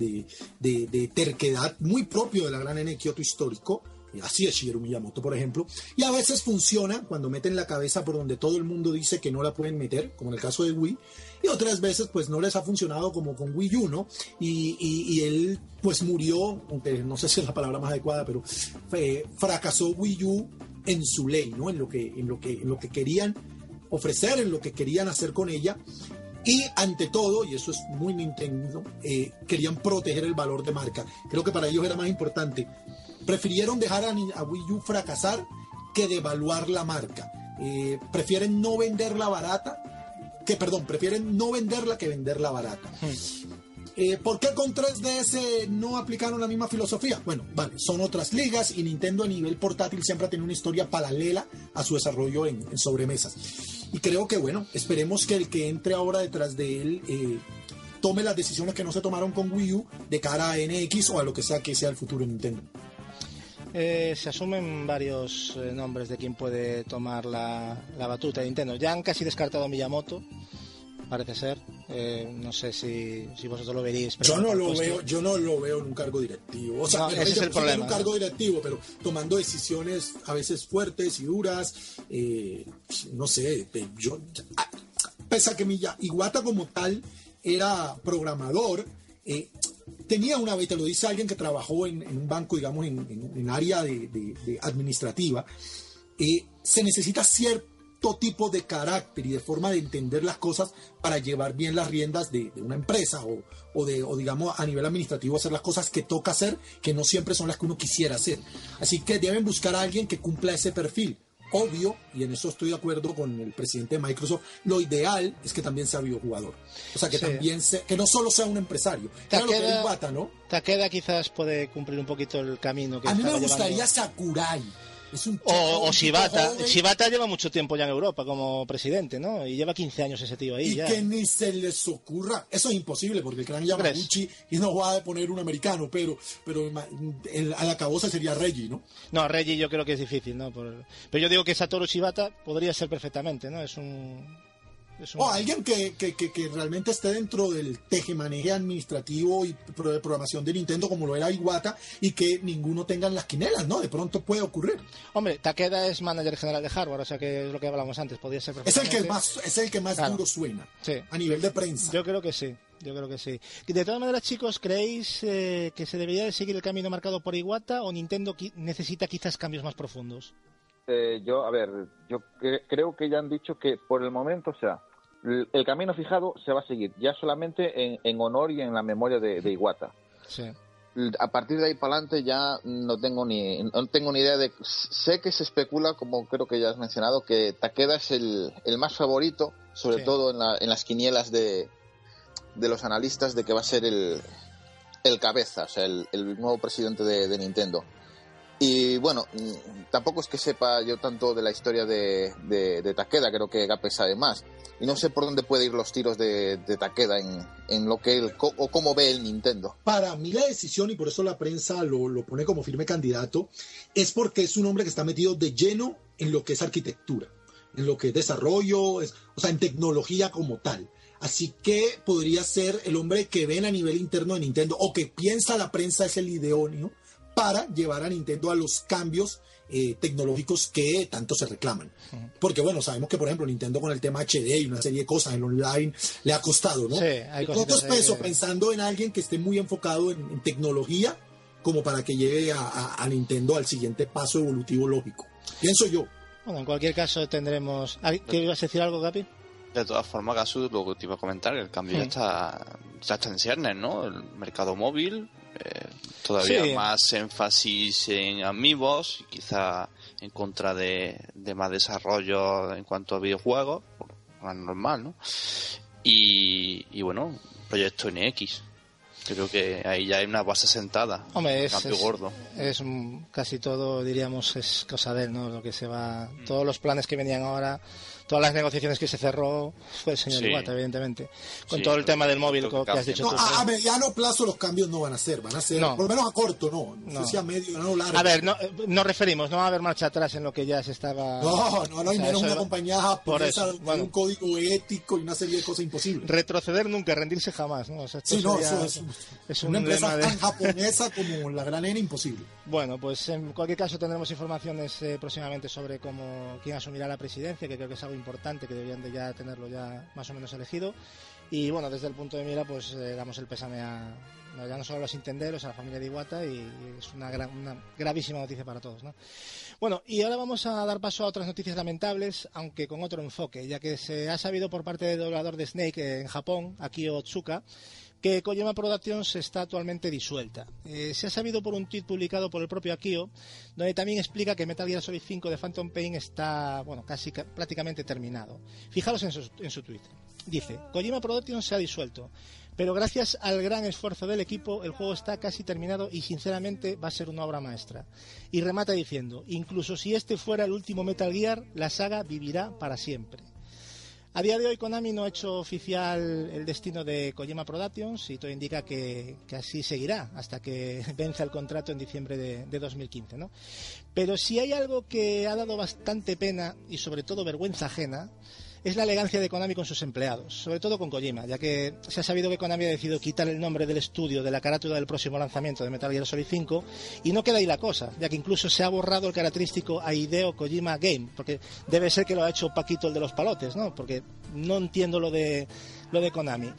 de, de- terquedad muy propio de la gran N histórico. eh, Así es Shigeru Miyamoto, por ejemplo. Y a veces funciona cuando meten la cabeza por donde todo el mundo dice que no la pueden meter, como en el caso de Wii. Y otras veces, pues no les ha funcionado como con Wii U, ¿no? Y, y- y él, pues murió, aunque no sé si es la palabra más adecuada, pero eh, fracasó Wii U en su ley, ¿no? En lo que, en lo que, en lo que querían ofrecer, en lo que querían hacer con ella. Y ante todo, y eso es muy Nintendo, eh, querían proteger el valor de marca. Creo que para ellos era más importante. Prefirieron dejar a, a Wii U fracasar que devaluar la marca. Eh, prefieren no venderla barata, que perdón, prefieren no venderla que venderla barata. Eh, ¿Por qué con 3DS no aplicaron la misma filosofía? Bueno, vale, son otras ligas y Nintendo a nivel portátil siempre ha tenido una historia paralela a su desarrollo en, en sobremesas. Y creo que, bueno, esperemos que el que entre ahora detrás de él eh, tome las decisiones que no se tomaron con Wii U de cara a NX o a lo que sea que sea el futuro de Nintendo. Eh, se asumen varios eh, nombres de quién puede tomar la, la batuta de Nintendo. Ya han casi descartado a Miyamoto, parece ser. Eh, no sé si, si vosotros lo veréis. pero Yo no lo puesto- veo, yo no lo veo en un cargo directivo. O sea, No, ese es el problema. un cargo directivo, pero tomando decisiones a veces fuertes y duras. no sé, yo ah, pese a que Milla, Iwata como tal era programador, eh, tenía una vez, te lo dice alguien que trabajó en, un banco, digamos, en, en- en área de- de administrativa, eh, se necesita cierto tipo de carácter y de forma de entender las cosas para llevar bien las riendas de, de una empresa o, o de, o digamos, a nivel administrativo hacer las cosas que toca hacer, que no siempre son las que uno quisiera hacer. Así que deben buscar a alguien que cumpla ese perfil. Obvio, y en eso estoy de acuerdo con el presidente de Microsoft, lo ideal es que también sea videojugador. O sea, que Sí. también se- que no solo sea un empresario. Era lo que Takeda-. Takeda quizás puede cumplir un poquito el camino que A mí me gustaría llevando. Sakurai. Es un chico- O, o un tipo Shibata. Shibata lleva mucho tiempo ya en Europa como presidente, ¿no? Y lleva 15 años ese tío ahí y ya. que ni se les ocurra. Eso es imposible porque el gran Yamaguchi y no va a poner un americano, pero, pero el, a la caboza sería Reggie, ¿no? No, Reggie yo creo que es difícil, ¿no? Por- Pero yo digo que Satoru Shibata podría ser perfectamente, ¿no? Es un... Es un... O alguien que, que, que, que realmente esté dentro del tejemaneje administrativo y pro- de programación de Nintendo como lo era Iwata y que ninguno tenga las quinelas, ¿no? De pronto puede ocurrir. Hombre, Takeda es manager general de hardware, o sea que es lo que hablamos antes, podría ser Es el que más, es el que más Claro. duro suena Sí. a nivel de prensa. Yo creo que sí, yo creo que sí. De todas maneras, chicos, ¿creéis eh, que se debería de seguir el camino marcado por Iwata o Nintendo qui- necesita quizás cambios más profundos? Eh, yo, a ver, yo cre- creo que ya han dicho que por el momento, o sea, el, camino fijado se va a seguir, ya solamente en, en honor y en la memoria de, de Iwata. Sí. a partir de ahí para adelante ya no tengo ni no tengo ni idea de sé que se especula como creo que ya has mencionado que Takeda es el, el más favorito sobre Sí. todo en, la- en las quinielas de, de los analistas de que va a ser el, el cabeza o sea el, el nuevo presidente de, de Nintendo y bueno mm, tampoco es que sepa yo tanto de la historia de, de, Takeda creo que Gape sabe más y no sé por dónde puede ir los tiros de, de Takeda en, en lo que él o cómo ve el Nintendo Para mí la decisión, y por eso la prensa lo, lo pone como firme candidato, es porque es un hombre que está metido de lleno en lo que es arquitectura, en lo que es desarrollo, es- o sea, en tecnología como tal. Así que podría ser el hombre que ven a nivel interno de Nintendo o que piensa la prensa es el ideóneo para llevar a Nintendo a los cambios eh, tecnológicos que tanto se reclaman. Porque bueno, sabemos que por ejemplo Nintendo con el tema HD y una serie de cosas en online le ha costado, ¿no? Sí, hay cositas peso que- pensando en alguien que esté muy enfocado en, en tecnología como para que lleve a, a- a Nintendo al siguiente paso evolutivo lógico. Pienso yo. Bueno, en cualquier caso tendremos... ¿Qué ibas a decir algo, Gapi? De todas formas, Gasu, lo que te iba a comentar, el cambio ya, Sí. está, ya está en ciernes, ¿no? El mercado móvil, eh, todavía Sí. más énfasis en amigos, quizá en contra de, de más desarrollo en cuanto a videojuegos, más normal, ¿no? Y, y bueno, proyecto NX. Creo que ahí ya hay una base sentada. Hombre, es, cambio es- gordo. es, casi todo, diríamos, es cosa de él, ¿no? Lo que se va... Mm. Todos los planes que venían ahora, todas las negociaciones que se cerró, fue el señor Sí. Iwata, evidentemente. Con Sí, todo el tema del móvil que que has dicho No, tú. a, a mediano plazo los cambios no van a ser, van a ser, No. por lo menos a corto, no. No, No. sé si a medio, no largo. A ver, no, eh, nos referimos, no va a haber marcha atrás en lo que ya se estaba... No, no, no, y O sea, menos eso una va- compañía Por japonesa eso, donde hay bueno. un código ético y una serie de cosas imposibles. Retroceder nunca, rendirse jamás, ¿no? O sea, Sí, no, sería- eso es, es una un empresa de- tan japonesa como la gran N imposible. Bueno, pues en cualquier caso tendremos informaciones eh, próximamente sobre cómo quién asumirá la presidencia, que creo que es algo importante, que deberían de ya tenerlo ya más o menos elegido. Y bueno, desde el punto de mira, pues eh, damos el pésame a ya no solo a los Nintenderos, a la familia de Iwata y es una, gra- una gravísima noticia para todos. ¿no? Bueno, y ahora vamos a dar paso a otras noticias lamentables, aunque con otro enfoque, ya que se ha sabido por parte del doblador de Snake eh, en Japón, Akio Otsuka, que Kojima Productions está actualmente disuelta. Eh, se ha sabido por un tweet publicado por el propio Akio, donde también explica que Metal Gear Solid 5 de Phantom Pain está, bueno, casi ca- prácticamente terminado. Fijaros en su, en su tweet. Dice, Kojima Productions se ha disuelto, pero gracias al gran esfuerzo del equipo, el juego está casi terminado y sinceramente va a ser una obra maestra. Y remata diciendo, incluso si este fuera el último Metal Gear, la saga vivirá para siempre. A día de hoy Konami no ha hecho oficial el destino de Kojima Productions y todo indica que, que así seguirá hasta que <laughs> venza el contrato en diciembre de, de 2015. ¿no? Pero si hay algo que ha dado bastante pena y sobre todo vergüenza ajena, es la elegancia de Konami con sus empleados, sobre todo con Kojima, ya que se ha sabido que Konami ha decidido quitar el nombre del estudio de la carátula del próximo lanzamiento de Metal Gear Solid 5 y no queda ahí la cosa, ya que incluso se ha borrado el característico Aideo Kojima Game, porque debe ser que lo ha hecho Paquito el de los palotes, ¿no? Porque no entiendo lo de lo de Konami.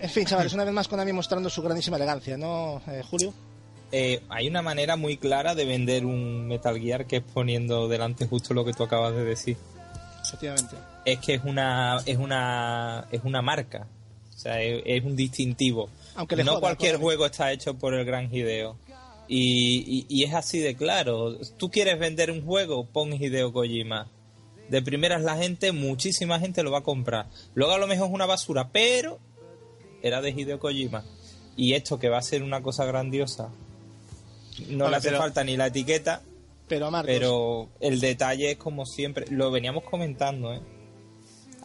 En fin, chavales, una vez más Konami mostrando su grandísima elegancia, ¿no, eh, Julio? Eh, hay una manera muy clara de vender un Metal Gear que es poniendo delante justo lo que tú acabas de decir. Efectivamente. Es que es una es una es una marca, o sea, es, es un distintivo. Aunque le no joda, cualquier juego está hecho por el gran Hideo. Y, y- y es así de claro. Tú quieres vender un juego, pon Hideo Kojima. De primeras la gente, muchísima gente lo va a comprar. Luego a lo mejor es una basura, pero era de Hideo Kojima. Y esto que va a ser una cosa grandiosa, no Vale, le hace pero- falta ni la etiqueta, Pero Marcos, pero el detalle es como siempre. Lo veníamos comentando, ¿eh?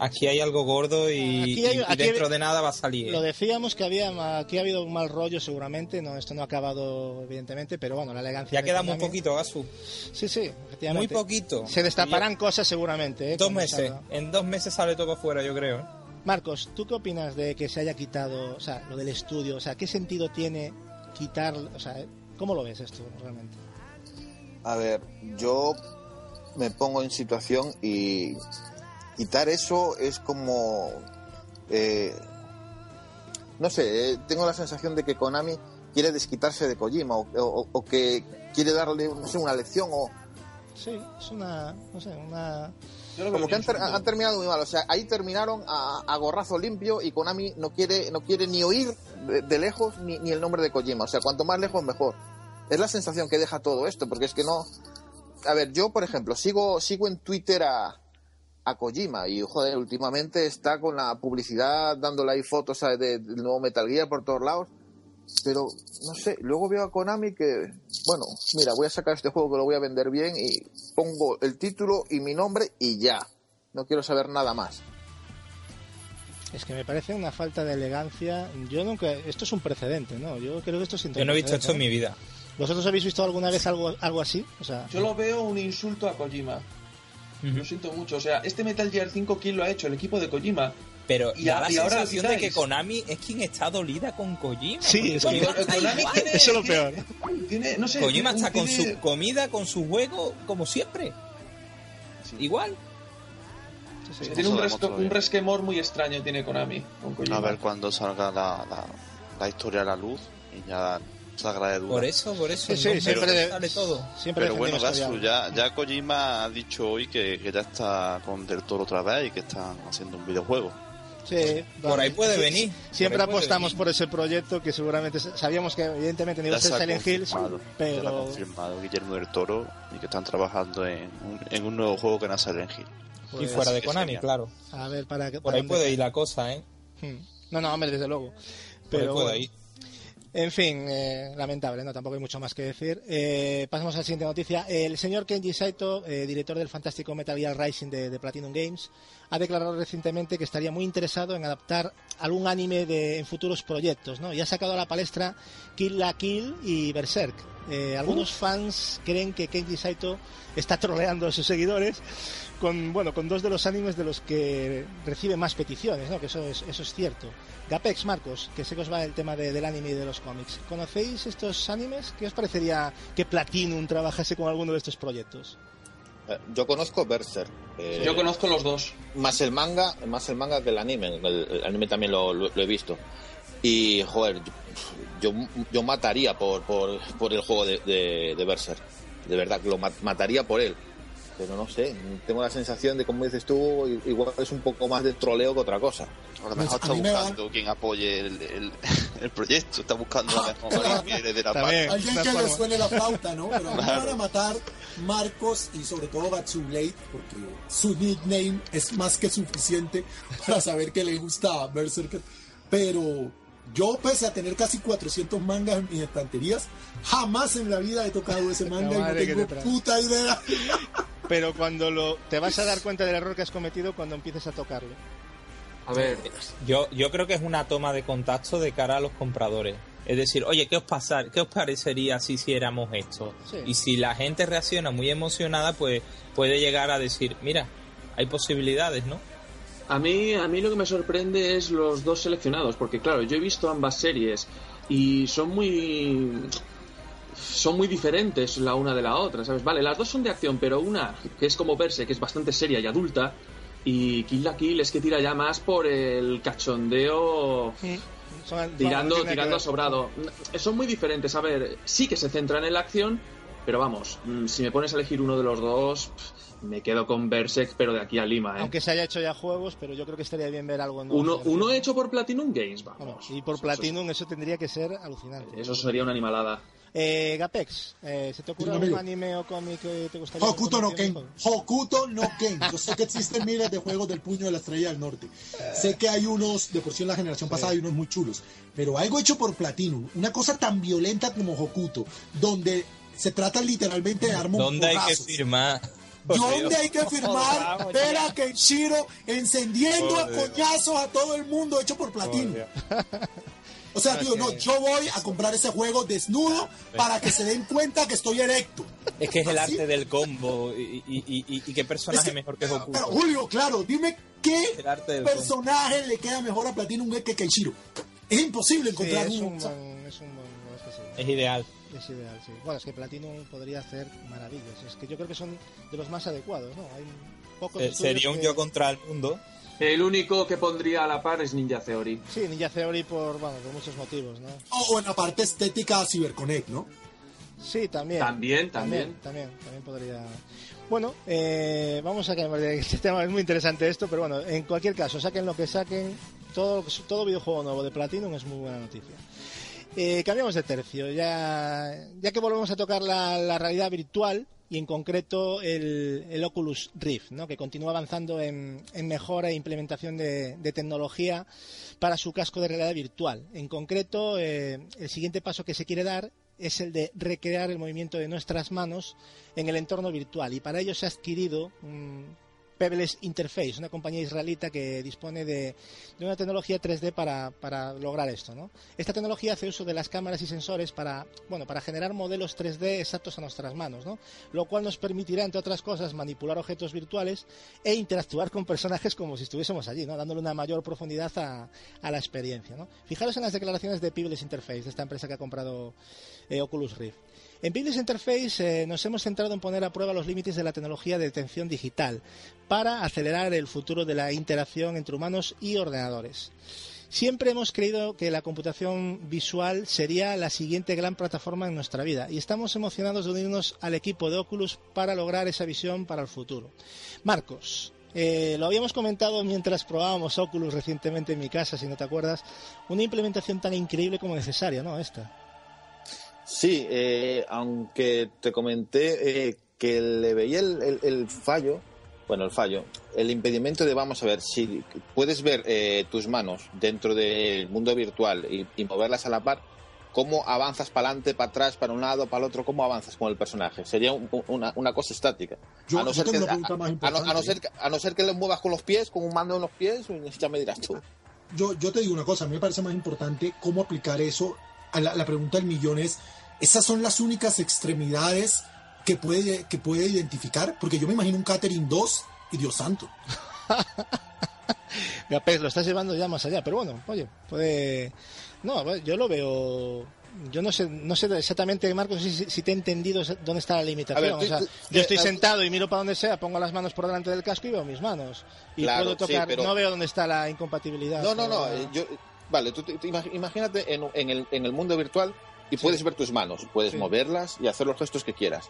Aquí hay algo gordo y, Aquí hay- y- y aquí dentro hay- de nada va a salir. ¿eh? Lo decíamos que había aquí ha habido un mal rollo seguramente, no esto no ha acabado evidentemente, pero bueno, la elegancia Ya queda muy poquito, Gasu. Sí, sí, Muy efectivamente. poquito. Se destaparán cosas seguramente, ¿eh? Dos meses. salga. En dos meses sale todo fuera, yo creo. ¿eh? Marcos, ¿tú qué opinas de que se haya quitado, o sea, lo del estudio, o sea, qué sentido tiene quitar, o sea, cómo lo ves esto realmente? A ver, yo me pongo en situación y quitar eso es como... eh, no sé, eh, tengo la sensación de que Konami quiere desquitarse de Kojima o, o- o que quiere darle no sé, una lección o Sí, es una, no sé, una como que han, ter- insulto. han terminado muy mal. O sea, ahí terminaron a, a gorrazo limpio y Konami no quiere, no quiere ni oír de, de lejos ni, ni el nombre de Kojima. O sea, cuanto más lejos mejor. Es la sensación que deja todo esto, porque es que no. A ver, yo, por ejemplo, sigo, sigo en Twitter a, a Kojima y, joder, últimamente está con la publicidad dándole ahí fotos ¿sabes? de- del nuevo Metal Gear por todos lados. Pero, no sé, luego veo a Konami que, bueno, mira, voy a sacar este juego que lo voy a vender bien y pongo el título y mi nombre y ya. No quiero saber nada más. es que me parece una falta de elegancia. Yo nunca, esto es un precedente, ¿no? Yo creo que esto es Yo no he visto esto en mi vida. ¿Vosotros habéis visto alguna vez algo algo así? O sea, Yo lo veo un insulto a Kojima. Lo siento mucho. O sea, este Metal Gear 5, ¿quién lo ha hecho? El equipo de Kojima. Pero Y da la y ahora sensación de que. Konami es quien está dolida con Kojima. Sí, es que- Konami tiene- eso es lo peor. Tiene, no sé, Kojima tiene- está con tiene- su comida, con su juego, como siempre. Igual. sí, sí. Tiene un, resco- resquemor muy extraño, tiene Konami con Kojima. A ver cuando salga la, la, la historia a la luz y ya salga de duda. Por eso, por eso. Sí, sí, siempre de- sale todo. siempre Pero bueno, Gasu, ya, ya Kojima ha dicho hoy que, que ya está con Del Toro otra vez y que están haciendo un videojuego. Sí, Por vale. ahí puede Sí, venir. Siempre Por apostamos venir. por ese proyecto que seguramente sabíamos que evidentemente no iba a ser Silent Hills, confirmado, ya lo ha pero confirmado Guillermo del Toro y que están trabajando en un, en un nuevo juego que no es Silent Hill. Y pues, fuera de Konami, sería. claro. a ver para que Por ahí puede ir la cosa, ¿eh? Hmm. No, no, hombre, desde luego. Por ahí Pero puede bueno. ir. En fin, eh, lamentable, ¿no? Tampoco hay mucho más que decir. Eh, pasamos a la siguiente noticia. El señor Kenji Saito, eh, director del fantástico Metal Gear Rising de, de Platinum Games, ha declarado recientemente que estaría muy interesado en adaptar algún anime de, en futuros proyectos, ¿no? Y ha sacado a la palestra Kill la Kill y Berserk. Eh, algunos fans creen que Kenji Saito está troleando a sus seguidores con bueno con dos de los animes de los que recibe más peticiones, ¿no? Que eso es, eso es cierto. Gapex, Marcos, que sé que os va el tema de- del anime y de los cómics. ¿Conocéis estos animes? ¿Qué os parecería que Platinum trabajase con alguno de estos proyectos? Eh, Yo conozco Berserk. eh, Yo conozco los dos. más el manga, más el manga que el anime. El, el anime también lo, lo- lo he visto. Y, joder, yo, yo mataría por, por, por el juego de, de, de Berserk. De verdad, que lo ma- mataría por él. Pero no sé, tengo la sensación de, como dices tú, i- igual es un poco más de troleo que otra cosa. A lo mejor A está da- buscando quien apoye el, el, <laughs> el proyecto, está buscando la mejor claro. que viene de la También. parte. Alguien que le suene la flauta, ¿no? Pero a mí me Claro. van a matar Marcos y sobre todo Batsublade porque su nickname es más que suficiente <laughs> para saber que le gusta Berserker. Pero yo, pese a tener casi 400 mangas en mis estanterías, jamás en la vida he tocado ese <laughs> manga y no tengo te puta idea. Pero cuando lo te vas a dar <laughs> cuenta del error que has cometido cuando empieces a tocarlo. A ver, Yo, yo creo que es una toma de contacto de cara a los compradores. Es decir, oye, ¿qué os, pasar, ¿qué os parecería si hiciéramos esto? Sí. Y si la gente reacciona muy emocionada, pues puede llegar a decir, mira, hay posibilidades, ¿no? A mí, a mí lo que me sorprende es los dos seleccionados, porque claro, yo he visto ambas series y son muy son muy diferentes la una de la otra, ¿sabes? Vale, las dos son de acción, pero una que es como verse, que es bastante seria y adulta, y Kill la Kill es que tira ya más por el cachondeo tirando, tirando ver. sobrado. Son muy diferentes, a ver, sí que se centran en la acción, pero vamos, mm, si me pones a elegir uno de los dos, pff, me quedo con Berserk, pero de aquí a Lima, ¿eh? Aunque se haya hecho ya juegos, pero yo creo que estaría bien ver algo nuevo. Uno, uno hecho por Platinum Games, Vamos, vamos. y por Eso- Platinum eso tendría que ser alucinante. Eso sería una animalada. Eh, Gapex, eh, ¿se te ocurre algún anime o cómic que te gustaría Hokuto no Ken. Hokuto no Ken. Yo sé que existen miles de juegos del puño de la estrella del norte. Sé que hay unos, de por sí en la generación pasada hay unos muy chulos. Pero algo hecho por Platinum, una cosa tan violenta como Hokuto, donde se trata literalmente de armar un ¿Dónde hay que firmar? ¿Dónde hay que firmar? Vamos, Ver ya. a Kenshiro encendiendo a Por Dios. coñazos a todo el mundo hecho por Platinum. <laughs> O sea, tío, no, yo voy a comprar ese juego desnudo para que se den cuenta que estoy erecto. Es que es el ¿Así? arte del combo. ¿Y, y, y, y- qué personaje Es que- mejor que Goku? Pero Julio, claro, dime qué personaje le queda mejor a Platinum que Kenshiro. Es imposible Sí, encontrar es un... un buen, es un buen, no, es sí. Es ideal. Es ideal, sí. Bueno, es que Platinum podría hacer maravillas. Es que yo creo que son de los más adecuados, ¿no? Hay pocos Eh, Sería un que- yo contra el mundo. El único que pondría a la par es Ninja Theory. Sí, Ninja Theory por, bueno, por muchos motivos, ¿no? O o en la parte estética CyberConnect, ¿no? Sí, también. También, También, también. también, también podría. Bueno, eh, vamos a cambiar de este tema, es muy interesante esto, pero bueno, en cualquier caso, saquen lo que saquen, todo, todo videojuego nuevo de Platinum es muy buena noticia. Eh, cambiamos de tercio, ya, que volvemos a tocar la, realidad virtual y en concreto el, el Oculus Rift, ¿no? que continúa avanzando en, mejora e implementación de, de tecnología para su casco de realidad virtual. En concreto, eh, el siguiente paso que se quiere dar es el de recrear el movimiento de nuestras manos en el entorno virtual y para ello se ha adquirido un Pebbles Interface, una compañía israelita que dispone de, una tecnología 3D para, lograr esto. ¿no? Esta tecnología hace uso de las cámaras y sensores para, bueno, para generar modelos 3D exactos a nuestras manos, ¿no? lo cual nos permitirá, entre otras cosas, manipular objetos virtuales e interactuar con personajes como si estuviésemos allí, ¿no? dándole una mayor profundidad a, la experiencia. Fijaros en las declaraciones de Pebbles Interface, de esta empresa que ha comprado eh, Oculus Rift. En Pebbles Interface eh, nos hemos centrado en poner a prueba los límites de la tecnología de detención digital para acelerar el futuro de la interacción entre humanos y ordenadores. Siempre hemos creído que la computación visual sería la siguiente gran plataforma en nuestra vida y estamos emocionados de unirnos al equipo de Oculus para lograr esa visión para el futuro. Marcos, eh, lo habíamos comentado mientras probábamos Oculus recientemente en mi casa, si no te acuerdas, una implementación tan increíble como necesaria, ¿no? Esta. Sí, eh, aunque te comenté eh, que le veía el, el- el fallo, bueno, el fallo, el impedimento de, vamos a ver, si puedes ver eh, tus manos dentro del mundo virtual y, y moverlas a la par, ¿cómo avanzas para adelante, para atrás, para un lado, para el otro? ¿Cómo avanzas con el personaje? Sería un- una, una cosa estática. Yo- a, no ser que, a- a no- a no importante. ser a no ser que le muevas con los pies, con un mando en los pies, ya me dirás tú. Yo, yo te digo una cosa, a mí me parece más importante cómo aplicar eso. A la, la pregunta del millón es, ¿esas son las únicas extremidades que puede, que puede identificar? Porque yo me imagino un Catering 2 y Dios santo. <laughs> Gapés, lo estás llevando ya más allá, pero bueno, oye, puede... No, yo lo veo... Yo no sé, no sé exactamente, Marcos, si, si te he entendido dónde está la limitación. A ver, tú- o sea, tú- yo estoy eh, sentado y miro para donde sea, pongo las manos por delante del casco y veo mis manos. Y Claro, puedo sí, tocar, pero- no veo dónde está la incompatibilidad. No, no, no. Pero- Yo, vale, tú, te- te imag- imagínate en, en el, en el mundo virtual y puedes ver tus manos, puedes Sí. moverlas y hacer los gestos que quieras.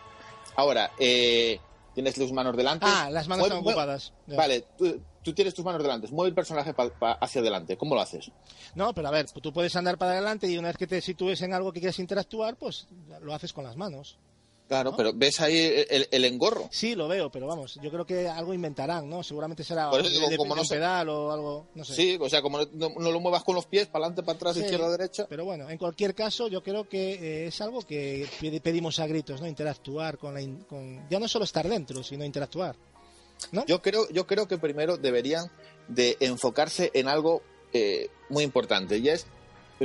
Ahora, eh, tienes tus manos delante. Ah, las manos están ocupadas. Ya. Vale, tú, tú tienes tus manos delante, mueve el personaje pa- pa- hacia adelante. ¿Cómo lo haces? No, pero a ver, tú puedes andar para adelante y una vez que te sitúes en algo que quieres interactuar, pues lo haces con las manos. Claro, pero ves ahí el, el engorro. Sí, lo veo, pero vamos, yo creo que algo inventarán, ¿no? Seguramente será Por eso de- digo, de- como de no un pedal o algo, no sé. Sí, o sea, como no, no- no lo muevas con los pies, para adelante, para atrás, Sí, izquierda, derecha. Pero bueno, en cualquier caso, yo creo que eh, es algo que pedi- pedimos a gritos, ¿no? Interactuar con la. in- con- ya no solo estar dentro, sino interactuar. Yo creo, yo creo que primero deberían de enfocarse en algo eh, muy importante y es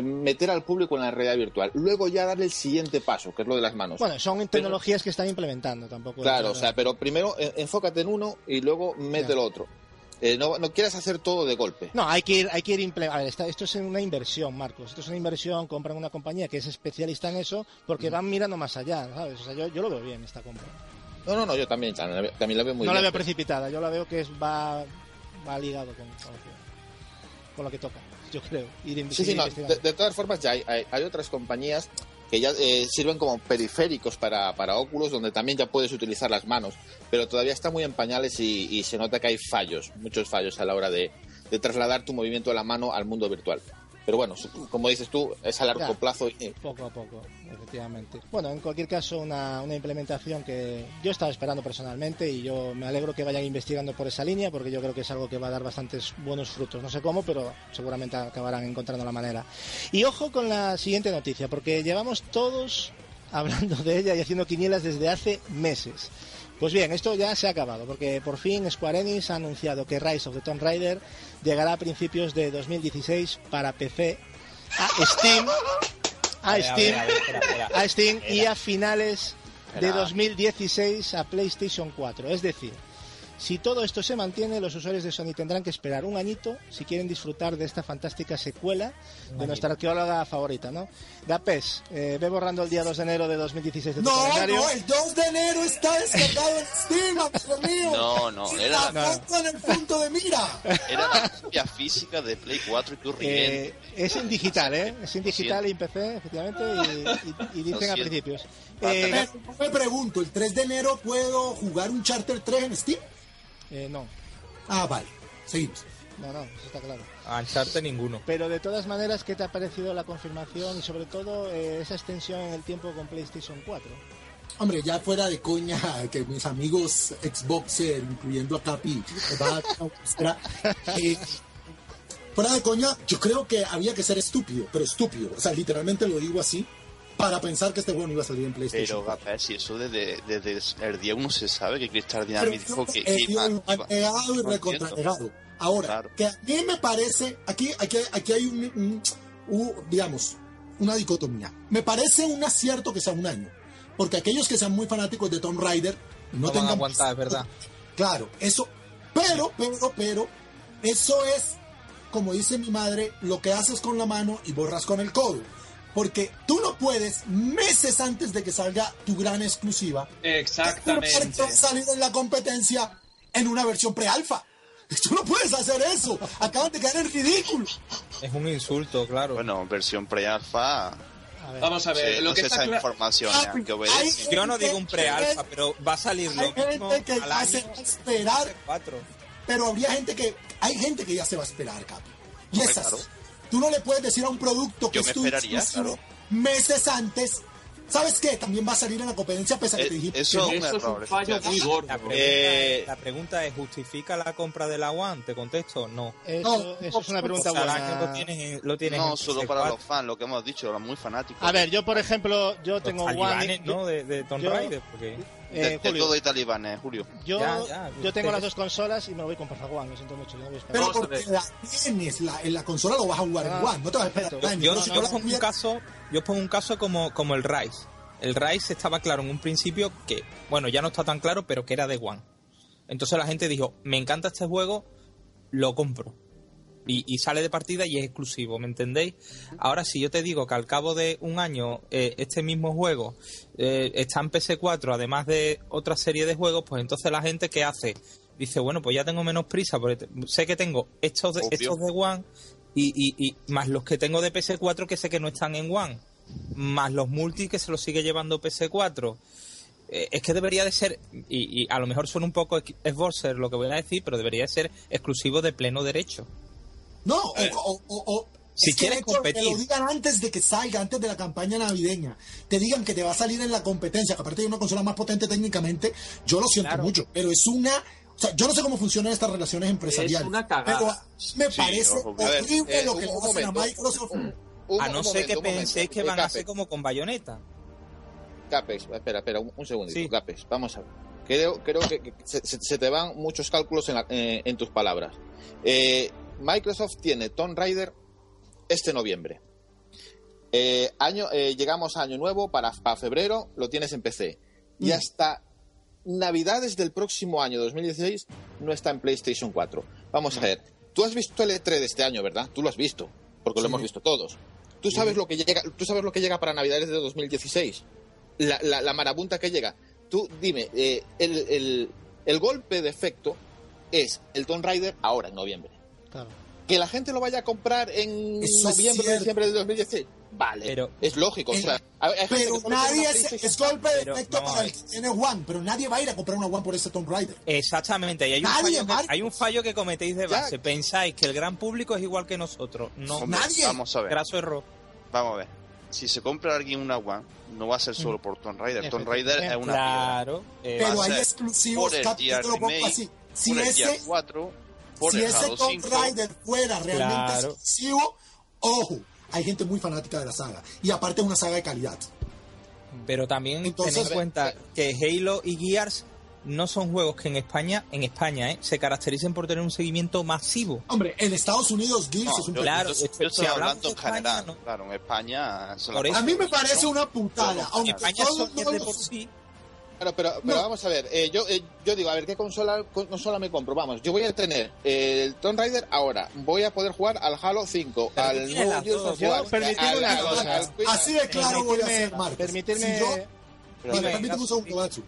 meter al público en la realidad virtual. Luego ya darle el siguiente paso, que es lo de las manos. Bueno, son tecnologías que están implementando tampoco. claro, o sea, pero primero eh, enfócate en uno y luego mete el otro. Eh, no, no quieras hacer todo de golpe. No, hay que ir, hay que ir a ver, está- esto es una inversión, Marcos. Esto es una inversión, compran una compañía que es especialista en eso, porque van mirando más allá, ¿sabes? O sea, yo, yo lo veo bien esta compra. No, no, no, yo también, también la veo- también la veo muy no la bien. veo precipitada, yo la veo que es, va, va ligado con, con lo que, con lo que toca, yo creo. Ir Sí, sí, no, de, de todas formas ya hay, hay- hay otras compañías que ya eh, sirven como periféricos para, para óculos donde también ya puedes utilizar las manos, pero todavía está muy en pañales y, y se nota que hay fallos, muchos fallos a la hora de, de trasladar tu movimiento de la mano al mundo virtual. Pero bueno, como dices tú, es a largo Ya. plazo y Poco a poco, efectivamente. Bueno, en cualquier caso, una, una implementación que yo estaba esperando personalmente y yo me alegro que vayan investigando por esa línea porque yo creo que es algo que va a dar bastantes buenos frutos. No sé cómo, pero seguramente acabarán encontrando la manera. Y ojo con la siguiente noticia, porque llevamos todos <laughs> hablando de ella y haciendo quinielas desde hace meses. Pues bien, esto ya se ha acabado, porque por fin Square Enix ha anunciado que Rise of the Tomb Raider llegará a principios de 2016 para PC, a Steam, a Steam, ver, a ver, espera, espera. a Steam y a finales de Espera. 2016 a PlayStation 4. Es decir, si todo esto se mantiene, los usuarios de Sony tendrán que esperar un añito si quieren disfrutar de esta fantástica secuela de nuestra arqueóloga favorita, ¿no? Gapes, eh, ve borrando el día 2 de enero de 2016 de tu No, calendario. no, el 2 de enero está descargado en Steam, amigo mío. No, no, Y era la pongo en el punto de mira. Era la copia física de Play 4 y tu Eh, es en digital, ¿eh? Es en digital y en PC, efectivamente, y, y- y dicen a principios. Eh, Me pregunto, ¿el 3 de enero puedo jugar un Charter 3 en Steam? Eh, no, Ah, vale. Seguimos. no, no, eso está claro. Ancharte ninguno. Pero de todas maneras, ¿qué te ha parecido la confirmación y sobre todo eh, esa extensión en el tiempo con PlayStation 4? Hombre, ya fuera de coña, que mis amigos Xboxer, incluyendo a Capi, va a eh, Fuera de coña, yo creo que había que ser estúpido, pero estúpido. O sea, literalmente lo digo así, para pensar que este juego no iba a salir en PlayStation. Pero, si eso desde, desde el día uno se sabe que Crystal Dynamics dijo que ellos iba, lo han iba- negado y no recontranegado. Ahora, Claro. que a mí me parece, aquí, aquí, aquí hay un, un- un, digamos, una dicotomía. Me parece un acierto que sea un año. Porque aquellos que sean muy fanáticos de Tomb Raider no, No van a tengan aguantar, es verdad. <laughs> Claro, eso. Pero, pero, pero, eso es, como dice mi madre, lo que haces con la mano y borras con el codo. Porque tú no puedes, meses antes de que salga tu gran exclusiva, Exactamente. salir en la competencia en una versión pre-alfa. Tú no puedes hacer eso. Acaban de caer en ridículo. Es un insulto, claro. Bueno, versión pre-alfa. Vamos a ver, sí, lo no que está esa información Ah, ¿eh? que obedece. Yo no digo un pre-alfa, pero va a salir lo Hay mismo gente que al ya año se va a esperar, 4. pero habría gente que, hay gente que ya se va a esperar, Capi. Y Hombre, es así. claro. Tú no le puedes decir a un producto que es esperaría, exclusivo meses antes. ¿Sabes qué? También va a salir en la competencia pese a que Eh, te dijimos eso- que un Eso es error, un fallo muy gordo. La pregunta, Eh, la pregunta es, ¿justifica la compra de la One? Te contesto, no. eso, no, eso es una O pregunta sea, el buena. lo tienes, lo tienes No, solo PS4. para los fans, lo que hemos dicho, los muy fanáticos. A ver, yo por ejemplo, yo Los tengo One... ¿no? De, de Tomb Raider, porque... eh, de, todo hay talibanes, Julio. yo, Ya, ya, yo tengo las dos consolas y me lo voy con Porfa One, lo siento mucho. yo no voy a esperar. Pero porque la tienes, la, en la consola lo vas a jugar Ah, en One, no te vas a esperar. Yo, yo no pongo un caso, yo os pongo un caso como, como el Rise. El Rise estaba claro en un principio que, bueno, ya no está tan claro, pero que era de One. Entonces la gente dijo, me encanta este juego, lo compro. Y, y sale de partida y es exclusivo, ¿me entendéis? Ahora, si yo te digo que al cabo de un año eh, este mismo juego eh, está en PS4, además de otra serie de juegos, pues entonces la gente, ¿qué hace? Dice, bueno, pues ya tengo menos prisa, porque te- sé que tengo estos de, Obvio. estos de One Y, y, y más los que tengo de PS4 que sé que no están en One, más los multi que se los sigue llevando PS4. Eh, es que debería de ser, y, y a lo mejor suena un poco esborser lo que voy a decir, pero debería de ser exclusivo de pleno derecho. No, o, o- o- o- Si es que quieres Héctor, competir. Que lo digan antes de que salga, antes de la campaña navideña. Te digan que te va a salir en la competencia, que aparte de una consola más potente técnicamente, yo lo siento mucho, pero es una. O sea, yo no sé cómo funcionan estas relaciones empresariales. una cagada. Pero me Sí, parece ojo, a ver, horrible eh, lo que le hacen a Microsoft. Un- a no un ser momento, que penséis que Eh, van a ser como con bayoneta. Capex, espera, espera, un, un segundito. Sí. Capex, vamos a ver. Creo, creo que, que se, se- se te van muchos cálculos en, la- eh, en tus palabras. Eh, Microsoft tiene Tomb Raider este noviembre. Eh, año, eh, llegamos a año nuevo para, para febrero, lo tienes en PC. Y hasta Navidades del próximo año, 2016, no está en PlayStation 4. Vamos a ver, tú has visto el E3 de este año, ¿verdad? Tú lo has visto, porque lo hemos visto todos. ¿Tú sabes, lo que llega, ¿Tú sabes lo que llega para Navidades de 2016? La, la, la marabunta que llega. Tú dime, eh, el, el- el golpe de efecto es el Tomb Raider ahora, en noviembre. Claro. Que la gente lo vaya a comprar en Eso es noviembre diciembre de 2016. Vale, Pero- es lógico. o sea, hay- hay gente Pero nadie una es, golpe de efecto para el tiene One, pero nadie va a ir a comprar una One por ese Tomb Raider. Exactamente, y hay un, fallo que, Marcos. hay un fallo que cometéis de Ya. base. Pensáis que el gran público es igual que nosotros. No, Hombre, nadie. Vamos a ver. graso error. Vamos a ver. Si se compra alguien una One, no va a ser solo por Tomb Raider. Tomb Raider es una Claro. eh, Pero hay exclusivos, por el Cap, yo te lo pongo Gear así. Si por el ese, Gear 4, por si el ese Tomb 5. Raider fuera realmente Claro. exclusivo, ojo, hay gente muy fanática de la saga. Y aparte es una saga de calidad. pero también Entonces- tened en cuenta que Halo y Gears no son juegos que en España, en España, eh, se caractericen por tener un seguimiento masivo. Hombre, en Estados Unidos Gears No, es un yo, Claro, yo- yo estoy hablando en de España, general. no. Claro, en España. eso- A mí me parece una putada, En aunque España todos son no de los- por sí. Pero, pero, pero No. vamos a ver, eh, yo, eh, yo digo, a ver, ¿qué consola, consola me compro? Vamos, yo voy a tener eh, el Tomb Raider ahora, voy a poder jugar al Halo 5, Pero tú al nuevo Así de claro voy a Permitirme- ser, Marcos. permitirme- Si yo- Vale, permíteme un segundo, Gatsu.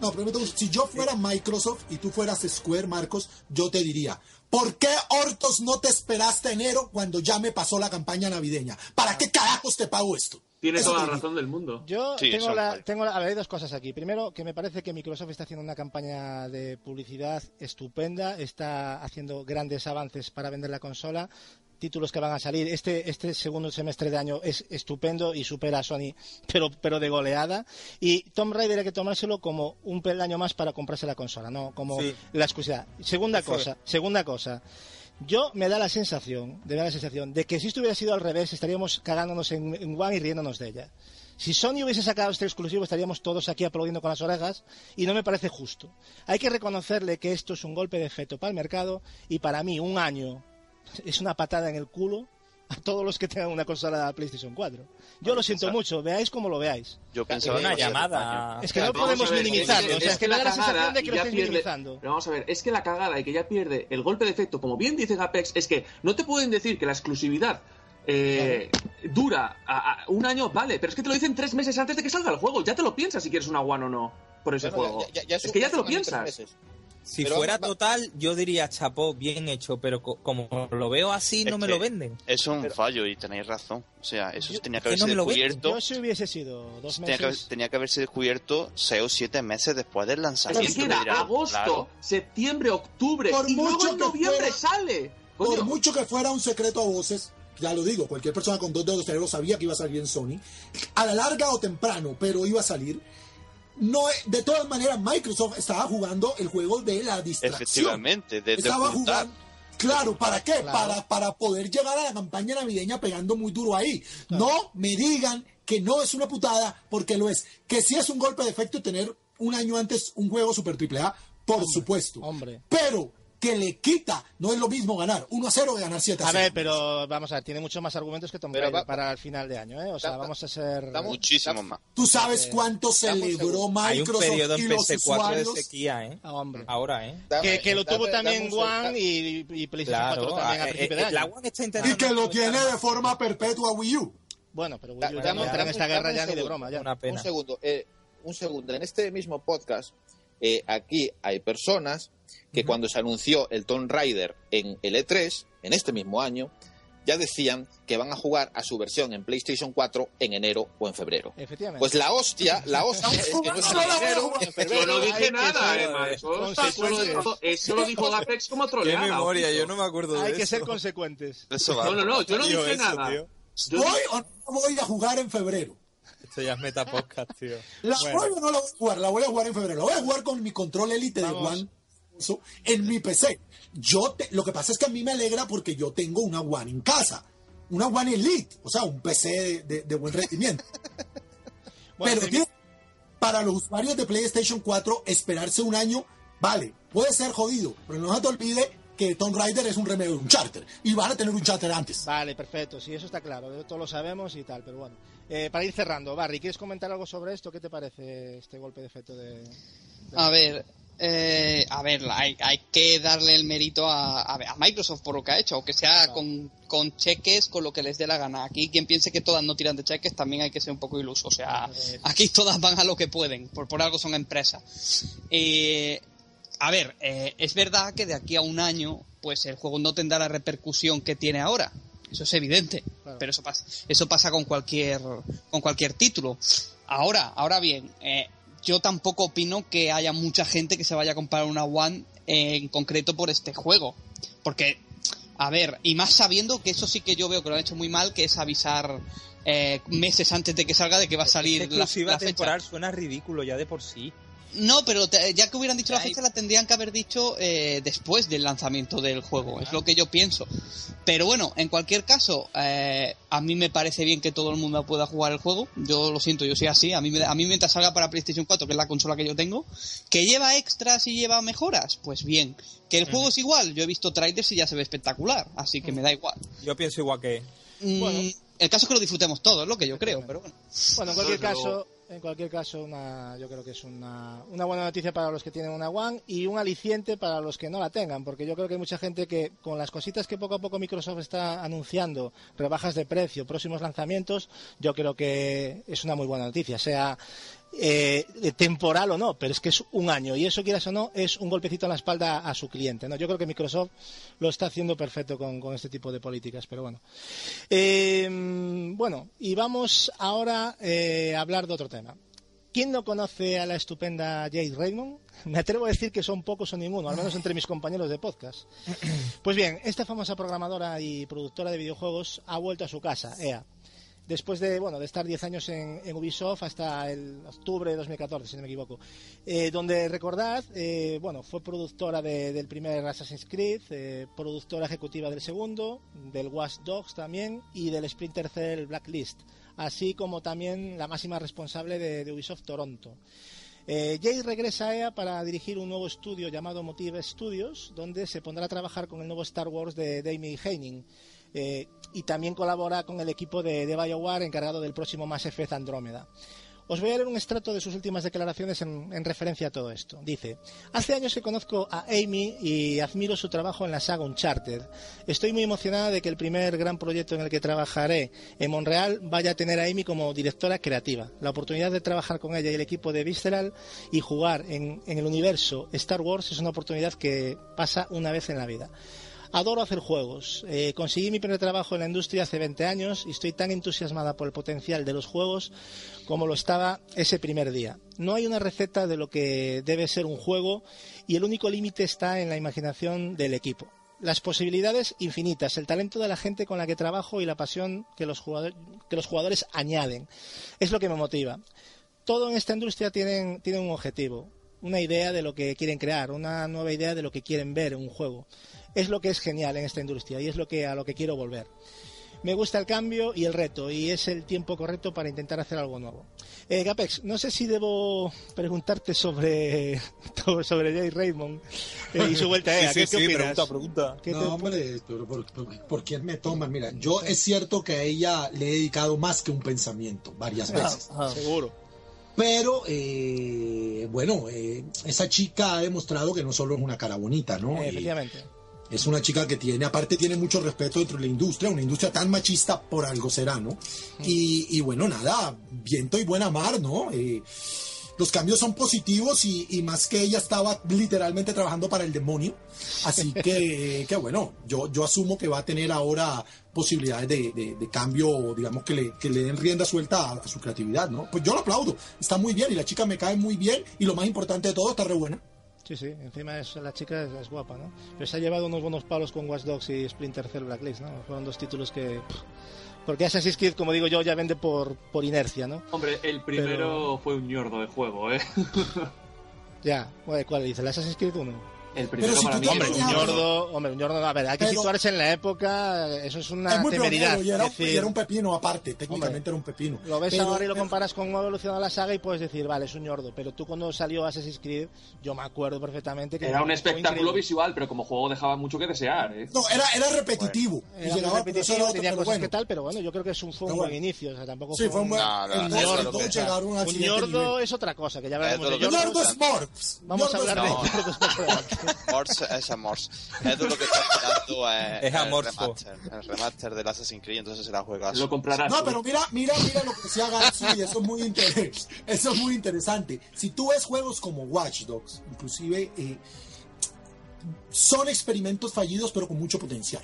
No, permíteme un- Si yo fuera Microsoft y tú fueras Square, Marcos, yo te diría, ¿por qué Hortos no te esperaste enero cuando ya me pasó la campaña navideña? ¿Para qué carajos te pago esto? Tiene toda la razón del mundo. Yo Sí, tengo, la, tengo la- a ver, hay dos cosas aquí. Primero, que me parece que Microsoft está haciendo una campaña de publicidad estupenda, está haciendo grandes avances para vender la consola, títulos que van a salir. Este, este segundo semestre de año es estupendo y supera a Sony, <laughs> pero, pero de goleada. Y Tomb Raider hay que tomárselo como un peldaño más para comprarse la consola, no como Sí. la exclusividad. Segunda cosa, segunda cosa. Yo me da la sensación, de da la sensación, de que si esto hubiera sido al revés, estaríamos cagándonos en, en One y riéndonos de ella. Si Sony hubiese sacado este exclusivo, estaríamos todos aquí aplaudiendo con las orejas y no me parece justo. Hay que reconocerle que esto es un golpe de efecto para el mercado y para mí un año es una patada en el culo a todos los que tengan una consola PlayStation 4. Yo lo siento mucho, veáis como lo veáis. Yo pensaba Una llamada. Es que no podemos minimizarlo, es o sea, es que me da la sensación de que lo ya estáis pierde- minimizando. Pero vamos a ver, es que la cagada y que ya pierde el golpe de efecto, como bien dice Gapex, es que no te pueden decir que la exclusividad eh, dura a- a un año, vale, pero es que te lo dicen tres meses antes de que salga el juego. Ya te lo piensas si quieres una One o no por ese Bueno, juego. ya- ya- ya es que ya te lo piensas. Meses. Si Pero fuera total, yo diría chapó, bien hecho, pero co- como lo veo así, Es no me que lo venden. Es un fallo y tenéis razón. O sea, eso Yo- tenía que es que no haberse venden. descubierto. Yo si hubiese sido dos Tenía que, meses... tenía que haberse descubierto 6 o 7 meses después del Es lanzamiento. que Me dirán, agosto, claro, septiembre, octubre Por y luego mucho en que noviembre fuera- sale. Por mucho que fuera un secreto a voces, ya lo digo, cualquier persona con dos dedos cerebro sabía que iba a salir en Sony, a la larga o temprano, pero iba a salir. No, de todas maneras, Microsoft estaba jugando el juego de la distracción. efectivamente, de, de estaba jugando. Claro, ¿para qué? Claro. Para, para poder llegar a la campaña navideña pegando muy duro ahí. No me digan que no es una putada, porque lo es. Que sí es un golpe de efecto tener un año antes un juego super triple A, por supuesto. hombre. Pero que le quita, no es lo mismo ganar 1 a 0 que ganar 7 a A 0. ver, pero vamos a ver, tiene muchos más argumentos que Tomb Pero Raider va- para el final de año, ¿eh? O sea, Da- vamos a ser... damos- Muchísimo más. ¿Tú sabes cuánto celebró segundo. Hay un Microsoft periodo y en los PS4 de sequía, ¿eh? Ah, hombre. Ahora, ¿eh? Dame- Que, que lo dame- tuvo dame también. One y, y PlayStation 4 Claro, también a eh, principio eh, de año. la One está intentando Y que lo tiene de forma perpetua Wii U. Bueno, pero Wii Da- U ya no entra en esta guerra ya ni de broma. Ya. Una pena. Un segundo, eh, un segundo. En este mismo podcast, eh, aquí hay personas que cuando se anunció el Tomb Raider en el E3, en este mismo año, ya decían que van a jugar a su versión en PlayStation 4 en enero o en febrero. Efectivamente. Pues la hostia, la hostia es que no es en enero ni en Yo no hay dije nada, Emma. Eso, consecuentes. eso lo dijo, eso lo dijo Gapex como Qué troleada. memoria, ojito. yo no me acuerdo de Hay eso. que ser consecuentes. Eso va. No, no, no, yo no dije eso, nada. tío. Yo ¿Voy o no voy a jugar en febrero? Esto ya es metapodcast, tío. La Bueno. voy o no la voy a jugar, la voy a jugar en febrero. La voy a jugar con mi control Elite de. One en mi PC. Yo te- lo que pasa es que a mí me alegra porque yo tengo una One en casa. Una One Elite, o sea, un PC de, de- de buen rendimiento. <laughs> Bueno, Pero tío, para los usuarios de PlayStation 4, esperarse un año, vale, puede ser jodido, pero no se te olvide que Tomb Raider es un remedio de un charter y van a tener un charter antes. Vale, perfecto, sí, eso está claro, todos lo sabemos y tal, pero bueno. Eh, para ir cerrando, Barry, ¿quieres comentar algo sobre esto? ¿Qué te parece este golpe de efecto de... de- A ver, eh, a ver, hay, hay que darle el mérito a, a- a Microsoft por lo que ha hecho, aunque sea con, con cheques, con lo que les dé la gana. Aquí quien piense que todas no tiran de cheques también hay que ser un poco iluso. O sea, aquí todas van a lo que pueden, por, por algo son empresas. Eh, a ver, eh, es verdad que de aquí a un año, pues el juego no tendrá la repercusión que tiene ahora. Eso es evidente. Claro. Pero eso pasa, eso pasa con cualquier, con cualquier título. Ahora, ahora bien, eh, yo tampoco opino que haya mucha gente que se vaya a comprar una One en concreto por este juego. Porque, a ver, y más sabiendo que eso sí que yo veo que lo han hecho muy mal, que es avisar eh, meses antes de que salga de que va a salir la, la fecha. temporal suena ridículo ya de por sí. No, pero te- ya que hubieran dicho la fecha, la tendrían que haber dicho eh, después del lanzamiento del juego. Es lo que yo pienso. Pero bueno, en cualquier caso, eh, a mí me parece bien que todo el mundo pueda jugar el juego. Yo lo siento, yo soy así. A mí, me- a mí mientras salga para PlayStation 4, que es la consola que yo tengo, que lleva extras y lleva mejoras, pues bien. Que el juego es igual. Yo he visto trailers y ya se ve espectacular. Así que me da igual. Yo pienso igual que... Mm, Bueno. El caso es que lo disfrutemos todos, es lo que yo creo. Pero bueno. Bueno, en cualquier caso, en cualquier caso, una, yo creo que es una, una buena noticia para los que tienen una One y un aliciente para los que no la tengan, porque yo creo que hay mucha gente que con las cositas que poco a poco Microsoft está anunciando, rebajas de precio, próximos lanzamientos, yo creo que es una muy buena noticia, sea eh, temporal o no, pero es que es un año y eso quieras o no es un golpecito en la espalda a su cliente, ¿no? Yo creo que Microsoft lo está haciendo perfecto con, este tipo de políticas, pero bueno. Eh, bueno, y vamos ahora eh, a hablar de otro tema. ¿Quién no conoce a la estupenda Jade Raymond? <laughs> Me atrevo a decir que son pocos o ninguno, al menos entre mis compañeros de podcast. Pues bien, esta famosa programadora y productora de videojuegos ha vuelto a su casa, EA. Después de, bueno, de estar 10 años en, en Ubisoft hasta el octubre de 2014, si no me equivoco. Eh, donde, recordad, eh, bueno, fue productora de- del primer Assassin's Creed, eh, productora ejecutiva del segundo, del Watch Dogs también y del Splinter Cell Blacklist, así como también la máxima responsable de, Ubisoft Toronto. Jay regresa a EA para dirigir un nuevo estudio llamado Motive Studios, donde se pondrá a trabajar con el nuevo Star Wars de Damien Heining. Eh, y también colabora con el equipo de, de BioWare encargado del próximo Mass Effect Andrómeda. Os voy a leer un extracto de sus últimas declaraciones en, en referencia a todo esto. Dice, hace años que conozco a Amy y admiro su trabajo en la saga Uncharted. Estoy muy emocionada de que el primer gran proyecto en el que trabajaré en Montreal vaya a tener a Amy como directora creativa. La oportunidad de trabajar con ella y el equipo de Visceral y jugar en el universo Star Wars es una oportunidad que pasa una vez en la vida. Adoro hacer juegos. Eh, conseguí mi primer trabajo en la industria hace 20 años y estoy tan entusiasmada por el potencial de los juegos como lo estaba ese primer día. No hay una receta de lo que debe ser un juego y el único límite está en la imaginación del equipo. Las posibilidades infinitas, el talento de la gente con la que trabajo y la pasión que los jugadores, que los jugadores añaden. Es lo que me motiva. Todo en esta industria tiene, tiene un objetivo, una idea de lo que quieren crear, una nueva idea de lo que quieren ver en un juego es lo que es genial en esta industria y es lo que a lo que quiero volver. Me gusta el cambio y el reto y es el tiempo correcto para intentar hacer algo nuevo. Eh, Gapex, no sé si debo preguntarte sobre <laughs> sobre Jay Raymond eh, y su vuelta a EA. Sí, ¿Qué, sí, qué sí, opinas? pregunta, pregunta. ¿Qué te- No, hombre, pero ¿por, por, por quién me toman? Mira, yo es cierto que a ella le he dedicado más que un pensamiento, varias veces. Ah, seguro. Pero, eh, bueno, eh, esa chica ha demostrado que no solo es una cara bonita, ¿no? Eh, Y efectivamente. Es una chica que tiene, aparte tiene mucho respeto dentro de la industria, una industria tan machista por algo será, ¿no? Y, y bueno, nada, viento y buena mar, ¿no? Eh, los cambios son positivos y, y más que ella estaba literalmente trabajando para el demonio. Así que, <laughs> que bueno, yo, yo asumo que va a tener ahora posibilidades de, de- de cambio, digamos, que le, que le den rienda suelta a, a su creatividad, ¿no? Pues yo lo aplaudo, está muy bien y la chica me cae muy bien y lo más importante de todo, está re buena. Sí, sí, encima es, la chica es, es guapa, ¿no? Pero se ha llevado unos buenos palos con Watch Dogs y Splinter Cell Blacklist, ¿no? Fueron dos títulos que... pff, porque Assassin's Creed, como digo yo, ya vende por, por inercia, ¿no? Hombre, el primero Pero- fue un ñordo de juego, ¿eh? <laughs> Ya, ¿cuál cuál dice? ¿El Assassin's Creed 1? El primero Pero si para tú mí Hombre, un ñordo, hombre, un ñordo, a ver, hay que Pero- situarse en la época, eso es una es muy temeridad. pionero y era, decir, y era un pepino aparte, técnicamente era un pepino. Lo ves Pero- ahora y lo comparas con cómo ha evolucionado la saga y puedes decir, vale, es un ñordo. Pero tú cuando salió Assassin's Creed, yo me acuerdo perfectamente que... Era un espectáculo increíble. visual, pero como juego dejaba mucho que desear, ¿eh? No, era, era repetitivo. y Era llegaba, repetitivo, era otro, tenía cosas bueno. que tal, pero bueno, yo creo que es un, fue un buen bueno. inicio, o sea, tampoco Sí, fue un buen. Un nivel. es otra cosa, que ya Es hablaremos de. Ñordo es Morphs. Vamos a hablar de <laughs> Morse es Amors. Es de lo que está esperando eh, Es el remaster. El remaster del Assassin's Creed, entonces será juegazo. Lo comprarás. No, pero mira, mira, mira lo que decía Gatsu y eso es muy interesante. Eso es muy interesante. Si tú ves juegos como Watch Dogs, inclusive eh, son experimentos fallidos pero con mucho potencial.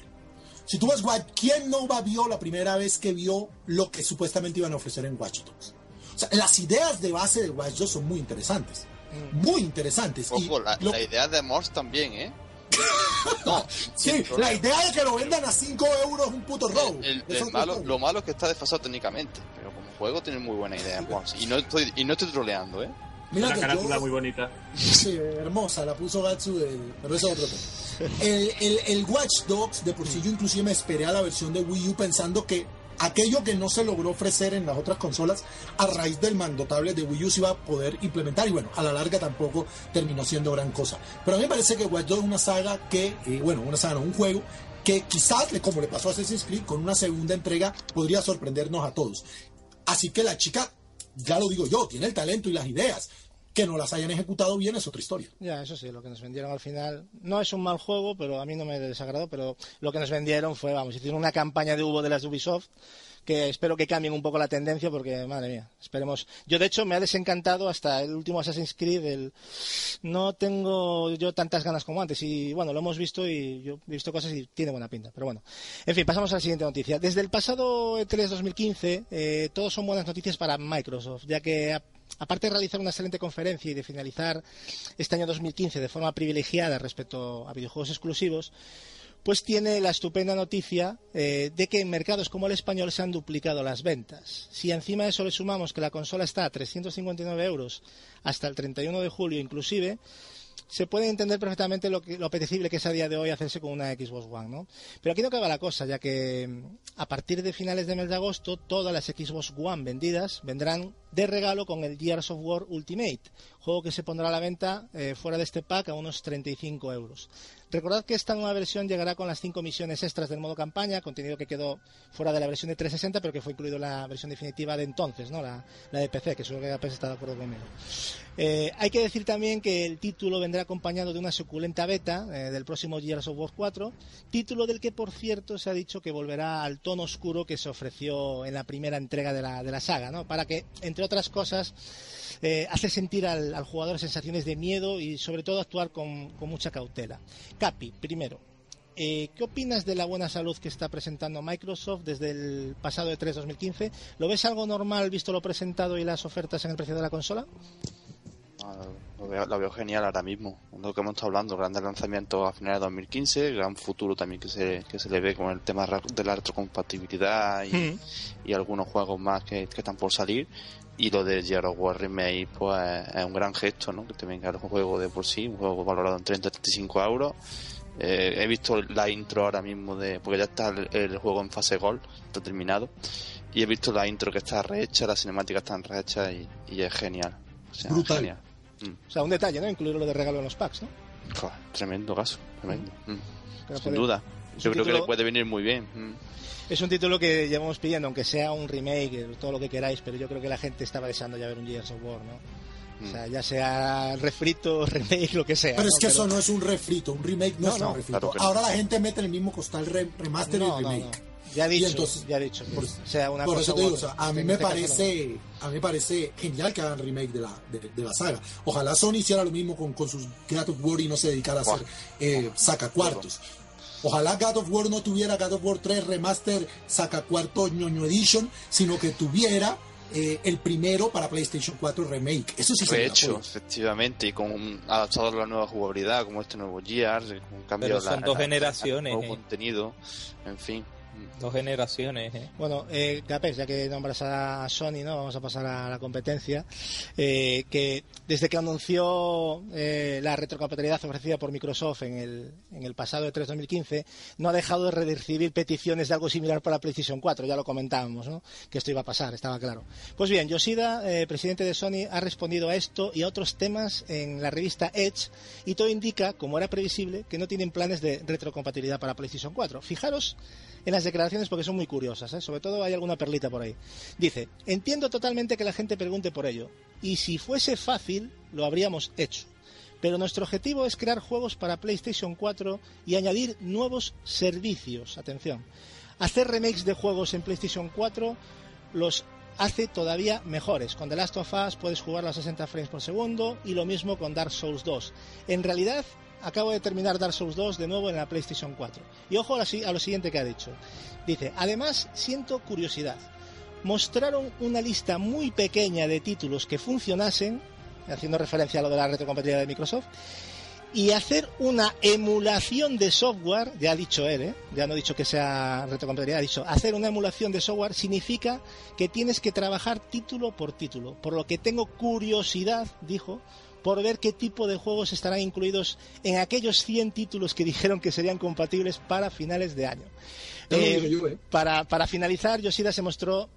Si tú ves Watch, ¿quién no va vio la primera vez que vio lo que supuestamente iban a ofrecer en Watch Dogs? O sea, las ideas de base de Watch Dogs son muy interesantes. Muy interesantes. Y Ojo, la, lo- la idea de Morse también, ¿eh? <laughs> sí, la idea de que lo vendan a 5 euros es un puto robo. El- el malo, lo malo es que está desfasado técnicamente, pero como juego tiene muy buena idea Morse. Y no estoy, y no estoy troleando, ¿eh? Mira Una carátula yo- muy bonita. Sí, hermosa, la puso Gatsu, del- pero eso es otro tema. <laughs> El, el, el Watch Dogs, de por sí yo inclusive me esperé a la versión de Wii U pensando que aquello que no se logró ofrecer en las otras consolas a raíz del mando tablet de Wii U se iba a poder implementar y bueno, a la larga tampoco terminó siendo gran cosa. Pero a mí me parece que Watch Dogs es una saga que, eh, bueno, una saga, no, un juego que quizás, como le pasó a Assassin's Creed, con una segunda entrega podría sorprendernos a todos. Así que la chica, ya lo digo yo, tiene el talento y las ideas. Que no las hayan ejecutado bien es otra historia. Ya, eso sí, lo que nos vendieron al final no es un mal juego, pero a mí no me desagradó, pero lo que nos vendieron fue, vamos, hicieron una campaña de Hugo de las Ubisoft que espero que cambien un poco la tendencia porque, madre mía, esperemos. Yo, de hecho, me ha desencantado hasta el último Assassin's Creed, el... no tengo yo tantas ganas como antes y, bueno, lo hemos visto y yo he visto cosas y tiene buena pinta, pero bueno. En fin, pasamos a la siguiente noticia. Desde el pasado E E3 2015, eh, todos son buenas noticias para Microsoft, ya que aparte de realizar una excelente conferencia y de finalizar este año 2015 de forma privilegiada respecto a videojuegos exclusivos, pues tiene la estupenda noticia eh, de que en mercados como el español se han duplicado las ventas. Si encima de eso le sumamos que la consola está a 359 euros hasta el 31 de julio inclusive, se puede entender perfectamente lo, que, lo apetecible que es a día de hoy hacerse con una Xbox One, ¿no? Pero aquí no acaba la cosa, ya que mm, a partir de finales de mes de agosto todas las Xbox One vendidas vendrán de regalo con el Gears of War Ultimate, juego que se pondrá a la venta eh, fuera de este pack a unos 35 euros. Recordad que esta nueva versión llegará con las 5 misiones extras del modo campaña, contenido que quedó fuera de la versión de 360, pero que fue incluido en la versión definitiva de entonces, ¿no? la, la de PC, que seguro que PC está de acuerdo conmigo. Eh, hay que decir también que el título vendrá acompañado de una suculenta beta eh, del próximo Gears of War 4, título del que, por cierto, se ha dicho que volverá al tono oscuro que se ofreció en la primera entrega de la, de la saga, ¿no? para que, entre otras cosas, eh, hace sentir al, al jugador sensaciones de miedo y, sobre todo, actuar con, con mucha cautela. Capi, primero, eh, ¿qué opinas de la buena salud que está presentando Microsoft desde el pasado E3 2015? ¿Lo ves algo normal visto lo presentado y las ofertas en el precio de la consola? No, lo, veo, lo veo genial ahora mismo. Lo que hemos estado hablando, grandes lanzamientos a finales de 2015, gran futuro también que se, que se le ve con el tema de la retrocompatibilidad y, Mm. y algunos juegos más que, que están por salir. Y lo de Gears of War Remake, pues es un gran gesto, ¿no? Que te venga el juego de por sí, un juego valorado en 30-35 euros. Eh, he visto la intro ahora mismo de. Porque ya está el, el juego en fase gol, está terminado. Y he visto la intro que está rehecha, las cinemáticas están rehechas y, y es genial. O sea, Brutal. genial. Mm. O sea, un detalle, ¿no? Incluirlo de regalo en los packs, ¿no? Joder, tremendo caso, tremendo. Mm. Sin duda. Es Yo creo que título- le puede venir muy bien. Mm. Es un título que llevamos pidiendo, aunque sea un remake, todo lo que queráis, pero yo creo que la gente estaba deseando ya ver un Gears of War, ¿no? O sea, ya sea refrito, <laughs> remake, lo que sea. Pero es ¿no? que eso no es un refrito, un remake no, No, es no, un refrito. claro que no. Ahora la gente mete en el mismo costal re- remaster No, y no, remake. Ya dicho, entonces- ya dicho. Por, o sea, una por cosa eso te digo, o sea, a mí me este caso no. parece, a mí me parece genial que hagan remake de la, de, de la saga. Ojalá Sony hiciera lo mismo con, con sus of War y no se dedicara a hacer eh, sacacuartos. Ojalá God of War no tuviera God of War 3 Remaster sacacuarto ñoño edition, sino que tuviera eh, el primero para PlayStation 4 Remake. Eso sí sería polla. efectivamente, y con un- adaptado a la nueva jugabilidad, como este nuevo Gears, con un cambio Pero son la- dos la- generaciones, nuevo eh. contenido, en fin. Dos generaciones, ¿eh? Bueno, eh, Capes, ya que nombras a Sony, ¿no? Vamos a pasar a la competencia. eh, que desde que anunció eh, la retrocompatibilidad ofrecida por Microsoft en el, en el pasado de 3 2015, no ha dejado de recibir peticiones de algo similar para PlayStation 4. Ya lo comentábamos, ¿no? Que esto iba a pasar, estaba claro. Pues bien, Yoshida, eh, presidente de Sony, ha respondido a esto y a otros temas en la revista Edge y todo indica, como era previsible, que no tienen planes de retrocompatibilidad para PlayStation 4. Fijaros en las declaraciones porque son muy curiosas, ¿eh? sobre todo hay alguna perlita por ahí. Dice, entiendo totalmente que la gente pregunte por ello, y si fuese fácil, lo habríamos hecho. Pero nuestro objetivo es crear juegos para PlayStation 4 y añadir nuevos servicios. Atención. Hacer remakes de juegos en PlayStation 4 los hace todavía mejores. Con The Last of Us puedes jugar a 60 frames por segundo y lo mismo con Dark Souls 2. En realidad, acabo de terminar Dark Souls 2 de nuevo en la PlayStation 4. Y ojo a lo, siguiente que ha dicho. Dice, además siento curiosidad. Mostraron una lista muy pequeña de títulos que funcionasen, haciendo referencia a lo de la retrocompatibilidad de Microsoft, y hacer una emulación de software, ya ha dicho él, ¿eh? ya no ha dicho que sea retrocompatibilidad, ha dicho, hacer una emulación de software significa que tienes que trabajar título por título, por lo que tengo curiosidad, dijo, por ver qué tipo de juegos estarán incluidos en aquellos 100 títulos que <laughs> dijeron que serían compatibles para finales de año. Eh, ¿eh? para, para finalizar, Yoshida se mostró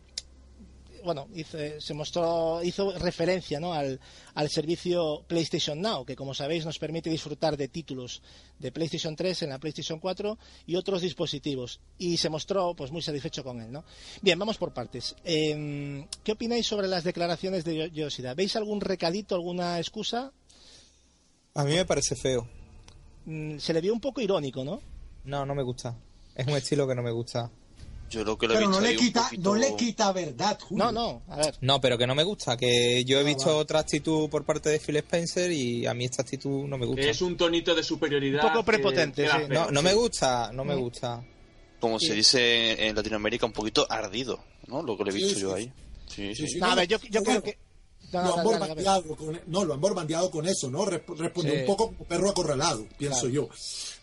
bueno, hizo, se mostró, hizo referencia ¿no? al, al servicio PlayStation Now, que como sabéis nos permite disfrutar de títulos de PlayStation 3 en la PlayStation 4 y otros dispositivos. Y se mostró pues muy satisfecho con él. ¿no? Bien, vamos por partes. Eh, ¿Qué opináis sobre las declaraciones de Yo- Yoshida? ¿Veis algún recadito, alguna excusa? A mí me parece feo. Mm, se le vio un poco irónico, ¿no? No, no me gusta. Es un estilo que no me gusta. Yo lo que lo he Pero visto no le, quita, poquito- no le quita verdad, Julio. No, no, a ver. No, pero que no me gusta. Que yo he Ah, visto vale. otra actitud por parte de Phil Spencer y a mí esta actitud no me gusta. Que es un tonito de superioridad. Un poco que prepotente, queda sí. No, no sí. me gusta, no me gusta. Como se dice en Latinoamérica, un poquito ardido, ¿no? Lo que le he visto sí, yo sí. ahí. Sí, Sí, sí. sí. No, a ver, yo, yo creo que... No, lo han borbandeado con, no, lo han borbandeado con eso, ¿no? Respondió Sí. un poco como perro acorralado, pienso Claro. yo.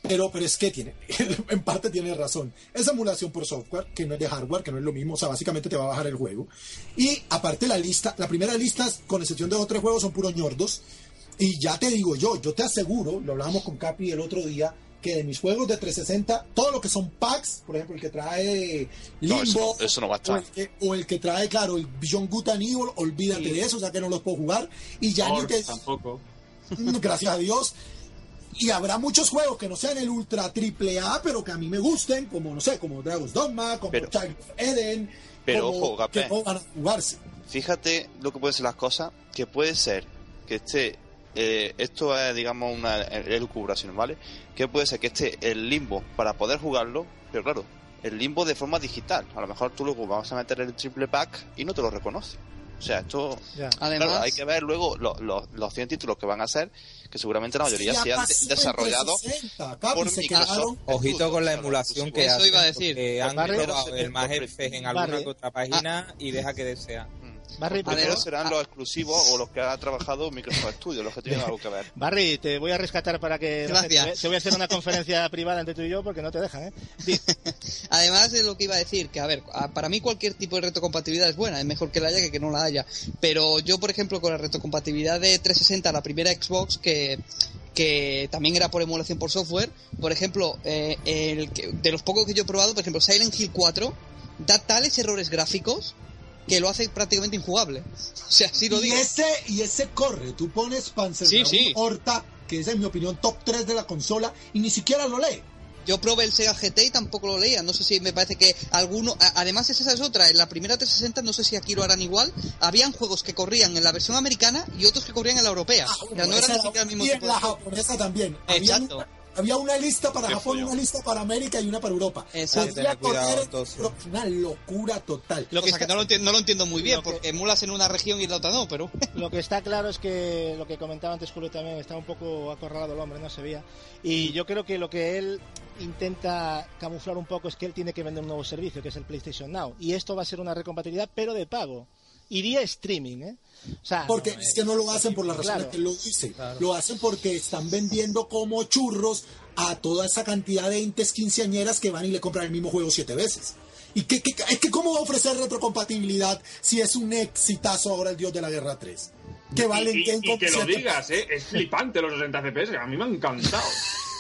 Pero, pero es que tiene, <laughs> en parte tiene razón. Es emulación por software, que no es de hardware, que no es lo mismo, o sea, básicamente te va a bajar el juego. Y aparte la lista, la primera lista, con excepción de dos o tres juegos, son puros ñordos. Y ya te digo yo, yo te aseguro, lo hablábamos con Capi el otro día, que de mis juegos de 360, todo lo que son packs, por ejemplo, el que trae No, Limbo, eso- eso no va a estar. o el que, o el que trae, claro, el Beyond Good and Evil, olvídate Sí. de eso, o sea que no los puedo jugar. Y ya ni te, tampoco. gracias a Dios. Y habrá muchos juegos que no sean el ultra triple A, pero que a mí me gusten, como no sé, como Dragon's Dogma, como Pero- Child of Eden, pero como ojo, que no van a jugarse. Fíjate lo que pueden ser las cosas, que puede ser que esté, eh, esto es digamos una elucubración, ¿vale? Que puede ser que esté el limbo para poder jugarlo, pero claro, el limbo de forma digital. A lo mejor tú luego vas a meter el triple pack y no te lo reconoce. O sea, esto... Además, Claro, hay que ver luego lo- lo- los 100 títulos que van a ser, que seguramente la mayoría Ya sean desarrollados 360, Capi, por se Microsoft. quedaron- Ojito con la emulación que Eso hacen, iba a decir. han probado el más en alguna que otra página y deja que desea. Barry, Primero Además- serán los exclusivos o los que ha trabajado Microsoft Studios, los que tienen <laughs> algo que ver. Barry, te voy a rescatar para que... Gracias. te voy a hacer una conferencia <laughs> privada entre tú y yo porque no te dejan, ¿eh? <laughs> Además de lo que iba a decir, que a ver, para mí cualquier tipo de retrocompatibilidad es buena, es mejor que la haya que que no la haya. Pero yo, por ejemplo, con la retrocompatibilidad de 360, la primera Xbox, que, que también era por emulación por software, por ejemplo, eh, el que- de los pocos que yo he probado, por ejemplo, Silent Hill 4, da tales errores gráficos que lo hace prácticamente injugable. <laughs> O sea, sí lo y digo. ese y ese corre tú pones Panzer Sí, sí. Horta que es en mi opinión top 3 de la consola y ni siquiera lo lee Yo probé el Sega GT y tampoco lo leía. No sé si me parece que alguno. Además, esa es otra. En la primera 360, no sé si aquí lo harán igual. Habían juegos que corrían en la versión americana y otros que corrían en la europea. Ah, o sea, no eran ni era- siquiera el mismo y en tipo la japonesa también Exacto. una- Había una lista para Qué Japón, una lista para América y una para Europa. Exacto. Cuidado, una locura total. Lo que, que no, lo no lo entiendo muy bien, que- porque emulas en una región y en la otra no, pero... Lo que está claro es que lo que comentaba antes Julio también, está un poco acorralado el hombre, no se veía. Y yo creo que lo que él intenta camuflar un poco es que él tiene que vender un nuevo servicio, que es el PlayStation Now. Y esto va a ser una recompatibilidad, pero de pago. Y vía streaming, ¿eh? O sea, Porque es que no lo hacen por las razones Claro. que lo dice. Lo hacen porque están vendiendo como churros a toda esa cantidad de entes quinceañeras que van y le compran el mismo juego siete veces. ¿Y qué, qué- es que cómo va a ofrecer retrocompatibilidad si es un exitazo ahora el Dios de la Guerra 3? Que valen y, y- y que lo digas, ¿eh? Es flipante los 60 FPS, a mí me han encantado.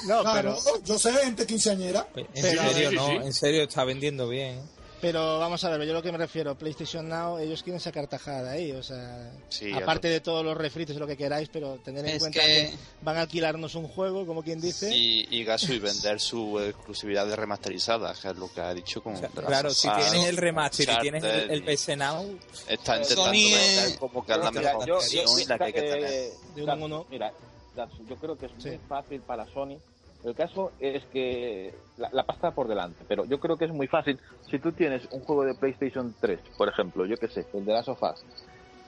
no, Claro, pero, yo sé gente quinceañera. En Pero- serio, sí, no, sí. en serio, está vendiendo bien. Pero vamos a ver, yo lo que me refiero, PlayStation Now, ellos quieren sacar tajada ahí, o sea, Sí, aparte de todos los refritos y lo que queráis, pero tener en Es cuenta que- que... van a alquilarnos un juego, como quien dice. Y, y Gasu y vender su exclusividad de remasterizada, que es lo que ha dicho con O sea, claro, si tienes el remaster y tienes el, el PC Now, Está intentando Sony, vender como que es la Mira, mejor yo- opción yo- y la que hay que tener. eh, De uno uno. Mira, Gatsu, yo creo que es Sí. muy fácil para Sony. El caso es que la, la pasta por delante, pero yo creo que es muy fácil. Si tú tienes un juego de PlayStation 3, por ejemplo, yo que sé, el de Last of Us,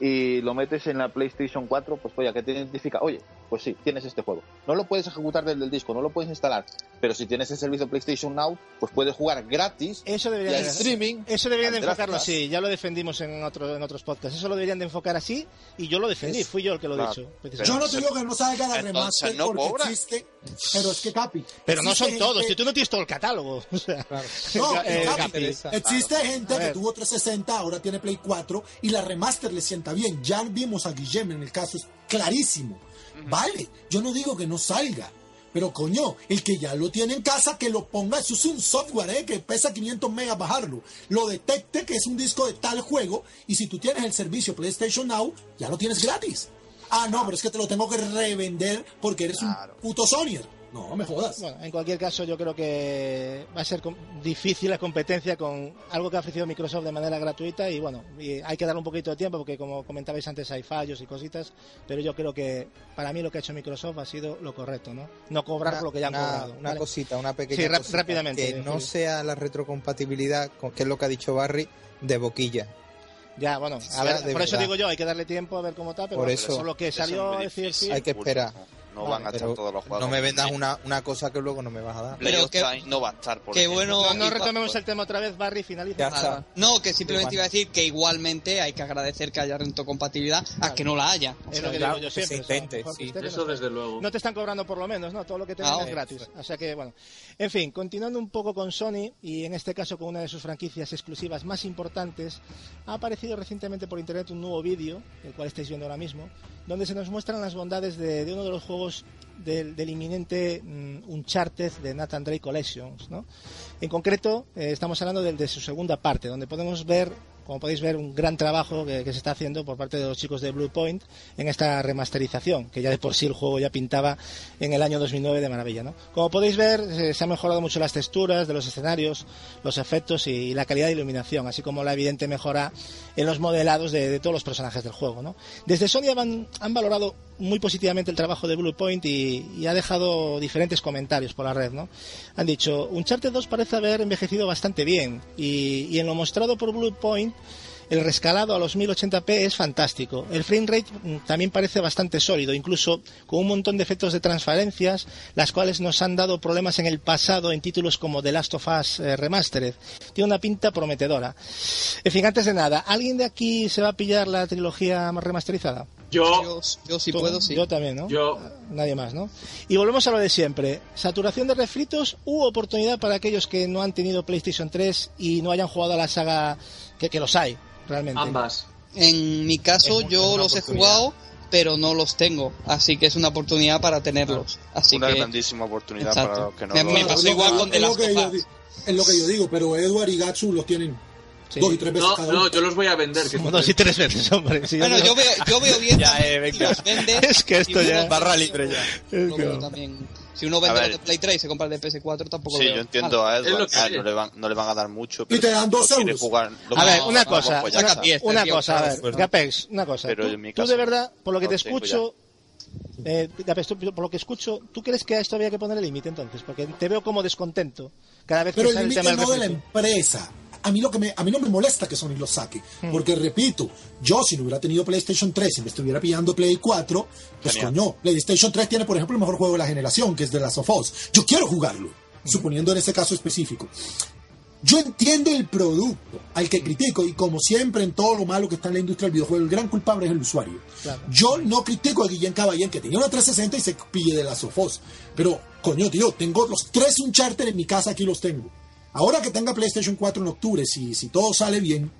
y lo metes en la PlayStation 4, pues oye, que te identifica, oye, pues sí, tienes este juego. No lo puedes ejecutar desde el disco, no lo puedes instalar, pero si tienes el servicio PlayStation Now, pues puedes jugar gratis Eso al de- streaming. Eso deberían de enfocarlo así, ya lo defendimos en, otro, en otros podcasts. Eso lo deberían de enfocar así y yo lo defendí, Es- fui yo el que lo he claro. dicho. Yo no te digo que no salga la remaster ¿no porque cobra? existe, pero es que Capi. Pero no son todos, gente- si tú no tienes todo el catálogo. <laughs> O sea, No, eh, Capi, Capi. existe gente A que tuvo 360, ahora tiene Play 4 y la remaster le sienta bien. Ya vimos a Guillem en el caso, es clarísimo. Vale, yo no digo que no salga. Pero coño, el que ya lo tiene en casa, que lo ponga, eso es un software, ¿eh? que pesa 500 megas bajarlo. Lo detecte que es un disco de tal juego y si tú tienes el servicio PlayStation Now, ya lo tienes gratis. Ah, no, pero es que te lo tengo que revender porque eres Claro. un puto Sonyer. No, me jodas. Bueno, en cualquier caso, yo creo que va a ser difícil la competencia con algo que ha ofrecido Microsoft de manera gratuita y bueno, y hay que darle un poquito de tiempo porque como comentabais antes hay fallos y cositas, pero yo creo que para mí lo que ha hecho Microsoft ha sido lo correcto, ¿no? No cobrar por lo que ya han una, cobrado. una ¿vale? cosita, una pequeña Sí, cosita, rápidamente, que no sea la retrocompatibilidad, con, que es lo que ha dicho Barry, de boquilla. Ya, bueno, a ver, por eso digo yo, hay que darle tiempo a ver cómo está, pero Por bueno, eso- eso lo que es salió a decir sí. Hay que esperar. No, Vale, van a estar todos los juegos. no me vendas una, una cosa que luego no me vas a dar. Pero que no va a estar. por ejemplo. bueno- No, retomemos el tema otra vez, Barry, finaliza. No, que simplemente iba a decir que igualmente hay que agradecer que haya retrocompatibilidad a que no la haya. O Es sea, lo que claro, digo yo que se siempre. o sea, intente, mejor que sí. que Eso desde luego. No te están cobrando por lo menos, ¿no? Todo lo que te Ah, es gratis. O sea que, bueno. En fin, continuando un poco con Sony, y en este caso con una de sus franquicias exclusivas más importantes, ha aparecido recientemente por internet un nuevo vídeo, el cual estáis viendo ahora mismo, donde se nos muestran las bondades de, de uno de los juegos del, del inminente mm, Uncharted de Nathan Drake Collections, ¿no? En concreto, eh, estamos hablando de su segunda parte, donde podemos ver como podéis ver, un gran trabajo que, que se está haciendo por parte de los chicos de Blue Point en esta remasterización, que ya de por sí el juego ya pintaba en el año 2009 de maravilla. ¿no? Como podéis ver, eh, se han mejorado mucho las texturas de los escenarios, los efectos y, la calidad de iluminación, así como la evidente mejora en los modelados de, de todos los personajes del juego. ¿no? Desde Sony han, han valorado muy positivamente el trabajo de Blue Point y, y, ha dejado diferentes comentarios por la red. ¿no? Han dicho, Uncharted 2 parece haber envejecido bastante bien y, en lo mostrado por Blue Point el rescalado a los 1080p es fantástico. El frame rate también parece bastante sólido, incluso con un montón de efectos de transparencias, las cuales nos han dado problemas en el pasado en títulos como The Last of Us eh, Remastered. Tiene una pinta prometedora. En fin, antes de nada, ¿alguien de aquí se va a pillar la trilogía remasterizada? Yo, yo, yo si Tú, puedo, sí. Yo también, ¿no? Yo. Nadie más, ¿no? Y volvemos a lo de siempre. Saturación de refritos u oportunidad para aquellos que no han tenido PlayStation 3 y no hayan jugado a la saga que, que los hay, realmente. Ambas. En mi caso, Es yo los he jugado, pero no los tengo. Así que es una oportunidad para tenerlos. Así Una que. grandísima oportunidad Exacto. para los que no Me- pasó igual con di- es lo que yo digo, pero Edward y Gatsu los tienen Sí. dos y tres veces No, cada uno. no, yo los voy a vender. Que Dos y tres veces, hombre. Sí, Bueno, yo- yo veo, yo veo bien <laughs> Ya, eh, venga. los vendes <laughs> Es que esto y ya- Barra libre ya. Es que- también. Si uno vende los de Play 3 y se compra el de PS4, tampoco Sí, lo veo. yo entiendo a Edward. que Ah, no, le van, no le van a dar mucho. Y pero te dan dos euros. Jugar, lo A ver, quiere una cosa, pues saca una, diez, una tío, cosa, a ver, pues. Gapex, una cosa. Pero tú, en mi tú caso de verdad, por lo que no te tengo escucho, Eh, tú, por lo que escucho, ¿tú crees que a esto había que poner el límite entonces? Porque te veo como descontento cada vez Pero que el sale el límite tema del no de la empresa. A mí, lo que me, a mí no me molesta que Sony lo saque. Hmm. Porque, repito, yo si no hubiera tenido PlayStation 3 y me estuviera pillando Play 4, pues Genial. coño, PlayStation 3 tiene, por ejemplo, el mejor juego de la generación, que es The Last of Us. Yo quiero jugarlo, suponiendo en ese caso específico. Yo entiendo el producto al que critico y como siempre en todo lo malo que está en la industria del videojuego, el gran culpable es el usuario. Claro. Yo no critico a Guillén Caballén que tenía una 360 y se pille de la Sofos. Pero, coño, tío, tengo los tres Uncharted en mi casa, aquí los tengo. Ahora que tenga PlayStation 4 en octubre, si, si todo sale bien,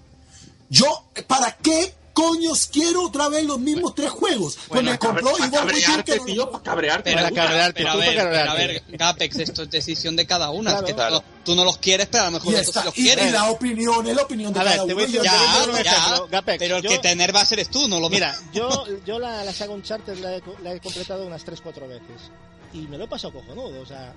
yo, ¿para qué coños quiero otra vez los mismos tres juegos? Pues me compró Witcher cabrearte, que no- tío, para cabrearte. Pero, Para cabrearte, pero a tú ver, para pero a ver, Capex, esto es decisión de cada una. Claro. es que Claro. tú, tú no los quieres, pero a lo mejor Y, otros sí los y, y la opinión es la opinión de A cada te uno. Yo- te voy a Ya, ejemplo, ya, Gapex, pero el yo- que tener va a ser es tú, no lo Mira, <laughs> yo, yo la, la saga Uncharted la he, la he completado unas 3-4 veces. Y me lo he pasado cojonudo, o sea...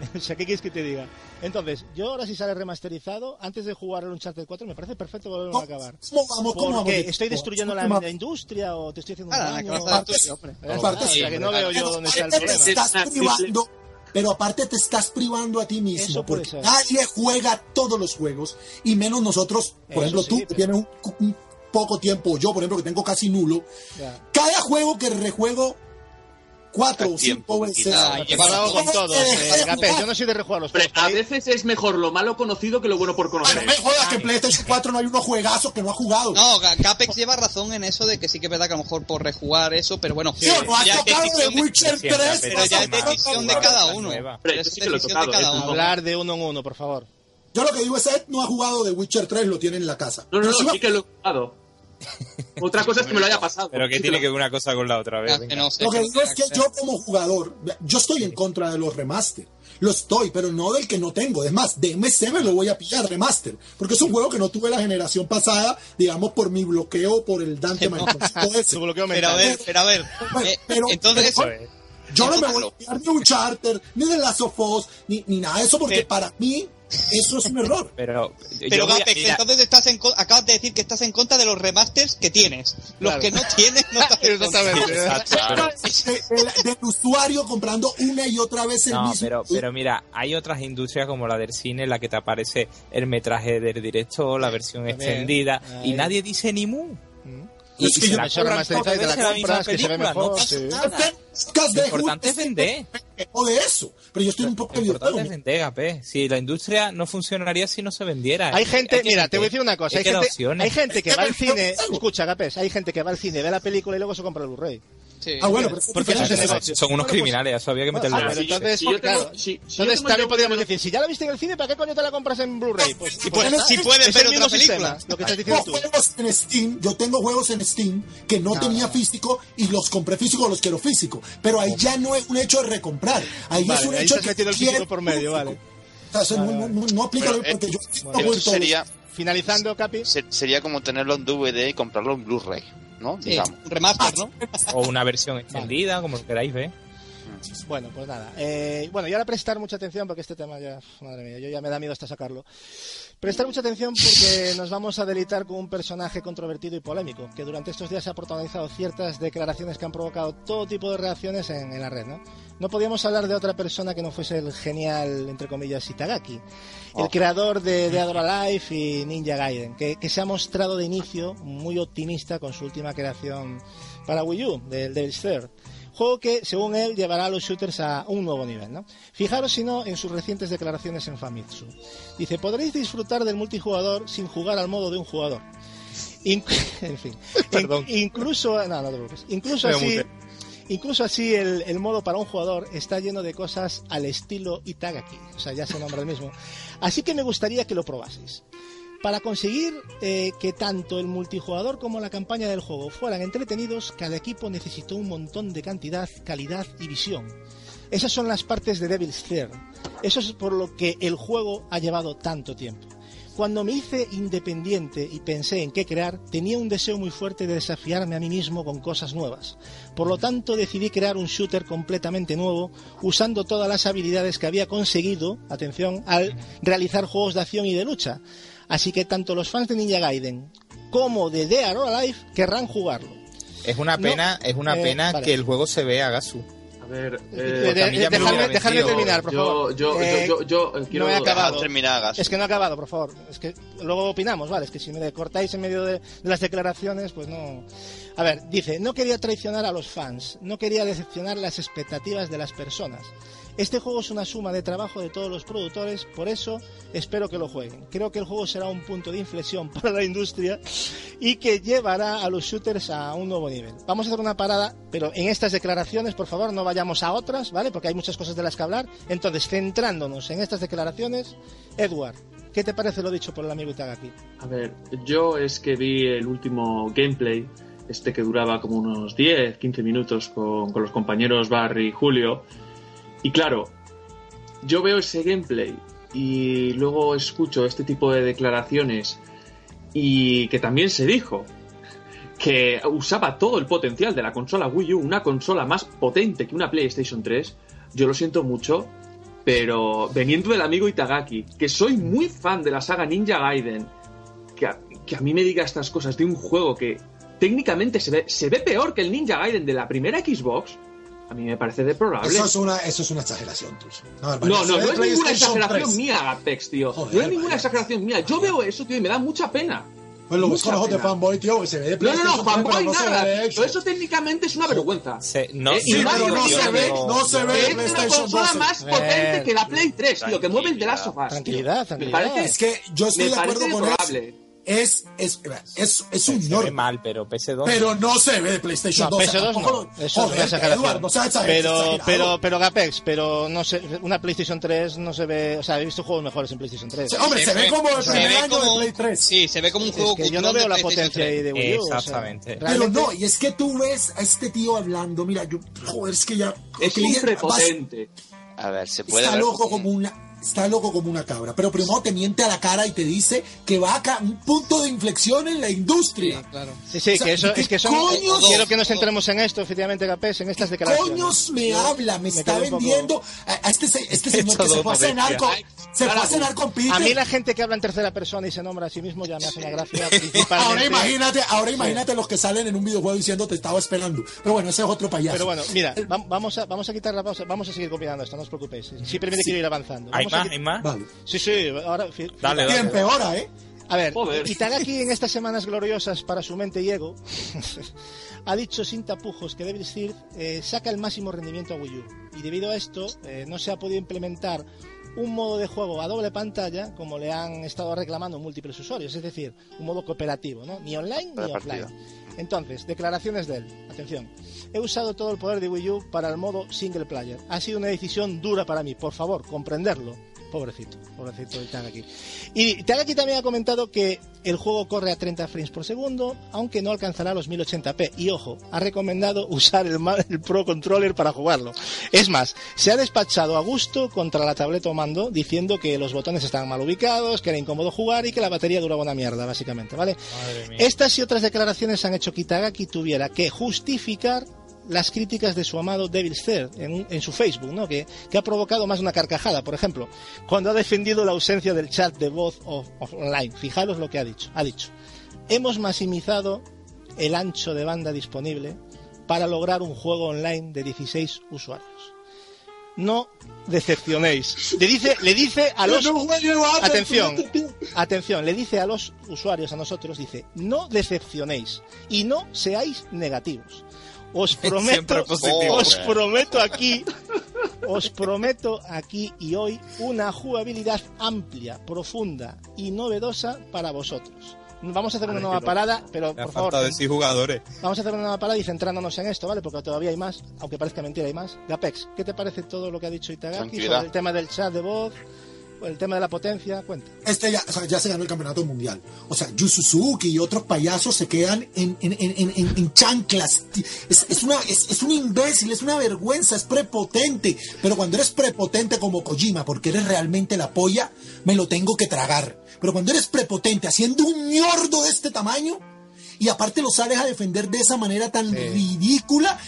<laughs> O sea, ¿qué quieres que te diga? Entonces, yo ahora si sale remasterizado, antes de jugar el Uncharted 4, me parece perfecto volverlo a acabar. ¿Cómo vamos? ¿Cómo vamos? Estoy destruyendo la, ¿Cómo la industria o te estoy haciendo un Ah, daño. la cosa o- es tuya, hombre. O sea, que no sí, veo Pero yo dónde está el aparte te problema. estás privando, pero aparte te estás privando a ti mismo Eso porque ser. nadie juega todos los juegos y menos nosotros, por Eso ejemplo sí, tú que pero- tienes un, un poco tiempo, yo por ejemplo que tengo casi nulo, Ya. cada juego que rejuego cuatro o cinco que veces. Ah, He hablado con todos, eh, yo no soy de rejugar los juegos. a pero veces es mejor lo malo conocido que lo bueno por conocer. me jodas que en PlayStation 4 no hay unos juegazos que no ha jugado. No, Capex lleva razón en eso de que sí que es verdad que a lo mejor por rejugar eso, pero bueno, Tío, no has tocado de Witcher Siempre 3. apetece pero ya es decisión de cada uno. Es sí decisión de cada uno. Hablar de uno en uno, por favor. Yo lo que digo es Ed no ha jugado de Witcher 3, lo tiene en la casa. No, no, Pero no, sí que lo he jugado. Otra cosa es que me lo haya pasado. Pero que tiene que ver una cosa con la otra vez. No sé, Lo que digo es que yo como jugador, yo estoy en contra de los remaster. Lo estoy, pero no del que no tengo. Es más, de MC me lo voy a pillar remaster. Porque es un juego que no tuve la generación pasada, digamos, por mi bloqueo, por el Dante. <laughs> Su bloqueo Pero a ver, pero a ver. Bueno, eh, pero- entonces, Eso. Yo no me voy a pillar ni un charter, ni de Last of Us, ni, ni nada de eso, porque para mí eso es un error. <laughs> Pero, pero a- Gapex, mira, entonces estás en, acabas de decir que estás en contra de los remasters que tienes. Los Claro. que no tienes, no estás <laughs> en contra. Del usuario comprando una y otra vez el No, mismo. pero, pero mira, hay otras industrias como la del cine en la que te aparece el metraje del director, la versión También. extendida, y nadie dice ni mu. Y, Es que y se la cobran remasterizado y te la compras, que se ve mejor, no sí. Lo importante es vender. O de eso. Pero yo estoy un poco Lo importante es vender. Si la industria no funcionaría si no se vendiera. Hay gente, que mira, te voy a decir una cosa. Hay gente, hay gente que va al cine. Escucha, Gapes, hay gente que va al cine, ve la película y luego se compra el Blu-ray. Sí. Ah, bueno, pero Porque es negocio. Son unos pues- criminales, eso había que meterlo Ah, pero entonces, Si tengo- claro. si- si entonces también podríamos decir, si ya la viste en el cine, ¿para qué coño te la compras en Blu-ray? Pues, Si puedes- pues si puedes es ver otra película. sistema, lo que estás Tengo diciendo tú. juegos en Steam, yo tengo juegos en Steam que no, No, tenía físico y los compré físico, los quiero físico. Pero ahí ya no es un hecho de recomprar. Ahí Vale, es un ahí hecho de físico por medio, vale. O sea, eso no, no, no, no aplica Pero, lo- porque eh, yo bueno, he Eso vuelto- sería, Finalizando, Capi. se- sería como tenerlo en DVD y comprarlo en Blu-ray, ¿no? Sí, Digamos. un remaster, ¿no? O una versión extendida, como lo queráis ver. Bueno, pues nada. Eh, bueno, y ahora prestar mucha atención porque este tema ya, madre mía, yo ya me da miedo hasta sacarlo. Prestar mucha atención porque nos vamos a delitar con un personaje controvertido y polémico, que durante estos días ha protagonizado ciertas declaraciones que han provocado todo tipo de reacciones en, en la red, ¿no? No podíamos hablar de otra persona que no fuese el genial, entre comillas, Itagaki, el Oh. creador de Dead or Alive y Ninja Gaiden, que, que se ha mostrado de inicio muy optimista con su última creación para Wii U, del Devil's Third. Juego que, según él, llevará a los shooters a un nuevo nivel, ¿no? Fijaros, si no, en sus recientes declaraciones en Famitsu. Dice, podréis disfrutar del multijugador sin jugar al modo de un jugador. Inc- <laughs> en fin. <laughs> Perdón. In- incluso, no, no te preocupes. Incluso Me así, incluso así el, el modo para un jugador está lleno de cosas al estilo Itagaki. O sea, ya se nombra el mismo. Así que me gustaría que lo probaseis. Para conseguir eh, que tanto el multijugador como la campaña del juego fueran entretenidos, cada equipo necesitó un montón de cantidad, calidad y visión. Esas son las partes de Devil's Third. Eso es por lo que el juego ha llevado tanto tiempo. Cuando me hice independiente y pensé en qué crear, tenía un deseo muy fuerte de desafiarme a mí mismo con cosas nuevas. Por lo tanto, decidí crear un shooter completamente nuevo, usando todas las habilidades que había conseguido, atención, al realizar juegos de acción y de lucha. Así que tanto los fans de Ninja Gaiden como de Dead or Alive querrán jugarlo. Es una pena, es una Eh, pena vale. que el juego se vea, Gasu. A ver, Eh, a mí ya me dejarme, terminar, por yo, favor. yo, Eh, yo, yo, yo, eh, quiero no he acabado. Es que no he acabado, por favor. Es que luego opinamos, ¿vale? Es que si me cortáis en medio de, de las declaraciones, pues no. A ver, dice, no quería traicionar a los fans, no quería decepcionar las expectativas de las personas. Este juego es una suma de trabajo de todos los productores, por eso espero que lo jueguen. Creo que el juego será un punto de inflexión <laughs> para la industria y que llevará a los shooters a un nuevo nivel. Vamos a hacer una parada, pero en estas declaraciones, por favor, no vayamos a otras, ¿vale? Porque hay muchas cosas de las que hablar. Entonces, centrándonos en estas declaraciones, Edward, ¿qué te parece lo dicho por el amigo Itagaki? A ver, yo es que vi el último gameplay, este que duraba como unos 10, 15 minutos con, con los compañeros Barry y Julio. Y claro, yo veo ese gameplay y luego escucho este tipo de declaraciones y que también se dijo que usaba todo el potencial de la consola Wii U, una consola más potente que una PlayStation 3. Yo lo siento mucho, pero veniendo del amigo Itagaki, que soy muy fan de la saga Ninja Gaiden, que a, mí me diga estas cosas de un juego que técnicamente se ve, se ve peor que el Ninja Gaiden de la primera Xbox, a mí me parece deplorable. Eso es una, eso es una exageración tuya. No, No, no, no es ninguna exageración 3. mía, Apex, tío. Joder, no es ninguna vaya. exageración mía. Yo veo eso, tío, y me da mucha pena. Pues lo ojos de fanboy, tío, que se ve de No, no, no, 3, fanboy nada. Pero eso técnicamente es una vergüenza. Se- no, Eh, Sí, y pero no se ve, no se ve es una consola 12. más potente que la Play 3, tío, que mueve el de las sofás. Tranquilidad, Me tranquilidad. parece, Es que yo estoy me de acuerdo con eso. Es, es, es, es un se ve mal, pero PS2. Pero no se ve de PlayStation No, 12. PS2 tampoco no. lo- Eso es Joder, una exageración. Eduardo, no seas exager- pero, pero, pero Gapex, pero no sé, una PlayStation 3 no se ve, o sea, he visto juegos mejores en PlayStation 3. Sí, Hombre, se, ve como el se primer ve año como de un- Play 3. Sí, se ve como un Es juego que yo no veo la potencia ahí 3. de Wii U. o sea, Exactamente. Pero no, y es que tú ves a este tío hablando, mira, yo, joder, es que ya... Es que un ya- vas- prepotente. A ver, se puede Está ver loco como una... Está loco como una cabra, pero primero te miente a la cara y te dice que va a un punto de inflexión en la industria. Sí, claro. Sí, sí, O sea, que eso, ¿qué es que son, coños? quiero que nos centremos en esto, efectivamente, Gapex, en estas ¿Qué declaraciones. coños me Yo habla? Me, está quedé un poco- vendiendo a, a este, este <laughs> señor que se fue a cenar con, se fue a cenar con Peter. A mí la gente que habla en tercera persona y se nombra a sí mismo ya me hace una gracia. <laughs> principalmente- Ahora imagínate, ahora imagínate los que salen en un videojuego diciendo te estaba esperando. Pero bueno, ese es otro payaso. Pero bueno, mira, va- vamos a, vamos a quitar la pausa, vamos a seguir copiando esto, no os preocupéis. Simplemente quiero ir avanzando. ¿Hay Vamos a más? qui- ¿Hay más? Vale. Sí, sí, ahora... Dale, Y dale. empeora, ¿eh? A ver, Joder. Itagaki en estas semanas gloriosas para su mente y ego <laughs> ha dicho sin tapujos que Devil Third eh, saca el máximo rendimiento a Wii U y debido a esto eh, no se ha podido implementar un modo de juego a doble pantalla como le han estado reclamando múltiples usuarios, es decir, un modo cooperativo, ¿no? Ni online ni offline. Entonces, declaraciones de él. Atención. He usado todo el poder de Wii U para el modo single player. Ha sido una decisión dura para mí. Por favor, comprenderlo. Pobrecito, pobrecito de Itagaki. Y Itagaki también ha comentado que el juego corre a 30 frames por segundo, aunque no alcanzará los 1080p. Y ojo, ha recomendado <laughs> usar el, el Pro Controller para jugarlo. Es más, se ha despachado a gusto contra la tableta o mando, diciendo que los botones estaban mal ubicados, que era incómodo jugar y que la batería duraba una mierda, básicamente, ¿vale? Estas y otras declaraciones han hecho que Itagaki tuviera que justificar las críticas de su amado Devil Third en, en su Facebook, ¿no? que, que ha provocado más una carcajada, por ejemplo, cuando ha defendido la ausencia del chat de voz online. Fijaros lo que ha dicho. Ha dicho, hemos maximizado el ancho de banda disponible para lograr un juego online de 16 usuarios. No decepcionéis. Le dice, le dice a los... Atención, atención, le dice a los usuarios, a nosotros, dice, no decepcionéis y no seáis negativos. Os <laughs> prometo, positivo. os prometo aquí, os prometo aquí y hoy una jugabilidad amplia, profunda y novedosa para vosotros. Vamos a hacer una nueva parada, pero ha por favor, faltado decir jugadores. vamos a hacer una nueva parada y centrándonos en esto, ¿vale? Porque todavía hay más, aunque parezca mentira, hay más. Gapex, ¿qué te parece todo lo que ha dicho Itagaki sobre el tema del chat de voz, el tema de la potencia? Cuenta. Este ya, o sea, ya se ganó el campeonato mundial. O sea, Yu Suzuki y otros payasos se quedan en, en, en, en, chanclas. Es, es, una, es, es un imbécil, es una vergüenza, es prepotente. Pero cuando eres prepotente como Kojima, porque eres realmente la polla, me lo tengo que tragar. Pero cuando eres prepotente haciendo un ñordo de este tamaño, y aparte lo sales a defender de esa manera tan ridícula.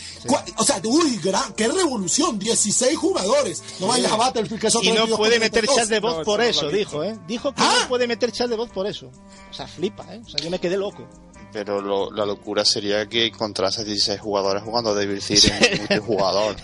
O sea, uy, gran, qué revolución, 16 jugadores. No vayas a Battlefield, que es otro Y no puede meter 32. chat de voz No, por eso dijo, ¿eh? Dijo que Ah. no puede meter chat de voz por eso. O sea, flipa, ¿eh? O sea, yo me quedé loco. Pero lo- la locura sería que encontrase 16 jugadores jugando <laughs> a Devil City en multijugador.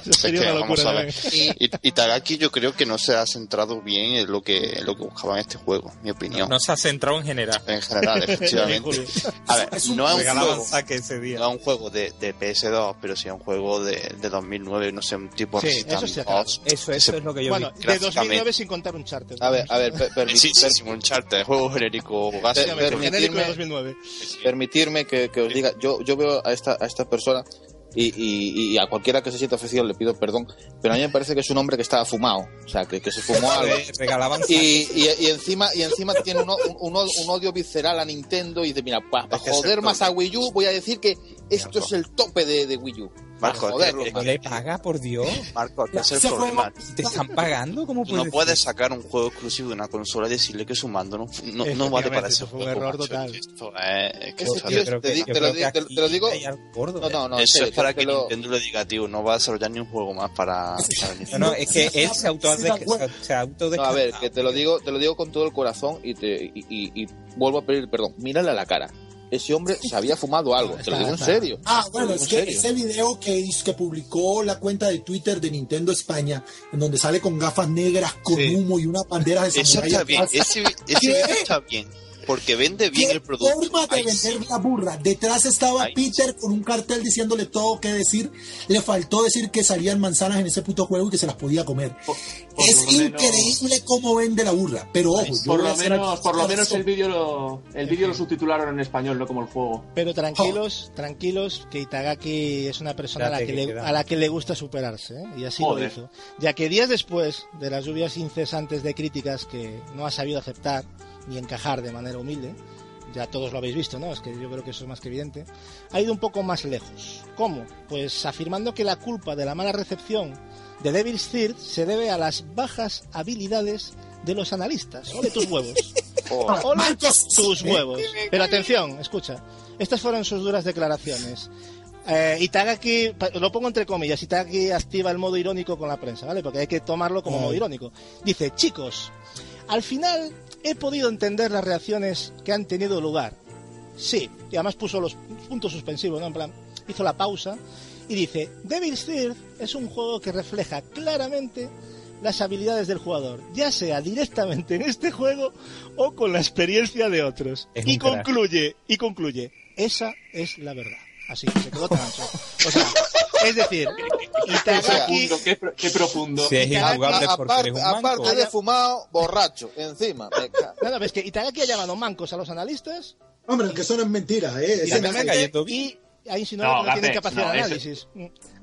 Y, y Tagaki yo creo que no se ha centrado bien en lo que, en lo que buscaba en este juego, mi opinión. No se ha centrado en general. En general, <laughs> efectivamente. A ver, Es no es un juego, saque ese día. no es un juego de, de PS2, pero sí es un juego de, de 2009, no sé, un tipo Sí, Resistance eso sí, claro. 2. Eso, eso es lo que yo Bueno, vi. de Gráficamente. 2009 sin contar un charter. A ver, a ver, per- permi- Sí, sí, per- sí, un charter, juego genérico básico. genérico de permitirme, 2009. Que, que os diga, yo, yo veo a esta, a esta persona y, y- y a cualquiera que se sienta ofendido le pido perdón, pero a mí me parece que es un hombre que estaba fumado, o sea, que, que se fumó algo. Y, y, encima y encima tiene un, un, un- odio visceral a Nintendo y dice, mira, para que joder más a Wii U voy a decir que esto es el tope de, de Wii U. Marco, es joderlo que- más. le paga, por Dios. Marco, que es el juego- problema. ¿Te están pagando? ¿Cómo Tú no puedes puedes sacar un juego exclusivo de una consola y decirle que su mando no, no, no vale para ese eso fue un juego. error macho. total. Esto es, es que esto- tío te te lo te- te lo digo- gordo. No, no, no, en eso serio, es para te que lo- Nintendo le diga, tío, no va a desarrollar ni un juego más para... para No, no, es que él se auto se auto No, a ver, que te lo digo, te lo digo con todo el corazón y te y, y- y vuelvo a pedir perdón. Mírale a la cara. Ese hombre se había fumado algo, te lo digo en serio. Ah, bueno, es que ese video que, hizo, que publicó la cuenta de Twitter de Nintendo España, en donde sale con gafas negras, con Sí. humo y una bandera de Eso está bien, ese, ese ¿Qué? video está bien, porque vende bien ¿Qué el producto. forma de Ahí vender sí. la burra? Detrás estaba Ahí Peter con un cartel diciéndole todo qué decir. Le faltó decir que salían manzanas en ese puto juego y que se las podía comer. Por, por es lo menos- increíble cómo vende la burra. Pero ojo, yo Por lo menos, por lo menos el vídeo lo, el vídeo lo subtitularon en español, no como el juego. Pero tranquilos, tranquilos, que Itagaki es una persona a la, que que le, a la que le gusta superarse, ¿eh? y así lo Joder. hizo. Ya que días después de las lluvias incesantes de críticas que no ha sabido aceptar ni encajar de manera humilde, ya todos lo habéis visto, ¿no? Es que yo creo que eso es más que evidente, ha ido un poco más lejos. ¿Cómo? Pues afirmando que la culpa de la mala recepción de Devil's Third se debe a las bajas habilidades de los analistas. ¡Ole tus huevos! Joder. <laughs> ¡Ole tus huevos! Pero atención, escucha. Estas fueron sus duras declaraciones. Eh, Itagaki, lo pongo entre comillas, Itagaki activa el modo irónico con la prensa, ¿vale? Porque hay que tomarlo como modo irónico. Dice, chicos, al final he podido entender las reacciones que han tenido lugar. Sí, y además puso los puntos suspensivos, ¿no? En plan, hizo la pausa y dice, Devil's Third es un juego que refleja claramente las habilidades del jugador, ya sea directamente en este juego o con la experiencia de otros. Es Y concluye, y concluye, esa es la verdad. Así que se quedó trancho. O sea, es decir, <laughs> Qué Itagaki, profundo, qué, pro- qué profundo. Si es Itagaki- injugable porque aparte, eres un manco. aparte de fumado, borracho, encima. ca- <laughs> nada, ves que Itagaki ha llamado mancos a los analistas Hombre, que eso no es mentira, ¿eh? y, y ha insinuado No, que no tienen capacidad no, de análisis.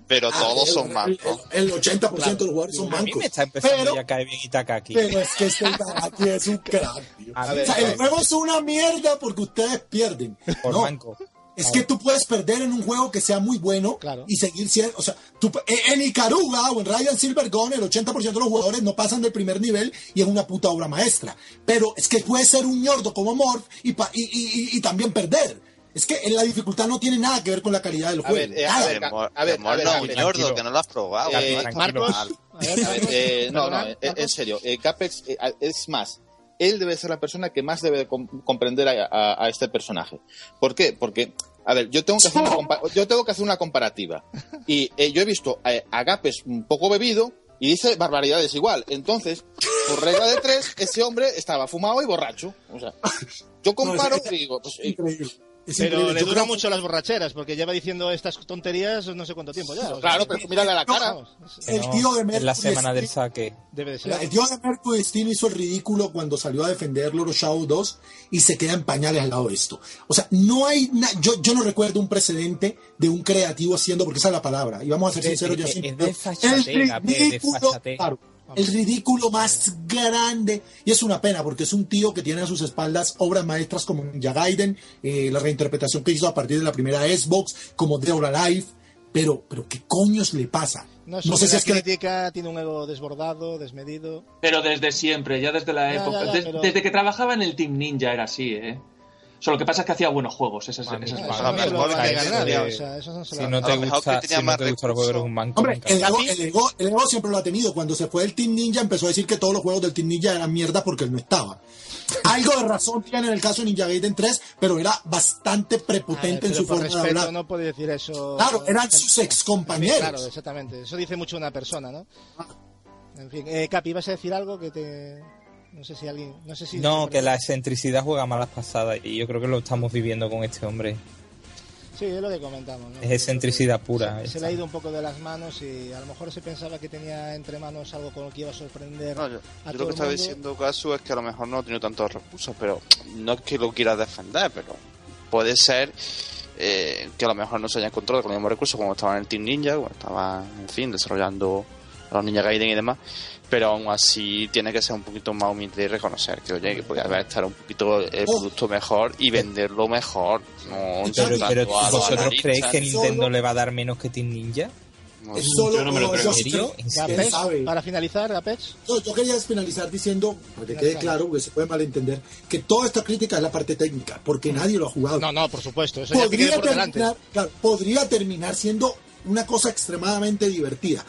Pero Ah, todos el- son mancos. El, el 80% de los jugadores son A mí mancos. me está empezando Pero, ya a caer bien Itakaki. pero es que este aquí es un crack. tío. A O sea, a el juego es una mierda porque ustedes pierden. Por No, manco. Es que tú puedes perder en un juego que sea muy bueno Claro. y seguir siendo. O sea, tú, en en Icaruga o en Ryan Silver Gun, el 80% de los jugadores no pasan del primer nivel y es una puta obra maestra. Pero es que puede ser un ñordo como Morph y, pa- y, y- y- y también perder. Es que en la dificultad no tiene nada que ver con la calidad del A juego. ver, eh, a ver, De mor- a ver, de mor- a ver, no, a un ver, ñordo, tranquilo. que no lo has probado. Eh, Marco. Marcos, Mal. a ver, A ver, eh, no, no, eh, en serio, eh, Capex eh, es más, él debe ser la persona que más debe de com- comprender a, a- a este personaje. ¿Por qué? Porque, a ver, yo tengo que hacer una, <laughs> compa- yo tengo que hacer una comparativa. Y eh, yo he visto a, a Gapes un poco bebido y dice barbaridades igual. Entonces, por regla de tres, ese hombre estaba fumado y borracho. O sea, yo comparo <laughs> No, es- y digo, pues, Es eh, increíble. Es Pero increíble. le Yo duran mucho las borracheras, porque lleva diciendo estas tonterías no sé cuánto tiempo ya. o sea, claro, pero mírale a la cara. El tío de es la Mercury semana del saque. debe de ser. El tío de Mercury Destino hizo el ridículo cuando salió a defender Loro Shadow 2 y se queda en pañales al lado de esto. O sea, no hay. na- yo, yo no recuerdo un precedente de un creativo haciendo, porque esa es la palabra. Y vamos a ser sinceros, es sí, el ridículo, el ridículo más grande. Y es una pena, porque es un tío que tiene a sus espaldas obras maestras como Ninja Gaiden, eh, la reinterpretación que hizo a partir de la primera Xbox, como Dead or Alive. Pero, pero, ¿qué coños le pasa? No, No sé si es que crítica, tiene un ego desbordado, desmedido. Pero desde siempre, ya desde la Ya, época. ya, ya, des- pero- Desde que trabajaba en el Team Ninja era así, ¿eh? Solo que pasa es que hacía buenos juegos. Esa es, esa es la- Eso a lo no se lo mejor va a que- negar que- nadie, que- o sea, eso no se lo Si no te gusta, si no te eres un manco. Hombre, el ego, el, ego, el ego siempre lo ha tenido. Cuando se fue el Team Ninja empezó a decir que todos los juegos del Team Ninja eran mierda porque él no estaba. <laughs> Algo de razón tiene en el caso de Ninja Gaiden 3, pero era bastante ver, prepotente en su por forma de hablar. no puede decir eso. Claro, eran sus ex compañeros. Claro, exactamente. Eso dice mucho de una persona, ¿no? En fin, eh, Capi, ¿vas a decir algo que te... No sé si alguien... No, sé si No, que la excentricidad juega malas pasadas y yo creo que lo estamos viviendo con este hombre. Sí, es lo que comentamos. ¿no? Es excentricidad pura. Se, se le ha ido un poco de las manos y a lo mejor se pensaba que tenía entre manos algo con lo que iba a sorprender No, yo, a yo todo lo que mundo. diciendo Casu es que a lo mejor no ha tenido tantos recursos, pero no es que lo quiera defender, pero puede ser eh, que a lo mejor no se haya encontrado con los mismos recursos como estaba en el Team Ninja, como estaba, en fin, desarrollando los Ninja Gaiden y demás, pero aún así tiene que ser un poquito más humilde y reconocer que, oye, que podría haber estar un poquito el producto mejor y venderlo mejor. No Pero, pero ¿vosotros creéis que Nintendo Solo- le va a dar menos que Team Ninja? No Es solo yo no me lo creo. yo- para finalizar, Gapex. No, yo quería finalizar diciendo, para que quede claro, porque se puede malentender, que toda esta crítica es la parte técnica, porque nadie lo ha jugado. No, no, por supuesto, eso ya te podría queda por terminar, claro, podría terminar siendo una cosa extremadamente divertida.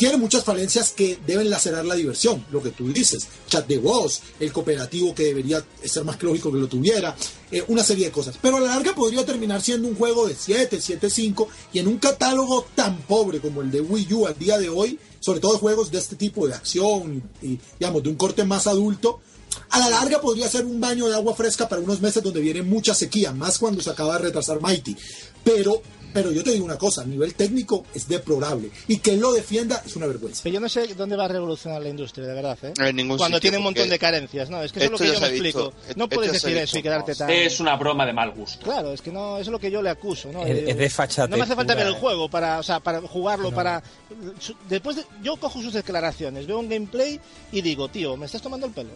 Tiene muchas falencias que deben lacerar la diversión, lo que tú dices, chat de voz, el cooperativo que debería ser más lógico que lo tuviera, eh, una serie de cosas. Pero a la larga podría terminar siendo un juego de 7, 7, 5 y en un catálogo tan pobre como el de Wii U al día de hoy, sobre todo juegos de este tipo de acción y digamos de un corte más adulto, a la larga podría ser un baño de agua fresca para unos meses donde viene mucha sequía, más cuando se acaba de retrasar Mighty. Pero, pero yo te digo una cosa, a nivel técnico es deplorable. Y que él lo defienda es una vergüenza. Pero yo no sé dónde va a revolucionar la industria, de verdad, ¿eh? En ningún Cuando sitio, tiene un montón de carencias, ¿no? Es que eso es lo que yo me visto, explico. No puedes decir eso y quedarte tan... Es una broma de mal gusto. Claro, es que no, eso es lo que yo le acuso, ¿no? Es- Eh, es de fachatez No me hace falta pura, ver el eh. juego para, o sea, para jugarlo, para... Después de- yo cojo sus declaraciones, veo un gameplay y digo, tío, ¿me estás tomando el pelo?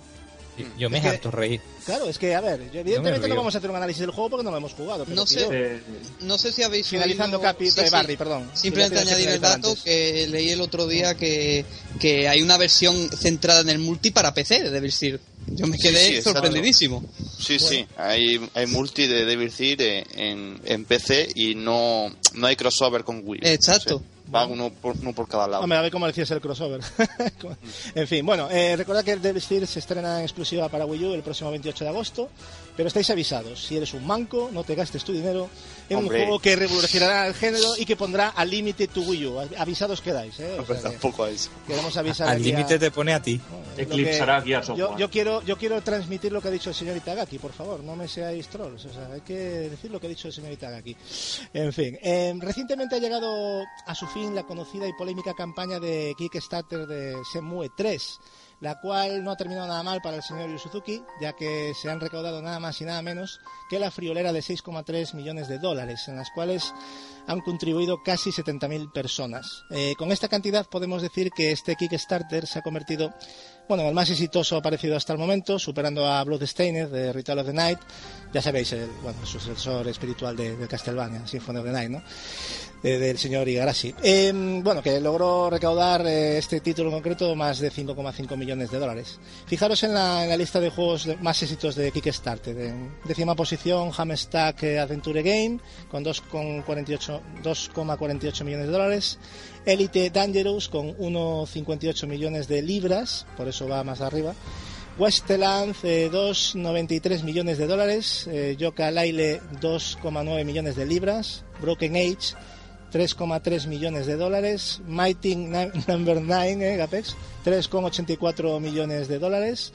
Yo me harto reír. Claro, es que, a ver, yo evidentemente no vamos a hacer un análisis del juego porque no lo hemos jugado. Pero No sé. yo- No sé si habéis Finalizando, oído- Capi, Sí, eh, sí. Barry, perdón. Simplemente añadir el dato antes. que leí el otro día que, que hay una versión centrada en el multi para PC de Devil Seed. Yo me quedé sí, sorprendidísimo. Sí, sí, hay, hay multi de Devil Seed en, en PC y no, no hay crossover con Wii. Exacto. O sea, va uno por, uno por cada lado. Hombre, a ver cómo decías el crossover. <laughs> en fin, bueno, eh, recordad que el Devil Seed se estrena en exclusiva para Wii U el próximo 28 de agosto, pero estáis avisados, si eres un manco, no te gastes tu dinero en Hombre. un juego que revolucionará el género y que pondrá al límite tu Wii U. Avisados quedáis, ¿eh? O sea que tampoco eso. queremos avisar Al a- límite te pone a ti. lo que- Eclipsará Gears of yo, War. yo quiero yo quiero transmitir lo que ha dicho el señor Itagaki, por favor, no me seáis trolls, o sea, hay que decir lo que ha dicho el señor Itagaki. En fin, eh, recientemente ha llegado a su fin la conocida y polémica campaña de Kickstarter de Semue 3, la cual no ha terminado nada mal para el señor Yu Suzuki, ya que se han recaudado nada más y nada menos que la friolera de 6,3 millones de dólares, en las cuales han contribuido casi 70.000 personas. Eh, con esta cantidad podemos decir que este Kickstarter se ha convertido bueno, en el más exitoso aparecido hasta el momento, superando a Bloodstained de Ritual of the Night, ya sabéis, el, bueno, el sucesor espiritual de, de Castlevania, Symphony of the Night, ¿no? De- del señor Igarashi. Eh, bueno, que logró recaudar eh, este título en concreto más de 5,5 millones de dólares. Fijaros en la, en la lista de juegos más éxitos de Kickstarter. En décima posición, Hammerstack eh, Adventure Game, con 2,48 2,48 millones de dólares. Elite Dangerous, con 1,58 millones de libras, por eso va más arriba. Westland, eh, 2,93 millones de dólares. Eh, Yoka Laile, 2,9 millones de libras. Broken Age, 3,3 millones de dólares. Mighty <laughs> Number 9, eh, Gapex, 3,84 millones de dólares.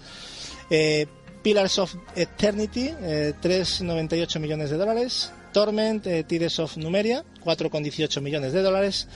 Eh, Pillars of Eternity, eh, 3,98 millones de dólares. Torment, eh, Tires of Numeria, 4,18 millones de dólares.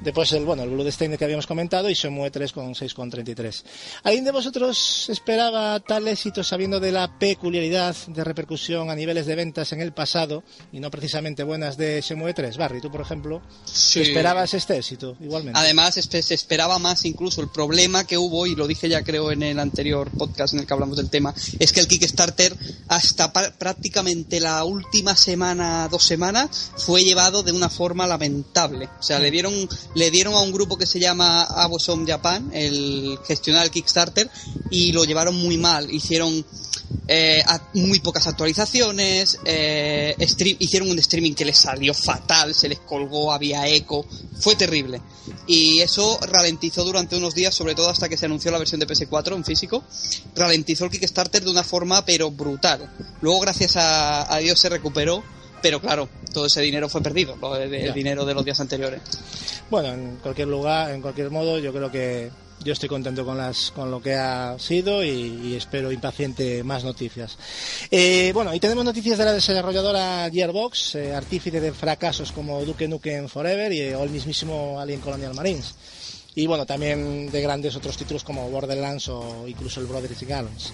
Después el, bueno, el Bloodstained que habíamos comentado y Shenmue 3 con 6,33. ¿Alguien de vosotros esperaba tal éxito sabiendo de la peculiaridad de repercusión a niveles de ventas en el pasado y no precisamente buenas de Shenmue 3? Barry, tú por ejemplo, Sí. ¿esperabas este éxito igualmente? Además, espe- se esperaba más incluso. El problema que hubo, y lo dije ya creo en el anterior podcast en el que hablamos del tema, es que el Kickstarter hasta prácticamente la última semana, dos semanas, fue llevado de una forma lamentable. O sea, le dieron, le dieron a un grupo que se llama Abosom Japan, el gestionar el Kickstarter, y lo llevaron muy mal. Hicieron eh, muy pocas actualizaciones, eh, hicieron un streaming que les salió fatal, se les colgó, había eco, fue terrible. Y eso ralentizó durante unos días, sobre todo hasta que se anunció la versión de PS4 en físico, ralentizó el Kickstarter de una forma pero brutal. Luego gracias a, a Dios se recuperó, pero claro, todo ese dinero fue perdido, lo de- el dinero de los días anteriores. Bueno, en cualquier lugar, en cualquier modo, yo creo que yo estoy contento con las con lo que ha sido y, y espero impaciente más noticias. Eh, bueno, y tenemos noticias de la desarrolladora Gearbox, eh, artífice de fracasos como Duke Nukem Forever y, o el mismísimo Alien Colonial Marines. Y bueno, también de grandes otros títulos como Borderlands o incluso el Brothers Arms.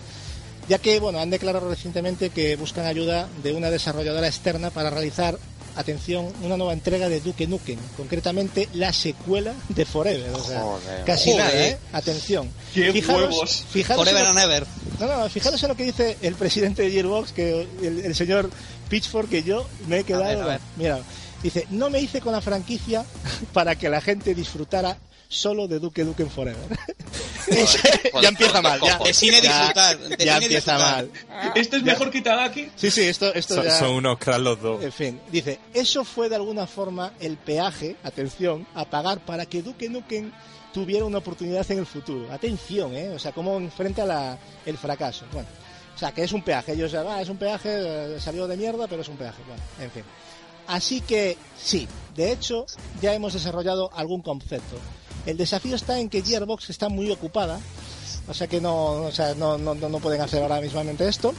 Ya que, bueno, han declarado recientemente que buscan ayuda de una desarrolladora externa para realizar atención, una nueva entrega de Duke Nukem, concretamente la secuela de Forever. O sea, Joder. casi Joder. nada, ¿eh? Atención. ¡Qué Fijaros- huevos! fijaros Forever and ever. no, no, fijaros en lo que dice el presidente de Gearbox, que el, el señor Pitchfork, que yo me he quedado. A ver, a ver. Mira, dice: No me hice con la franquicia para que la gente disfrutara solo de Duke Nukem Forever. <laughs> <laughs> ya empieza mal. Ya, De cine ya- disfrutar, de ya cine empieza disfrutar. mal. ¿Esto es mejor que Itagaki? Sí, sí, esto, esto Son, ya- son unos cracks los dos. En fin, dice, eso fue de alguna forma el peaje, atención, a pagar para que Duke Nukem tuviera una oportunidad en el futuro. Atención, ¿eh? O sea, cómo enfrenta la, el fracaso. Bueno, o sea, que es un peaje. Ellos ya, "Ah, es un peaje, eh, salió de mierda, pero es un peaje. Bueno, en fin. Así que sí, de hecho, ya hemos desarrollado algún concepto. El desafío está en que Gearbox está muy ocupada, o sea que no, o sea, no, no, no pueden hacer ahora mismamente esto.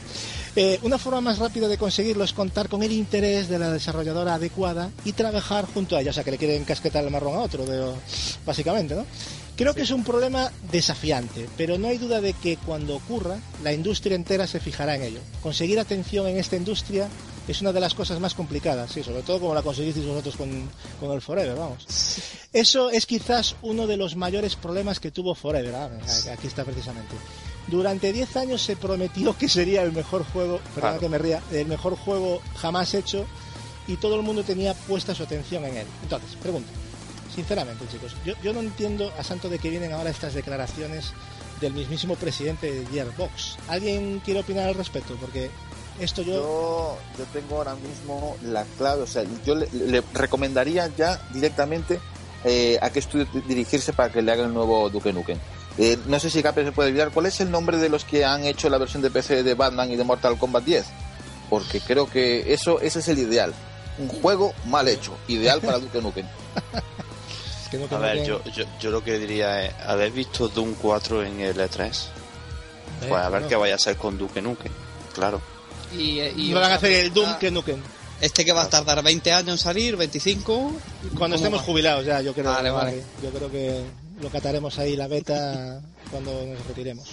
Eh, una forma más rápida de conseguirlo es contar con el interés de la desarrolladora adecuada y trabajar junto a ella, o sea que le quieren casquetar el marrón a otro, básicamente, ¿no? Creo que es un problema desafiante, pero no hay duda de que cuando ocurra, la industria entera se fijará en ello. Conseguir atención en esta industria es una de las cosas más complicadas, sí, sobre todo como la conseguisteis vosotros con, con el Forever, vamos. Eso es quizás uno de los mayores problemas que tuvo Forever, ah, aquí está precisamente. Durante 10 años se prometió que sería el mejor juego, perdona Claro. que me ría, el mejor juego jamás hecho y todo el mundo tenía puesta su atención en él. Entonces, pregunto, sinceramente chicos, yo, yo no entiendo a santo de que vienen ahora estas declaraciones del mismísimo presidente de Gearbox. ¿Alguien quiere opinar al respecto? Porque esto yo... Yo, yo tengo ahora mismo la clave, o sea, yo le, le recomendaría ya directamente eh, a qué estudio dirigirse para que le haga el nuevo Duke Nukem. Eh, no sé si Cape se puede olvidar, ¿cuál es el nombre de los que han hecho la versión de PC de Batman y de Mortal Kombat 10? Porque creo que eso ese es el ideal. Un juego mal hecho, ideal para Duke Nukem. es <laughs> que no A ver, yo, yo, yo lo que diría es, ¿habéis visto Doom 4 en el E3? Eh, Pues a ver no. qué vaya a hacer con Duke Nukem. Claro. Y, y Y van a hacer el Doom que Nukem. Este que va a tardar 20 años en salir, 25. Cuando ¿Cómo estemos va? jubilados ya, yo creo. Vale, vale. Yo creo que lo cataremos ahí la beta cuando nos retiremos.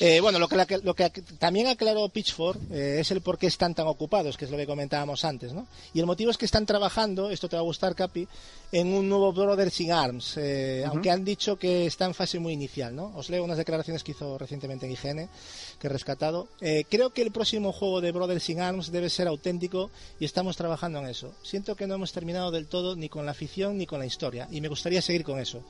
Eh, bueno, lo que, la- lo que también aclaró Pitchfork eh, es el por qué están tan ocupados, que es lo que comentábamos antes, ¿no? Y el motivo es que están trabajando, esto te va a gustar, Capi, en un nuevo Brothers in Arms, eh, aunque han dicho que está en fase muy inicial, ¿no? Os leo unas declaraciones que hizo recientemente en IGN, que he rescatado. Eh, creo que el próximo juego de Brothers in Arms debe ser auténtico y estamos trabajando en eso. Siento que no hemos terminado del todo ni con la afición ni con la historia y me gustaría seguir con eso.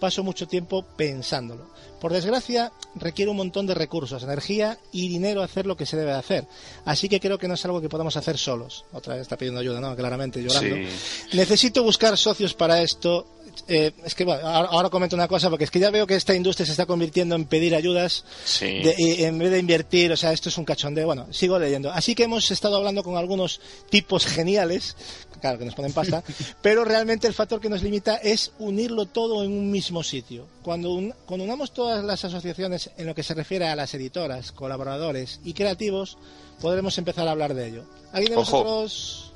Paso mucho tiempo pensándolo. Por desgracia, requiere un montón de recursos, energía y dinero hacer lo que se debe hacer. Así que creo que no es algo que podamos hacer solos. Otra vez está pidiendo ayuda, ¿no? Claramente llorando. Sí. Necesito buscar socios para esto. Eh, es que bueno, ahora, comento una cosa porque es que ya veo que esta industria se está convirtiendo en pedir ayudas Sí. de- y en vez de invertir, o sea, esto es un cachondeo. Bueno, sigo leyendo. Así que hemos estado hablando con algunos tipos geniales, claro que nos ponen pasta, <laughs> pero realmente el factor que nos limita es unirlo todo en un mismo sitio. Cuando, un- cuando unamos todas las asociaciones en lo que se refiere a las editoras, colaboradores y creativos, podremos empezar a hablar de ello. ¿Alguien de Ojo. vosotros?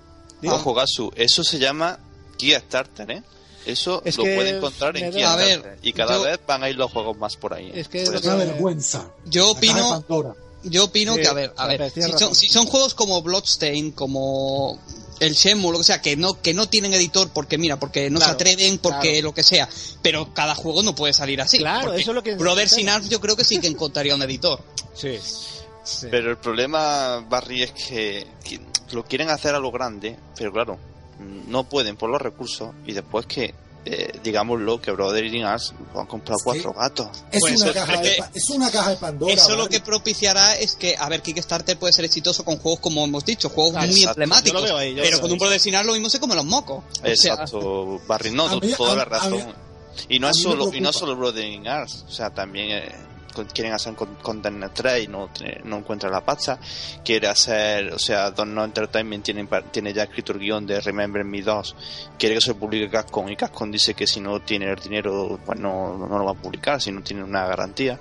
Ojo, Gasu, eso se llama Guía Starter, ¿eh? Eso Es lo que puede encontrar en da- Guía A ver, Starter. Y cada yo- vez van a ir los juegos más por ahí. ¿eh? Es que Una vergüenza. Yo opino, yo opino Sí, que, a ver, a ver, si son, si son juegos como Bloodstain, como el Shenmue, lo que sea, que no, que no tienen editor porque, mira, porque no Claro, se atreven, porque claro. lo que sea, pero cada juego no puede salir así. Claro, eso es lo que- Brothers in Arms yo creo que sí que encontraría un editor. Sí. Sí. Pero el problema, Barry, es que, que lo quieren hacer a lo grande, pero claro, no pueden por los recursos y después que eh, digámoslo, que Brothering Arts han comprado cuatro gatos. Es, Pues una eso- caja de, es una caja de Pandora. Eso lo que propiciará es que, a ver, Kickstarter puede ser exitoso con juegos como hemos dicho, juegos muy emblemáticos. Yo lo veo ahí, yo lo pero con un Brother Sin lo mismo se come los mocos. O sea, Exacto, Barry, no, toda a- la razón. y no es solo y no solo Brothering Arts, o sea, también eh, quieren hacer con Content 3 y no, no encuentra la pasta. Quiere hacer, o sea, Don No Entertainment tiene, tiene ya escrito el guion de Remember Me 2. Quiere que se publique Capcom y Capcom dice que si no tiene el dinero, pues no, no lo va a publicar, si no tiene una garantía.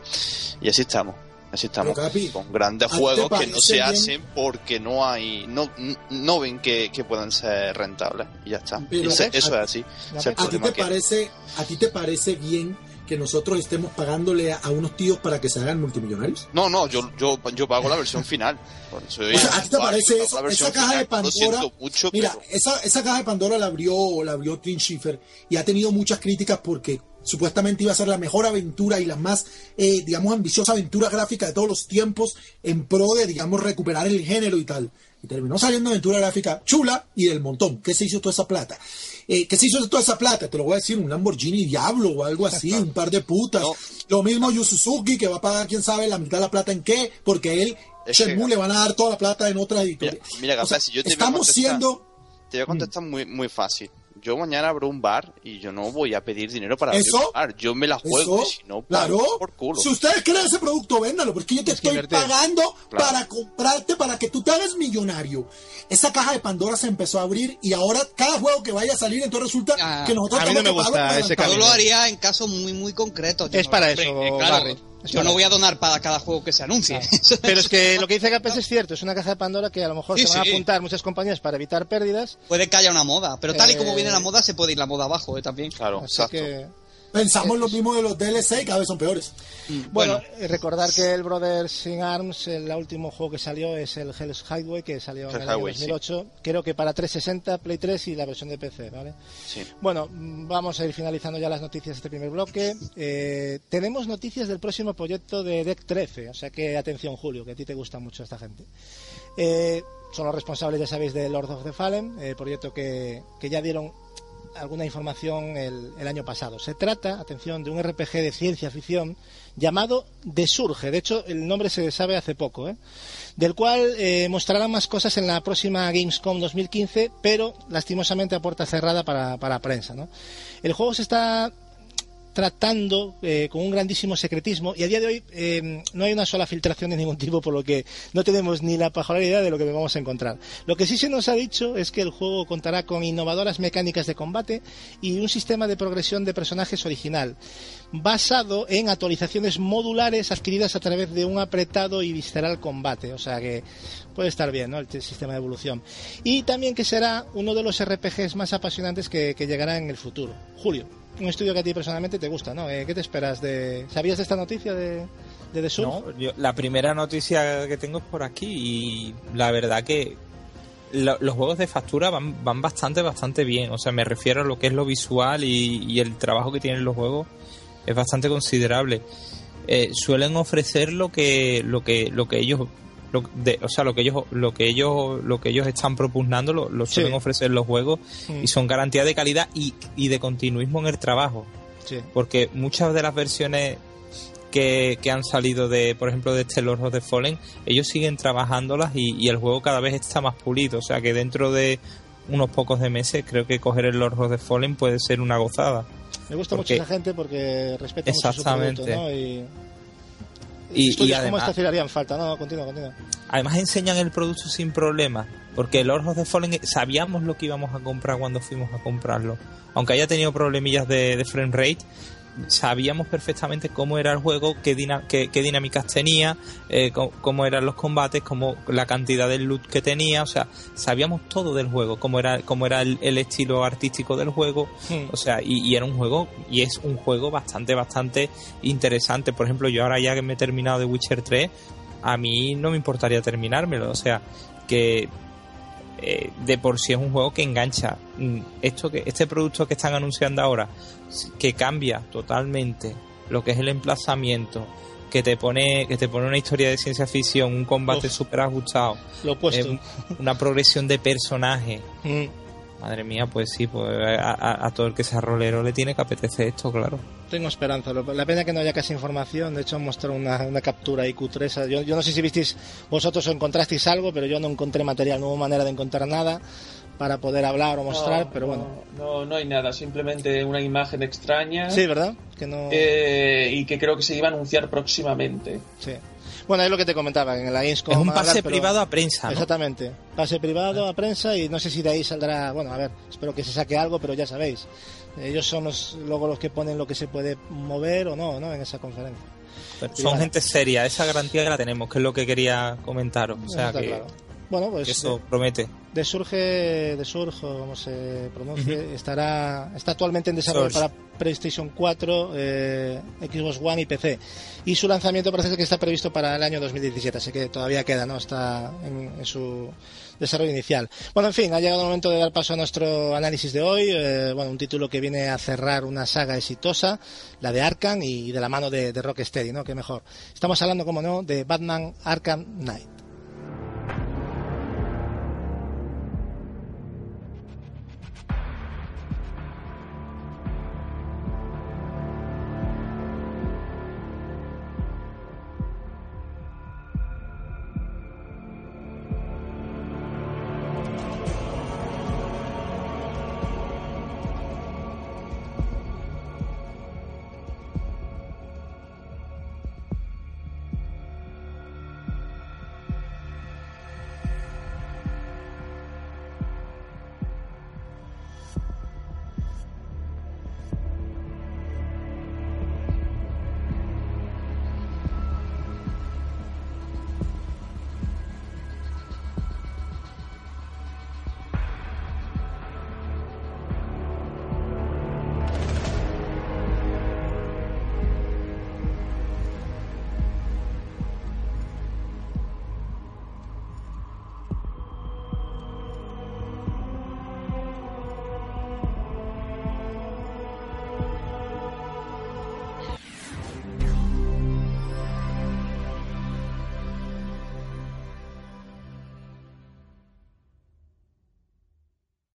Y así estamos. Así estamos Capi, con grandes ¿a ti te juegos que no se bien? hacen porque no hay no, no ven que, que puedan ser rentables y ya está Pero- Ese- eso es así ¿A ¿A ti te que- parece, a ti te parece bien que nosotros estemos pagándole a, a unos tíos para que se hagan multimillonarios? no no yo, yo yo pago la versión final O sea, ¿a ti te parece eso? Esa caja de final. Pandora. mucho Mira, pero- esa, esa caja de Pandora la abrió, la abrió Tim Schiffer y ha tenido muchas críticas porque supuestamente iba a ser la mejor aventura y la más, eh, digamos, ambiciosa aventura gráfica de todos los tiempos en pro de, digamos, recuperar el género y tal. Y terminó saliendo aventura gráfica chula y del montón. ¿Qué se hizo toda esa plata? Eh, ¿Qué se hizo de toda esa plata? Te lo voy a decir, un Lamborghini Diablo o algo así, <laughs> un par de putas. No. Lo mismo Yu Suzuki, que va a pagar, quién sabe, la mitad de la plata en qué, porque él, Shenmue, le van a dar toda la plata en otras editoriales. Mira, mira, O sea, si yo te voy a estamos contestar- siendo te voy a contestar muy muy fácil yo mañana abro un bar y yo no voy a pedir dinero para Eso, abrir un bar yo me la juego si no claro. pago por culo Si ustedes creen ese producto, véndalo, porque yo te Es estoy pagando Claro. para comprarte, para que tú te hagas millonario. Esa caja de Pandora se empezó a abrir y ahora cada juego que vaya a salir, entonces resulta Ah, que nosotros a mí no tenemos me que gusta pagar ese para yo lo haría en casos muy, muy concretos. Es no- para eso, claro, Barry. Yo no voy a donar para cada juego que se anuncie. <laughs> Pero es que lo que dice Capes es cierto, es una caja de Pandora que a lo mejor Sí, se van sí. a apuntar muchas compañías para evitar pérdidas. Puede que haya una moda, pero tal y como Eh, viene la moda, se puede ir la moda abajo eh, también. claro Así exacto que, Pensamos lo mismo de los DLC y cada vez son peores. bueno, eh, recordar que el Brothers in Arms, el último juego que salió es el Hell's Highway, que salió en el año Highway, sí. 2008. Creo que para 360, Play 3 y la versión de PC, ¿vale? sí Bueno, mm, vamos a ir finalizando ya las noticias de este primer bloque. Eh, tenemos noticias del próximo proyecto de Deck 13, o sea que atención Julio, que a ti te gusta mucho esta gente. Eh, son los responsables, ya sabéis, de Lord of the Fallen, eh, proyecto que, que ya dieron alguna información el, año pasado. Se trata, atención, de un RPG de ciencia ficción llamado The Surge. De hecho, el nombre se sabe hace poco, ¿eh? del cual eh, mostrarán más cosas en la próxima Gamescom 2015, pero lastimosamente a puerta cerrada para, para prensa. ¿no? El juego se está tratando eh, con un grandísimo secretismo y a día de hoy eh, no hay una sola filtración de ningún tipo por lo que no tenemos ni la pajola idea de lo que vamos a encontrar. Lo que sí se nos ha dicho es que el juego contará con innovadoras mecánicas de combate y un sistema de progresión de personajes original basado en actualizaciones modulares adquiridas a través de un apretado y visceral combate, o sea que puede estar bien ¿no? el sistema de evolución. Y también que será uno de los RPGs más apasionantes que, que llegará en el futuro. Julio, un estudio que a ti personalmente te gusta, ¿no? Eh, ¿Qué te esperas de... ¿Sabías de esta noticia de, The Surge? No, la primera noticia que tengo es por aquí y la verdad que lo- los juegos de factura van, van bastante, bastante bien. O sea, me refiero a lo que es lo visual y, y el trabajo que tienen los juegos es bastante considerable. Eh, suelen ofrecer lo que, lo que, lo que ellos, lo, de- o sea, lo que ellos, lo que ellos, lo que ellos están propugnando lo, lo suelen Sí. ofrecer los juegos Mm. y son garantía de calidad y, y de continuismo en el trabajo Sí. porque muchas de las versiones que, que han salido de, por ejemplo, de este Lord of the Fallen, ellos siguen trabajándolas y, y el juego cada vez está más pulido. O sea que dentro de unos pocos de meses creo que coger el Lord of the Fallen puede ser una gozada. Me gusta Porque- mucho esa gente porque respeta mucho su producto, ¿no? Y, Y- como además- estos sí le harían falta, ¿no? Continúa, continúa. Además enseñan el producto sin problemas, porque el Lord of the Fallen sabíamos lo que íbamos a comprar cuando fuimos a comprarlo. Aunque haya tenido problemillas de, de frame rate, sabíamos perfectamente cómo era el juego, qué, dina- qué, qué dinámicas tenía, eh, cómo, cómo eran los combates, cómo la cantidad del loot que tenía, o sea, sabíamos todo del juego, cómo era, cómo era el, el estilo artístico del juego, Hmm. o sea, y, y era un juego, y es un juego bastante, bastante interesante. Por ejemplo, yo ahora ya que me he terminado de Witcher 3, a mí no me importaría terminármelo, o sea, que eh, de por sí es un juego que engancha. Mm, Esto que este producto que están anunciando ahora, que cambia totalmente lo que es el emplazamiento, que te pone que te pone una historia de ciencia ficción, un combate súper ajustado, Lo eh, una progresión de personaje. Mm. Madre mía, pues sí, pues a, a- a todo el que sea rolero le tiene que apetecer esto, claro. Tengo esperanza. Lo- La pena es que no haya casi información. De hecho, han mostrado una, una captura IQ3. Yo, yo no sé si visteis vosotros o encontrasteis algo, pero yo no encontré material. No hubo manera de encontrar nada para poder hablar o mostrar, No, pero no, bueno. No, no hay nada, simplemente una imagen extraña. Sí, ¿verdad? Que no... Eh, y que creo que se iba a anunciar próximamente. Sí. Bueno, es lo que te comentaba, en la Gamescom Es un hablar, pase privado a prensa, ¿no? Exactamente. Pase privado a prensa y no sé si de ahí saldrá, bueno, a ver, espero que se saque algo, pero ya sabéis, ellos son los, luego los que ponen lo que se puede mover o no, ¿no? En esa conferencia. Son gente seria, esa garantía que la tenemos, que es lo que quería comentaros. O sea que, claro. Bueno, pues eso de, promete. de Surge, de Surge, o como se pronuncie, estará, está actualmente en desarrollo para PlayStation 4, eh, Xbox One y PC. Y su lanzamiento parece que está previsto para el año 2017, así que todavía queda, ¿no? Está en, en su desarrollo inicial. Bueno, en fin, ha llegado el momento de dar paso a nuestro análisis de hoy. eh, bueno, un título que viene a cerrar una saga exitosa, la de Arkham y de la mano de, de Rocksteady, ¿no? Que mejor. Estamos hablando, como no, de Batman Arkham Knight.